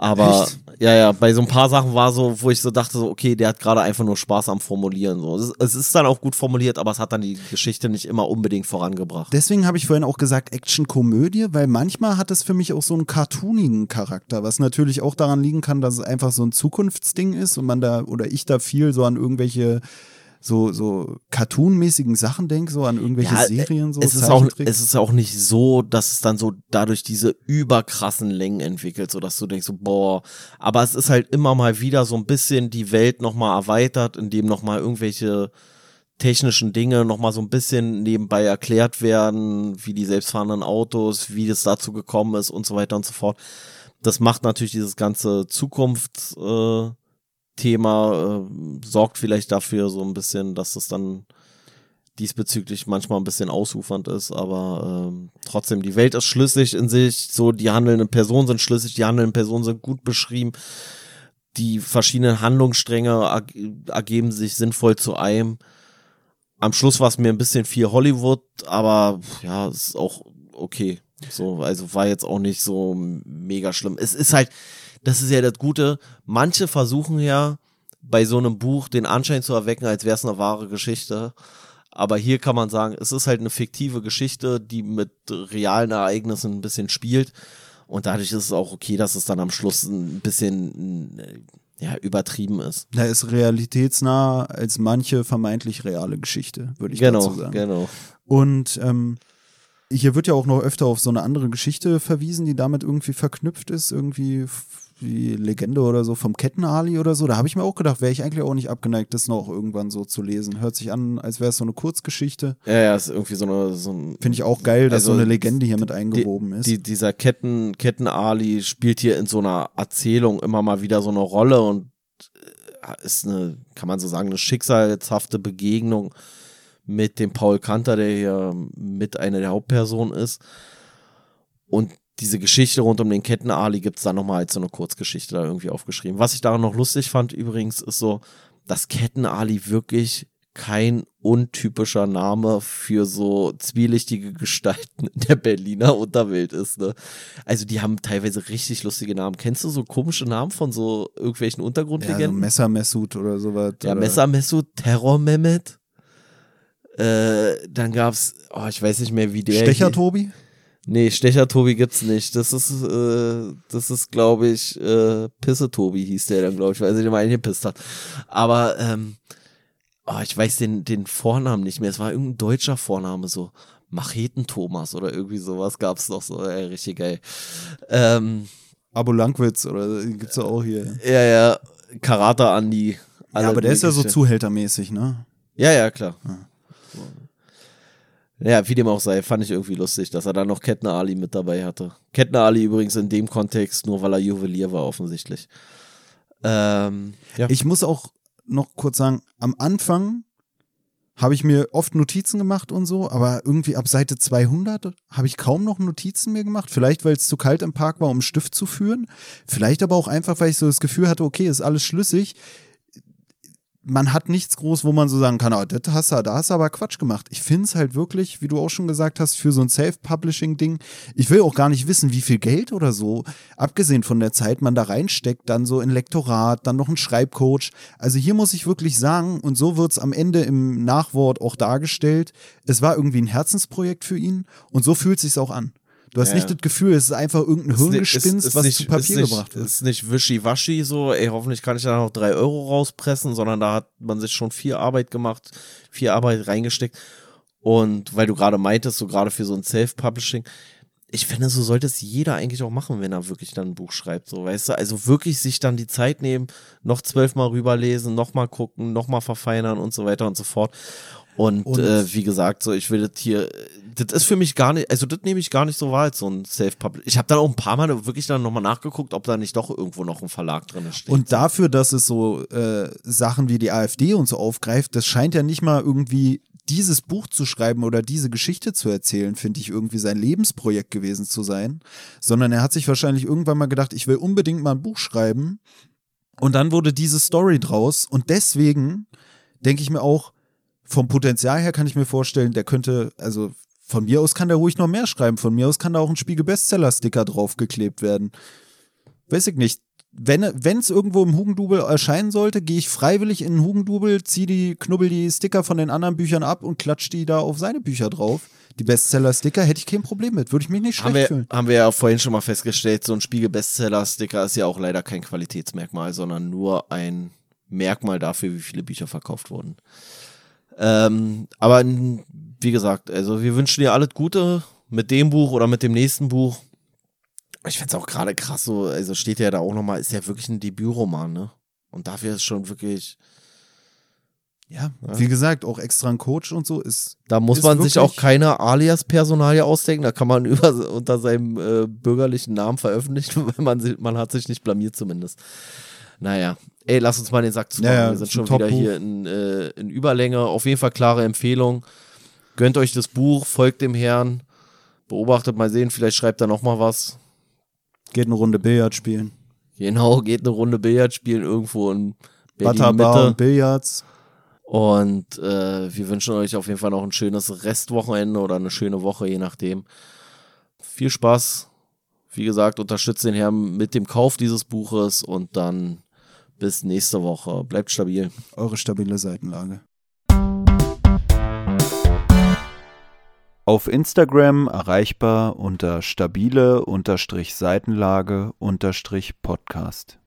Aber Echt? ja, ja, bei so ein paar Sachen war so, wo ich so dachte, so, okay, der hat gerade einfach nur Spaß am Formulieren. So. Es, es, ist dann auch gut formuliert, aber es hat dann die Geschichte nicht immer unbedingt vorangebracht. Deswegen habe ich vorhin auch gesagt, Action-Komödie, weil manchmal hat es für mich auch so einen cartoonigen Charakter, was natürlich auch daran liegen kann, dass es einfach so ein Zukunftsding ist und man da oder ich da viel so an irgendwelche so, so cartoonmäßigen Sachen denke, so an irgendwelche ja, Serien, so es ist, auch, es ist auch nicht so, dass es dann so dadurch diese überkrassen Längen entwickelt, so dass du denkst, so, boah, aber es ist halt immer mal wieder so ein bisschen die Welt nochmal erweitert, indem nochmal irgendwelche technischen Dinge nochmal so ein bisschen nebenbei erklärt werden, wie die selbstfahrenden Autos, wie es dazu gekommen ist und so weiter und so fort. Das macht natürlich dieses ganze Zukunft, äh, Thema äh, sorgt vielleicht dafür so ein bisschen, dass es dann diesbezüglich manchmal ein bisschen ausufernd ist, aber ähm, trotzdem, die Welt ist schlüssig in sich, so die handelnden Personen sind schlüssig, die handelnden Personen sind gut beschrieben, die verschiedenen Handlungsstränge ergeben sich sinnvoll zu einem. Am Schluss war es mir ein bisschen viel Hollywood, aber ja, ist auch okay. So, also war jetzt auch nicht so mega schlimm. Es ist halt, das ist ja das Gute. Manche versuchen ja bei so einem Buch den Anschein zu erwecken, als wäre es eine wahre Geschichte. Aber hier kann man sagen, es ist halt eine fiktive Geschichte, die mit realen Ereignissen ein bisschen spielt. Und dadurch ist es auch okay, dass es dann am Schluss ein bisschen ja, übertrieben ist. Da ist realitätsnah als manche vermeintlich reale Geschichte, würde ich genau, dazu sagen. Genau. Und ähm, hier wird ja auch noch öfter auf so eine andere Geschichte verwiesen, die damit irgendwie verknüpft ist, irgendwie wie Legende oder so vom Kettenali oder so. Da habe ich mir auch gedacht, wäre ich eigentlich auch nicht abgeneigt, das noch irgendwann so zu lesen. Hört sich an, als wäre es so eine Kurzgeschichte. Ja, ja, ist irgendwie so eine. So ein, Finde ich auch geil, dass also so eine Legende hier mit eingewoben die, ist. Die, dieser Ketten, Kettenali spielt hier in so einer Erzählung immer mal wieder so eine Rolle und äh, ist eine, kann man so sagen, eine schicksalshafte Begegnung mit dem Paul Kanter, der hier mit einer der Hauptpersonen ist. Und diese Geschichte rund um den Ketten-Ali gibt es dann nochmal als so eine Kurzgeschichte da irgendwie aufgeschrieben. Was ich daran noch lustig fand übrigens, ist so, dass Ketten-Ali wirklich kein untypischer Name für so zwielichtige Gestalten in der Berliner Unterwelt ist. Ne? Also die haben teilweise richtig lustige Namen. Kennst du so komische Namen von so irgendwelchen Untergrundlegenden? Ja, so Messer Messut oder sowas. Ja, Messer Messut, Terror Mehmet. Äh, dann gab's, oh, ich weiß nicht mehr, wie der. Stecher Tobi? Nee, Stecher Tobi gibt's nicht. Das ist, äh, das ist, glaube ich, äh, Pisse Tobi hieß der dann, glaube ich, weil sie den mal eingepisst hat. Aber, ähm, oh, ich weiß den, den Vornamen nicht mehr. Es war irgendein deutscher Vorname, so Macheten Thomas oder irgendwie sowas gab's noch so. Ey, richtig geil. Ähm, Abo Langwitz oder gibt's ja auch hier. Ja, ja. Karate Andi. Ja, aber der ist ja so zuhältermäßig, ne? Ja, ja, klar. Ja. Ja, wie dem auch sei, fand ich irgendwie lustig, dass er da noch Kettner Ali mit dabei hatte. Kettner Ali übrigens in dem Kontext nur, weil er Juwelier war, offensichtlich. Ähm, ja. Ich muss auch noch kurz sagen, am Anfang habe ich mir oft Notizen gemacht und so, aber irgendwie ab Seite 200 habe ich kaum noch Notizen mehr gemacht. Vielleicht, weil es zu kalt im Park war, um einen Stift zu führen. Vielleicht aber auch einfach, weil ich so das Gefühl hatte, okay, ist alles schlüssig man hat nichts groß, wo man so sagen kann, oh, das hast du, da hast du aber Quatsch gemacht. Ich finde es halt wirklich, wie du auch schon gesagt hast, für so ein Self-Publishing-Ding. Ich will auch gar nicht wissen, wie viel Geld oder so, abgesehen von der Zeit, man da reinsteckt, dann so in Lektorat, dann noch ein Schreibcoach. Also hier muss ich wirklich sagen, und so wird es am Ende im Nachwort auch dargestellt, es war irgendwie ein Herzensprojekt für ihn und so fühlt es sich auch an. Du hast Ja. nicht das Gefühl, es ist einfach irgendein Hirngespinst, was zu Papier ist nicht, gebracht wird. Ist nicht wischiwaschi so, ey, hoffentlich kann ich da noch drei Euro rauspressen, sondern da hat man sich schon viel Arbeit gemacht, viel Arbeit reingesteckt. Und weil du gerade meintest, so gerade für so ein Self-Publishing, ich finde, so sollte es jeder eigentlich auch machen, wenn er wirklich dann ein Buch schreibt, so, weißt du, also wirklich sich dann die Zeit nehmen, noch zwölfmal rüberlesen, nochmal gucken, nochmal verfeinern und so weiter und so fort. Und, Und- äh, wie gesagt, so ich will das hier, das ist für mich gar nicht, also das nehme ich gar nicht so wahr als so ein Self-Publish. Ich habe dann auch ein paar Mal wirklich dann nochmal nachgeguckt, ob da nicht doch irgendwo noch ein Verlag drin steht. Und dafür, dass es so äh, Sachen wie die AfD und so aufgreift, das scheint ja nicht mal irgendwie dieses Buch zu schreiben oder diese Geschichte zu erzählen, finde ich irgendwie sein Lebensprojekt gewesen zu sein, sondern er hat sich wahrscheinlich irgendwann mal gedacht, ich will unbedingt mal ein Buch schreiben und dann wurde diese Story draus und deswegen denke ich mir auch, vom Potenzial her kann ich mir vorstellen, der könnte, also von mir aus kann der ruhig noch mehr schreiben, von mir aus kann da auch ein Spiegel-Bestseller-Sticker draufgeklebt werden. Weiß ich nicht. Wenn es irgendwo im Hugendubel erscheinen sollte, gehe ich freiwillig in den Hugendubel, zieh die, knubbel die Sticker von den anderen Büchern ab und klatsch die da auf seine Bücher drauf. Die Bestseller-Sticker hätte ich kein Problem mit, würde ich mich nicht schlecht haben wir, fühlen. haben wir ja vorhin schon mal festgestellt, so ein Spiegel-Bestseller-Sticker ist ja auch leider kein Qualitätsmerkmal, sondern nur ein Merkmal dafür, wie viele Bücher verkauft wurden. Ähm, aber wie gesagt, also wir wünschen dir alles Gute mit dem Buch oder mit dem nächsten Buch. Ich find's auch gerade krass, so, also steht ja da auch nochmal, ist ja wirklich ein Debütroman, ne? Und dafür ist schon wirklich, Ja, wie gesagt, auch extra ein Coach und so ist. da muss Ist man sich auch keine Alias-Personalie ausdenken, da kann man über, unter seinem äh, bürgerlichen Namen veröffentlichen, weil man, man hat sich nicht blamiert zumindest. Naja, ey, lass uns mal den Sack zu Ja, Wir sind schon wieder hier in, äh, in Überlänge. Auf jeden Fall klare Empfehlung. Gönnt euch das Buch, folgt dem Herrn, beobachtet mal sehen, vielleicht schreibt er noch mal was. Geht eine Runde Billard spielen. Genau, geht eine Runde Billard spielen irgendwo in Berlin Mitte. und Billards. Und äh, wir wünschen euch auf jeden Fall noch ein schönes Restwochenende oder eine schöne Woche, je nachdem. Viel Spaß. Wie gesagt, unterstützt den Herrn mit dem Kauf dieses Buches und dann bis nächste Woche. Bleibt stabil. Eure stabile Seitenlage. Auf Instagram erreichbar unter stabile-seitenlage-podcast.